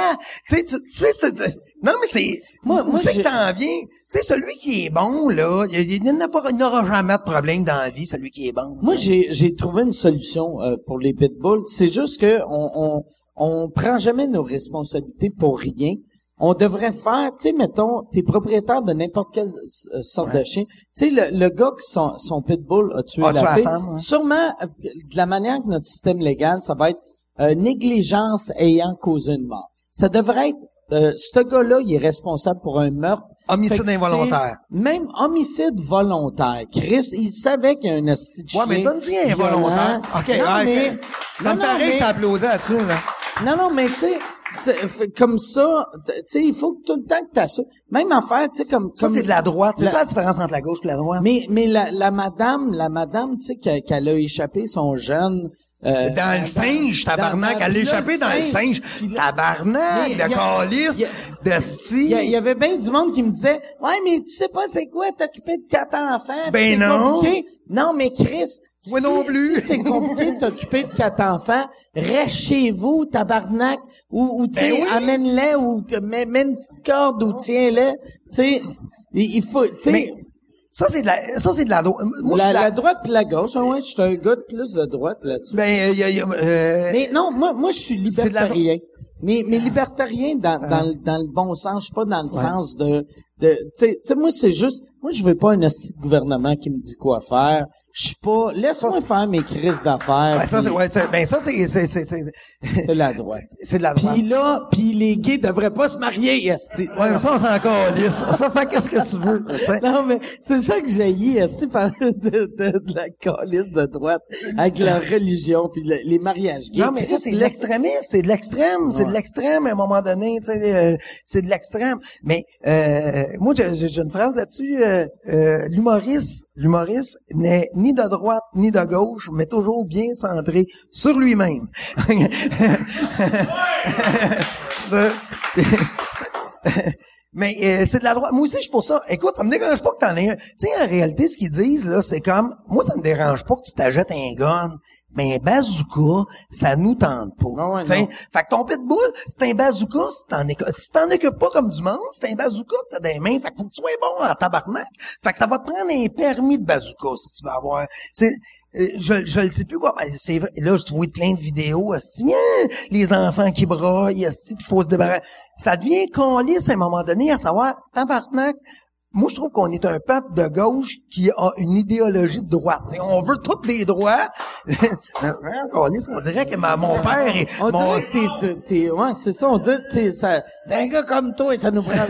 Tu sais, tu sais, non, mais c'est, Moi- moi, c'est que t'en viens? Tu sais, celui qui est bon, là, il, n'aura jamais de problème dans la vie, celui qui est bon. Moi, j'ai, j'ai trouvé une solution euh, pour les pitbulls. C'est juste que on, on, on prend jamais nos responsabilités pour rien. On devrait faire, tu sais, mettons, t'es propriétaire de n'importe quelle euh, sorte de chien. Tu sais, le, le gars qui son, son pitbull a tué A la fille, femme, ouais. sûrement, euh, de la manière que notre système légal, ça va être euh, négligence ayant causé une mort. Ça devrait être euh, ce gars-là, il est responsable pour un meurtre. Homicide involontaire. Même homicide volontaire. Chris, il savait qu'il y a un hostie Ouais, mais donne-y un violent. volontaire. OK, non, mais. Ça non, me rire que ça applaudit là-dessus, là. non, non, mais tu sais, comme ça, tu sais, il faut que tout le temps que t'as ça. Même affaire, tu sais, comme... Ça, c'est de la droite. C'est La- ça la différence entre la gauche et la droite. Mais, mais la, la madame, la madame, tu sais, qu'elle qu'elle a échappé son jeune... euh, Dans le singe, tabarnak, là, échappé dans le singe. Tabarnak, de calice, d'esti. Il y, avait bien du monde qui me disait Ouais, mais tu sais pas c'est quoi t'occuper de quatre enfants. Ben non. compliqué. Non, mais Chris. Si- non plus. Si c'est compliqué de t'occuper de quatre enfants, reste chez vous, tabarnak, ou, ou tu sais, Ben oui. amène-les, ou mets, mets une petite corde, ou tiens-les. Tu sais, il, il faut, tu sais, ça, c'est de la, ça, c'est de la droite. Moi, je la, la la- droite puis la gauche, hein, ouais, je suis un gars de plus de droite là-dessus. Ben, il y a, y a, euh, Mais non, moi, moi, je suis libertarien. Mais, mais libertarien dans, dans, le- dans le bon sens, je suis pas dans le sens de, de, tu sais, moi, c'est juste, moi, je veux pas un gouvernement qui me dit quoi faire. Je suis pas, laisse-moi faire mes crises d'affaires. ouais, ça, c'est, ouais, ben, ça, c'est, c'est, c'est, c'est, c'est la droite. c'est de la droite. Puis là, puis les gays devraient pas se marier, esti. Ouais, mais ça, on s'en calisse. Ça fait qu'est-ce que tu veux. Non, mais c'est ça que j'ai eu, esti, par de, de, de la calice de droite, avec la religion, puis le- les mariages gays. Non, mais ça, c'est de l'extrémisme, c'est de l'extrême, c'est de l'extrême à un moment donné, tu sais, euh, c'est de l'extrême. Mais euh, moi, j'ai une phrase là-dessus, euh, euh, l'humoriste, l'humoriste n'est ni de droite ni de gauche, mais toujours bien centré sur lui-même. Mais euh, c'est de la droite. Moi aussi, je suis pour ça. Écoute, ça me dérange pas que t'en aies un. Tu sais, en réalité, ce qu'ils disent, là, c'est comme... Moi, ça me dérange pas que tu t'achètes un gun. Mais un bazooka, ça nous tente pas. Ah ouais, non. fait que ton pitbull, c'est un bazooka si t'en si t'en occupes pas comme du monde, c'est un bazooka que t'as dans les mains. Fait que faut que tu sois bon en tabarnak. Fait que ça va te prendre un permis de bazooka si tu veux avoir. C'est, euh, je, je le sais plus quoi. Ben, c'est vrai. Là, je vois plein de vidéos. hein, les enfants qui braillent, puis faut se débarrasser. Ça devient lisse à un moment donné à savoir, tabarnak, moi, je trouve qu'on est un peuple de gauche qui a une idéologie de droite. T'sais, on veut tous les droits. Câlisse, on dirait que ma- mon père est... On mon- dirait que t'es, ouais, c'est ça, on dirait que t'es, ça, t'es un gars comme toi et ça nous faire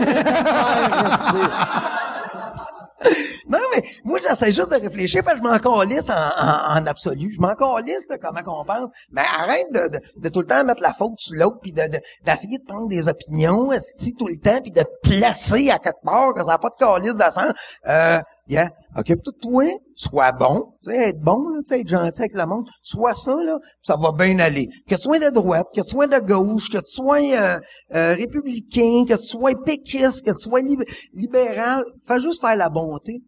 Non, mais moi, j'essaie juste de réfléchir parce que je m'en calisse en, en, en absolu. Je m'en calisse de comment qu'on pense. Mais arrête de, de, de tout le temps mettre la faute sur l'autre puis de, de- d'essayer de prendre des opinions, esti, tout le temps puis de te placer à quelque part que ça n'a pas de calice de sang. Euh, yeah? Occupe-toi sois bon, tu sais, être bon, là, tu sais, être gentil avec le monde, sois ça, là, ça va bien aller. Que tu sois de droite, que tu sois de gauche, que tu sois euh, euh, républicain, que tu sois péquiste, que tu sois lib- libéral, fais juste faire la bonté.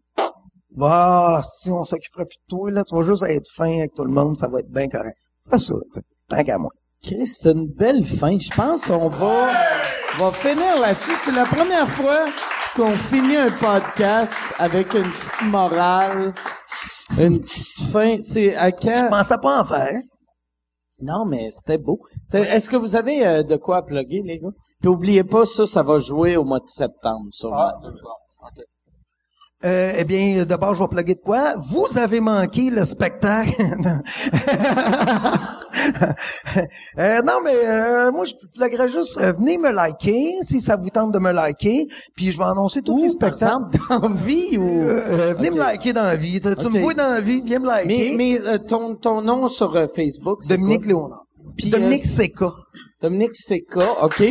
Ah, si on s'occuperait plus de toi, là, tu vas juste être fin avec tout le monde, ça va être bien correct. Fais ça, tu sais. Tant qu'à moi. Chris, c'est une belle fin. Je pense qu'on va, va finir là-dessus. C'est la première fois qu'on finit un podcast avec une petite morale, une petite fin. C'est à Je quand? pensais pas en faire. Non, mais c'était beau. C'est- Est-ce que vous avez euh, de quoi plugger, les gars? Puis oubliez pas, ça, ça va jouer au mois de septembre, sûrement. Ah, c'est ça. Euh, eh bien, d'abord, je vais plugger de quoi? Vous avez manqué le spectacle. Euh, non, mais euh, moi, je pluggerais juste, euh, venez me liker, si ça vous tente de me liker, puis je vais annoncer tous les par spectacles. exemple, dans vie ou... Euh, venez me liker dans la vie. Tu, me vois dans la vie, viens me liker. Mais, mais ton, ton nom sur Facebook, c'est Dominique quoi? Léonard. Dominique Seca. Dominique Seca, OK.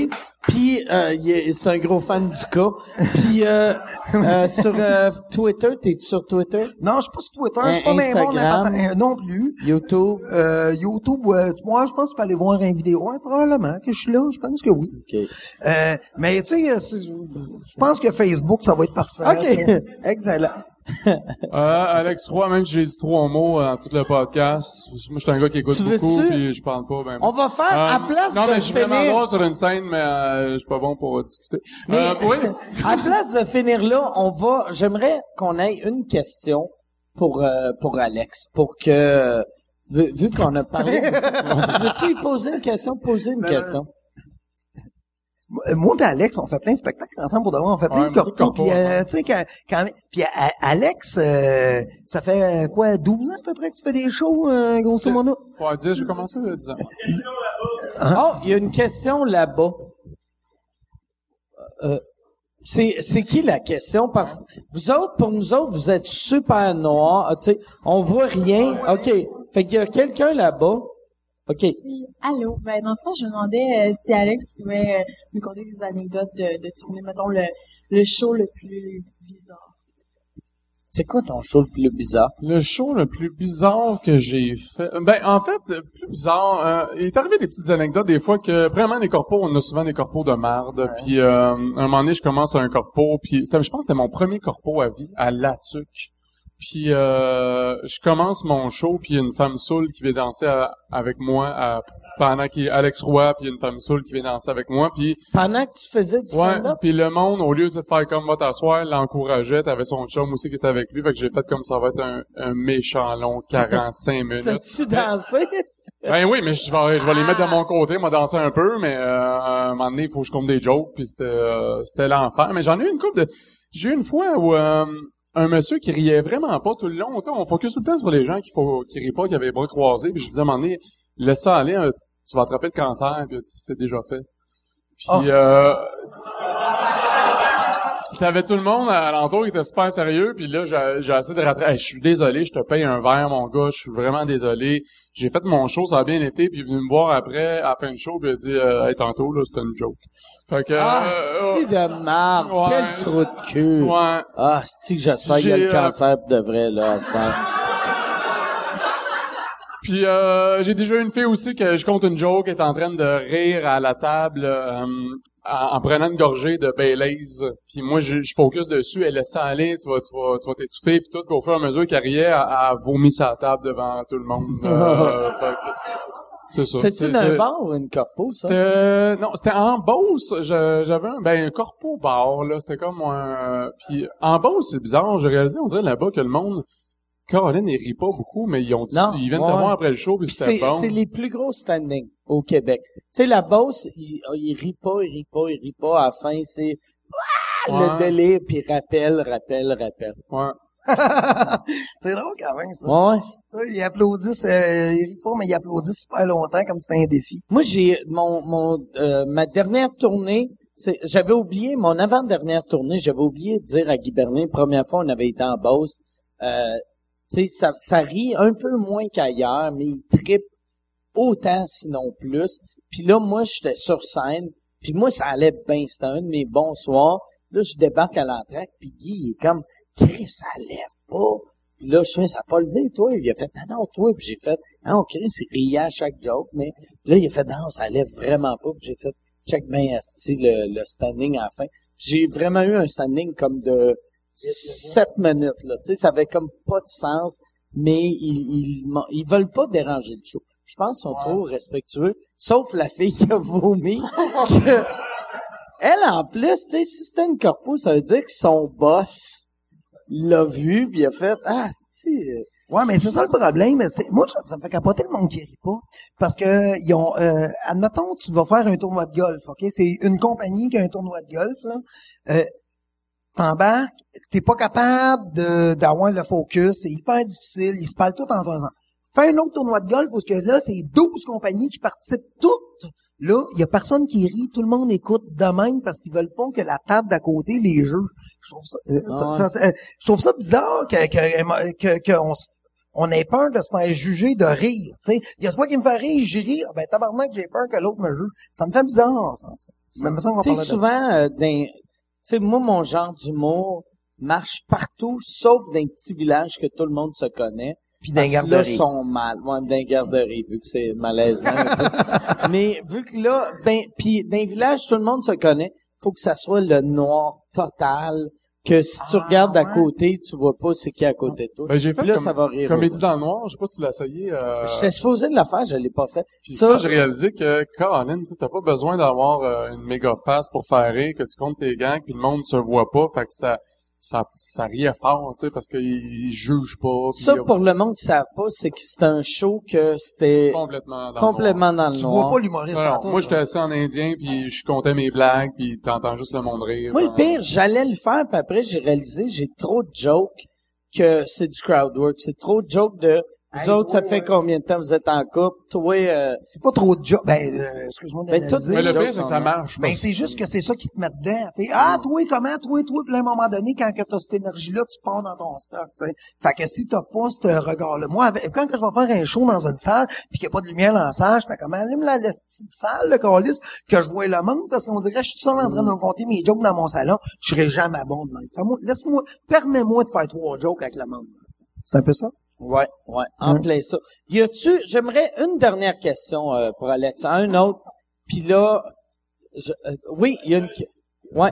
Puis, euh, il est- c'est un gros fan du cas. Puis, euh, euh, sur euh, Twitter, t'es sur Twitter? Non, je suis pas sur Twitter, je Un suis pas même bon Instagram. n'importe- euh, non plus. YouTube? Euh, YouTube, moi, je pense que tu peux aller voir une vidéo, ouais, probablement, que je suis là, je pense que oui. OK. Euh, mais tu sais, euh, je pense que Facebook, ça va être parfait. OK. Excellent. Euh, Alex Roy, même si j'ai dit trois mots dans tout le podcast, moi, je suis un gars qui écoute Tu beaucoup, puis je parle pas, ben, On va faire, à Euh, place non, de mais je suis vraiment finir... drôle sur une scène, mais euh, je suis pas bon pour discuter. Mais, Euh, oui. à place de finir là, on va, j'aimerais qu'on ait une question pour, euh, pour Alex, pour que, vu, vu qu'on a parlé, veux-tu lui poser une question? Poser une Ben, question. Euh, Moi et Alex, on fait plein de spectacles ensemble pour de vrai. On fait plein Ouais, de corpos. Puis, euh, tu sais, quand, quand, puis euh, Alex, euh, ça fait euh, quoi, 12 ans à peu près que tu fais des shows, euh, grosso modo? Ouais, 10, j'ai commencé à 10 ans. Oh, il y a une question là-bas. euh, c'est, c'est qui la question? Parce que vous autres, pour nous autres, vous êtes super noirs. ah, tu sais, on voit rien. OK. Fait qu'il y a quelqu'un là-bas. OK. Allô. Ben, dans le fond, je me demandais euh, si Alex pouvait euh, nous conter des anecdotes de, de tournée, mettons, le, le show le plus bizarre. C'est quoi ton show le plus bizarre? Le show le plus bizarre que j'ai fait, ben en fait, le plus bizarre, euh, il est arrivé des petites anecdotes des fois que vraiment les corpos, on a souvent des corpos de marde. Puis euh, un moment donné, je commence un corpo, puis c'était, je pense que c'était mon premier corpo à vie à Latuc. Puis euh, je commence mon show, puis il y a une femme saoule qui vient danser à- avec moi à- pendant qu'il Alex Roy, puis il y a une femme saoule qui vient danser avec moi, puis Pendant que tu faisais du Ouais, stand-up? puis le monde, au lieu de faire comme va t'asseoir, l'encourageait, t'avais son chum aussi qui était avec lui, fait que j'ai fait comme ça va être un, un méchant long 45 minutes. T'as-tu dansé? Ben oui, mais je vais, je vais les mettre de mon côté, moi danser un peu, mais euh, à un moment donné, il faut que je compte des jokes, puis c'était euh, c'était l'enfer. Mais j'en ai eu une couple de... J'ai eu une fois où euh, un monsieur qui riait vraiment pas tout le long, tu sais, on focus tout le temps sur les gens qui, faut, qui rient pas, qui avaient les bras croisés, puis je disais à un moment donné, laisse ça aller, euh, tu vas attraper le cancer, puis c'est déjà fait. Puis Oh. euh, T'avais tout le monde à l'entour qui était super sérieux, puis là, j'ai j'ai essayé de rattraper. Hey, je suis désolé, je te paye un verre, mon gars, je suis vraiment désolé. J'ai fait mon show, ça a bien été, puis il est venu me voir après, à la fin du show, puis il a dit euh, Hey, tantôt, là, c'était une joke. Fait que... Ah, euh, c'est de marde. ouais. Quel trou de cul. ouais. Ah, c'est que j'espère qu'il y a le euh, cancer pour de vrai, là, à ce. Puis euh, j'ai déjà une fille aussi que je compte une joke, est en train de rire à la table euh, en, en prenant une gorgée de Baileys. Puis moi, je, je focus dessus, elle laisse ça aller, tu vas, tu vas, tu vas t'étouffer, puis tout, puis au fur et à mesure qu'elle riait, elle, elle vomit sa table devant tout le monde. Euh, fait que- c'est ça. C'est-tu c'est- bar ou une corpo, ça? C'était non, c'était en Beauce. Je- J'avais un ben un corpo bar là. C'était comme un. Puis en Beauce, c'est bizarre. J'ai réalisé, on dirait là-bas que le monde, Caroline, ils rient pas beaucoup, mais ils ont, Non, ils viennent ouais. te voir après le show puis C'est, c'était bon. c'est les plus gros standings au Québec. Tu sais, la bosse, il, il rit pas, il rit pas, il rit pas. À la fin, c'est Ah, Ouais. le délire, puis rappel, rappel, rappel. Ouais. c'est drôle quand même, ça. Ouais. Ils applaudissent, euh, ils rient pas, mais ils applaudissent super longtemps comme c'était un défi. Moi, j'ai mon mon euh, ma dernière tournée. c'est- J'avais oublié mon avant-dernière tournée. J'avais oublié de dire à Guy Bernier, première fois on avait été en Beauce. Euh, tu sais, ça, ça rit un peu moins qu'ailleurs, mais il trippe autant, sinon plus. Puis là, moi, j'étais sur scène. Puis moi, ça allait bien. C'était un de mes bons soirs. Là, je débarque à l'entraque, puis Guy, il est comme, Chris, ça lève pas. Puis là, je fais, ça a pas levé, toi. Il a fait, non, non, toi. Puis j'ai fait, ah, Chris, il riait à chaque joke. Mais là, il a fait, non, ça lève vraiment pas. Puis j'ai fait, check ben asti le, le standing à la fin. Puis j'ai vraiment eu un standing comme de sept minutes, là. Tu sais, ça avait comme pas de sens, mais ils, ils, ils veulent pas déranger le show. Je pense qu'ils sont trop respectueux, sauf la fille qui a vomi. que- elle, en plus, tu sais, si c'était une corpo, ça veut dire que son boss l'a vu, puis il a fait, ah, c'est Ouais, mais c'est ça le problème. Moi, ça, ça me fait capoter le monde qui rit pas. Parce que, ils ont, euh, admettons, tu vas faire un tournoi de golf, OK? C'est une compagnie qui a un tournoi de golf, là. Euh, t'embarques, t'es pas capable de, d'avoir le focus, c'est hyper difficile, ils se parlent tout en trois ans. Fais un autre tournoi de golf où ce que là, c'est 12 compagnies qui participent toutes. Là, il y a personne qui rit, tout le monde écoute de même parce qu'ils veulent pas que la table d'à côté les juge. Je trouve ça, euh, ça- Ah ça- je trouve ça bizarre que, que, que, que on se- on ait peur de se faire juger de rire. Tu sais, il y a toi qui me fait rire, j'y ris. Ah, Ben tabarnak, j'ai peur que l'autre me juge. Ça me fait bizarre, ça. Mais me semble qu'on Tu sais, parlait de ça. souvent, euh, dans- moi, mon genre d'humour marche partout, sauf dans les petits villages que tout le monde se connaît. Puis dans que là, garderies. sont mal. Ouais, dans garderies, vu que c'est malaisant. Mais vu que là, ben, puis dans les villages, tout le monde se connaît, faut que ça soit le noir total, que si tu Ah, regardes à ouais. côté, tu vois pas c'est qui est à côté de toi. Ben, j'ai fait là, comme- ça va rire. Comédie dans le noir, je sais pas si tu l'as essayé. Euh... J'étais supposé de la faire, je l'ai pas fait. Puis ça, j'ai réalisé que, Colin, tu t'as pas besoin d'avoir euh, une méga face pour faire rire, que tu comptes tes gangs, puis le monde se voit pas, fait que ça, ça, ça riait fort, tu sais, parce qu'ils ils jugent pas. Ça, a pour le monde qui savent pas, c'est que c'était un show que c'était complètement dans complètement dans le Tu noir. vois pas l'humoriste le noir. partout. Moi, j'étais assis en indien, puis je comptais mes blagues, puis t'entends juste le monde rire. Moi, le pire, j'allais le faire, puis après, j'ai réalisé, j'ai trop de jokes que c'est du crowd work. C'est trop de jokes de, Vous Hey, autres, ça fait ouais. combien de temps vous êtes en couple? Toi, euh, C'est pas trop de job. Ben, euh, excuse-moi Ben, Mais le pire, c'est que ça marche. Ben, c'est que- juste que c'est ça qui te met dedans, tu sais. Ah, toi, comment, toi, toi, puis à un moment donné, quand que t'as cette énergie-là, tu pars dans ton stock, tu sais. Fait que si t'as pas ce regard-là, moi, avec- quand que je vais faire un show dans une salle, puis qu'il n'y a pas de lumière dans la salle, je fais comme, allume la la petite salle, le calice, que je vois le monde, parce qu'on dirait, je suis seul en train de me compter mes jokes dans mon salon, je serai jamais bon de même. Fais-moi- Laisse-moi, permets-moi de faire trois jokes avec le monde. C'est un peu ça? Ouais, ouais, en Ouais. plein ça. Y a-tu, j'aimerais une dernière question euh, pour Alex, un autre, puis là, je, euh, oui, il y a une, ouais.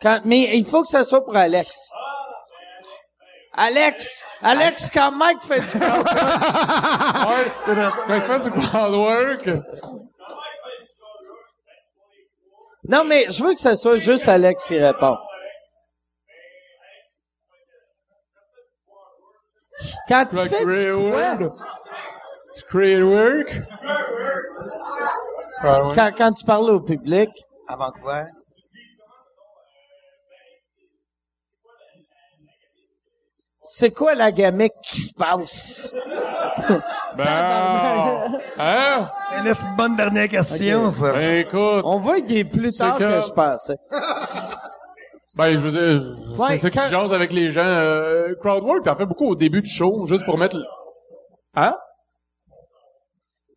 Quand, mais il faut que ça soit pour Alex. Alex, Alex, quand Mike fait du crowd quand il fait du crowdwork, Non, mais je veux que ça soit juste Alex qui répond. Quand tu fais du quoi? work. Quand, quand tu parles au public, À Vancouver. c'est quoi la gamique qui se passe? Ben, hein? Eh, là, C'est une bonne dernière question, ça. Ben, écoute. On voit qu'il est plus tard que... que- je pensais. Ben, je veux dire, Ouais, c'est ça qui quand- jase avec les gens. Euh, crowdwork, t'en fais beaucoup au début du show, juste pour mettre... le- Hein?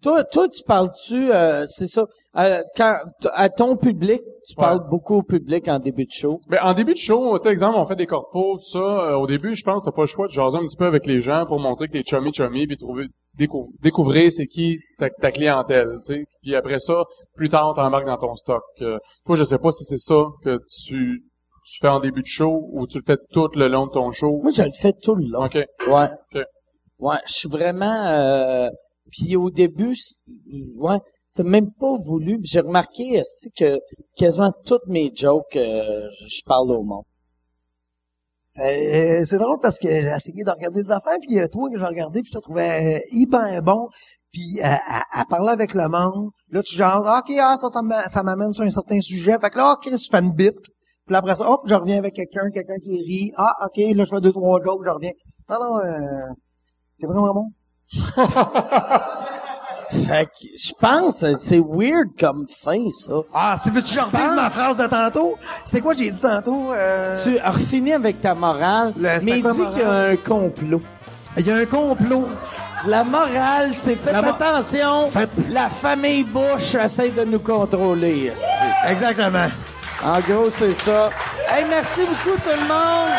Toi, toi, tu parles-tu, euh, c'est ça, euh, quand, à ton public, tu Ouais. parles beaucoup au public en début de show? Ben, en début de show, tu sais, exemple, on fait des corpos, tout ça. euh, au début, je pense, t'as pas le choix de jaser un petit peu avec les gens pour montrer que t'es chummy chummy puis trouver, décou- découvrir c'est qui ta, ta clientèle, tu sais. Puis après ça, plus tard, t'embarques dans ton stock. Euh, toi, je sais pas si c'est ça que tu, tu fais en début de show ou tu le fais tout le long de ton show? Moi, je le fais tout le long. OK. Ouais. Ok. Ouais, je suis vraiment... Euh, puis au début, c'est- ouais, c'est même pas voulu. J'ai remarqué que quasiment toutes mes jokes, euh, je parle au monde? Euh, c'est drôle parce que j'ai essayé de regarder des affaires, puis il y a toi que j'ai regardé, puis je te trouvais euh, hyper bon. Puis euh, à, à parler avec le monde, là tu genre ah, ok ah ça ça m'a- ça m'amène sur un certain sujet. Fait que là ok je fais une bite. Puis après ça hop je reviens avec quelqu'un, quelqu'un qui rit. Ah ok là je fais deux trois jokes, je reviens. Non non euh, c'est vraiment bon. Fait que je pense, c'est weird comme fin, ça. Ah si veux-tu que je ma phrase de tantôt? C'est quoi j'ai dit tantôt euh, Tu as refini avec ta morale, Le- mais dis morale? qu'il y a un complot. Il y a un complot. La morale, c'est faites La mo- attention, Faites- la famille Bush essaie de nous contrôler. Exactement. En gros, c'est ça. Hey, merci beaucoup tout le monde.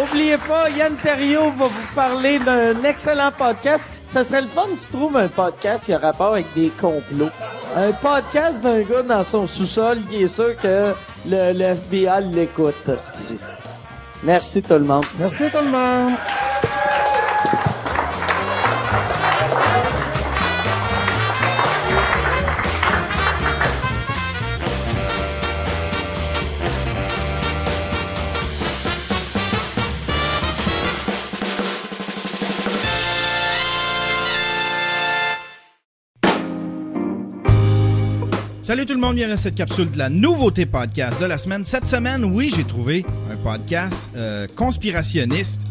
Oubliez pas, Yann Terriot va vous parler d'un excellent podcast. Ça serait le fun que tu trouves un podcast qui a rapport avec des complots. Un podcast d'un gars dans son sous-sol qui est sûr que le, le FBI l'écoute. Merci tout le monde. Merci tout le monde. Salut tout le monde, bienvenue à cette capsule de la nouveauté podcast de la semaine. Cette semaine, oui, j'ai trouvé un podcast euh, conspirationniste.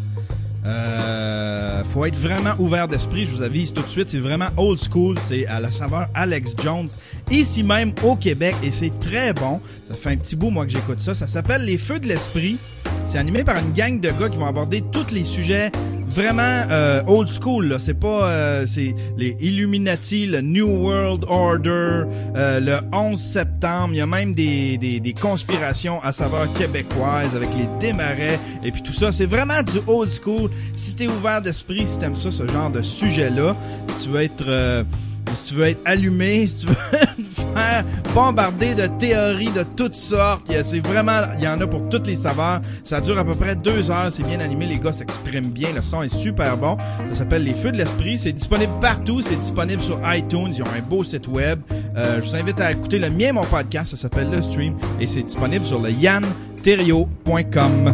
Euh, faut être vraiment ouvert d'esprit, je vous avise tout de suite, c'est vraiment old school, c'est à la saveur Alex Jones, ici même au Québec, et c'est très bon. Ça fait un petit bout, moi, que j'écoute ça. Ça s'appelle Les Feux de l'Esprit. C'est animé par une gang de gars qui vont aborder tous les sujets vraiment euh, old school. C'est pas euh, c'est les Illuminati, le New World Order, euh, le 11 septembre. Il y a même des, des, conspirations à saveur québécoise avec les démarrais et puis tout ça. C'est vraiment du old school. Si t'es ouvert d'esprit, si t'aimes ça, ce genre de sujet-là, si tu veux être euh, si tu veux être allumé, si tu veux te faire bombarder de théories de toutes sortes, c'est vraiment, il y en a pour toutes les saveurs. Ça dure à peu près deux heures, c'est bien animé, les gars s'expriment bien, le son est super bon. Ça s'appelle Les Feux de l'Esprit, c'est disponible partout, c'est disponible sur iTunes, ils ont un beau site web. Euh, je vous invite à écouter le mien, mon podcast, ça s'appelle Le Stream, et c'est disponible sur le yanterrio.com.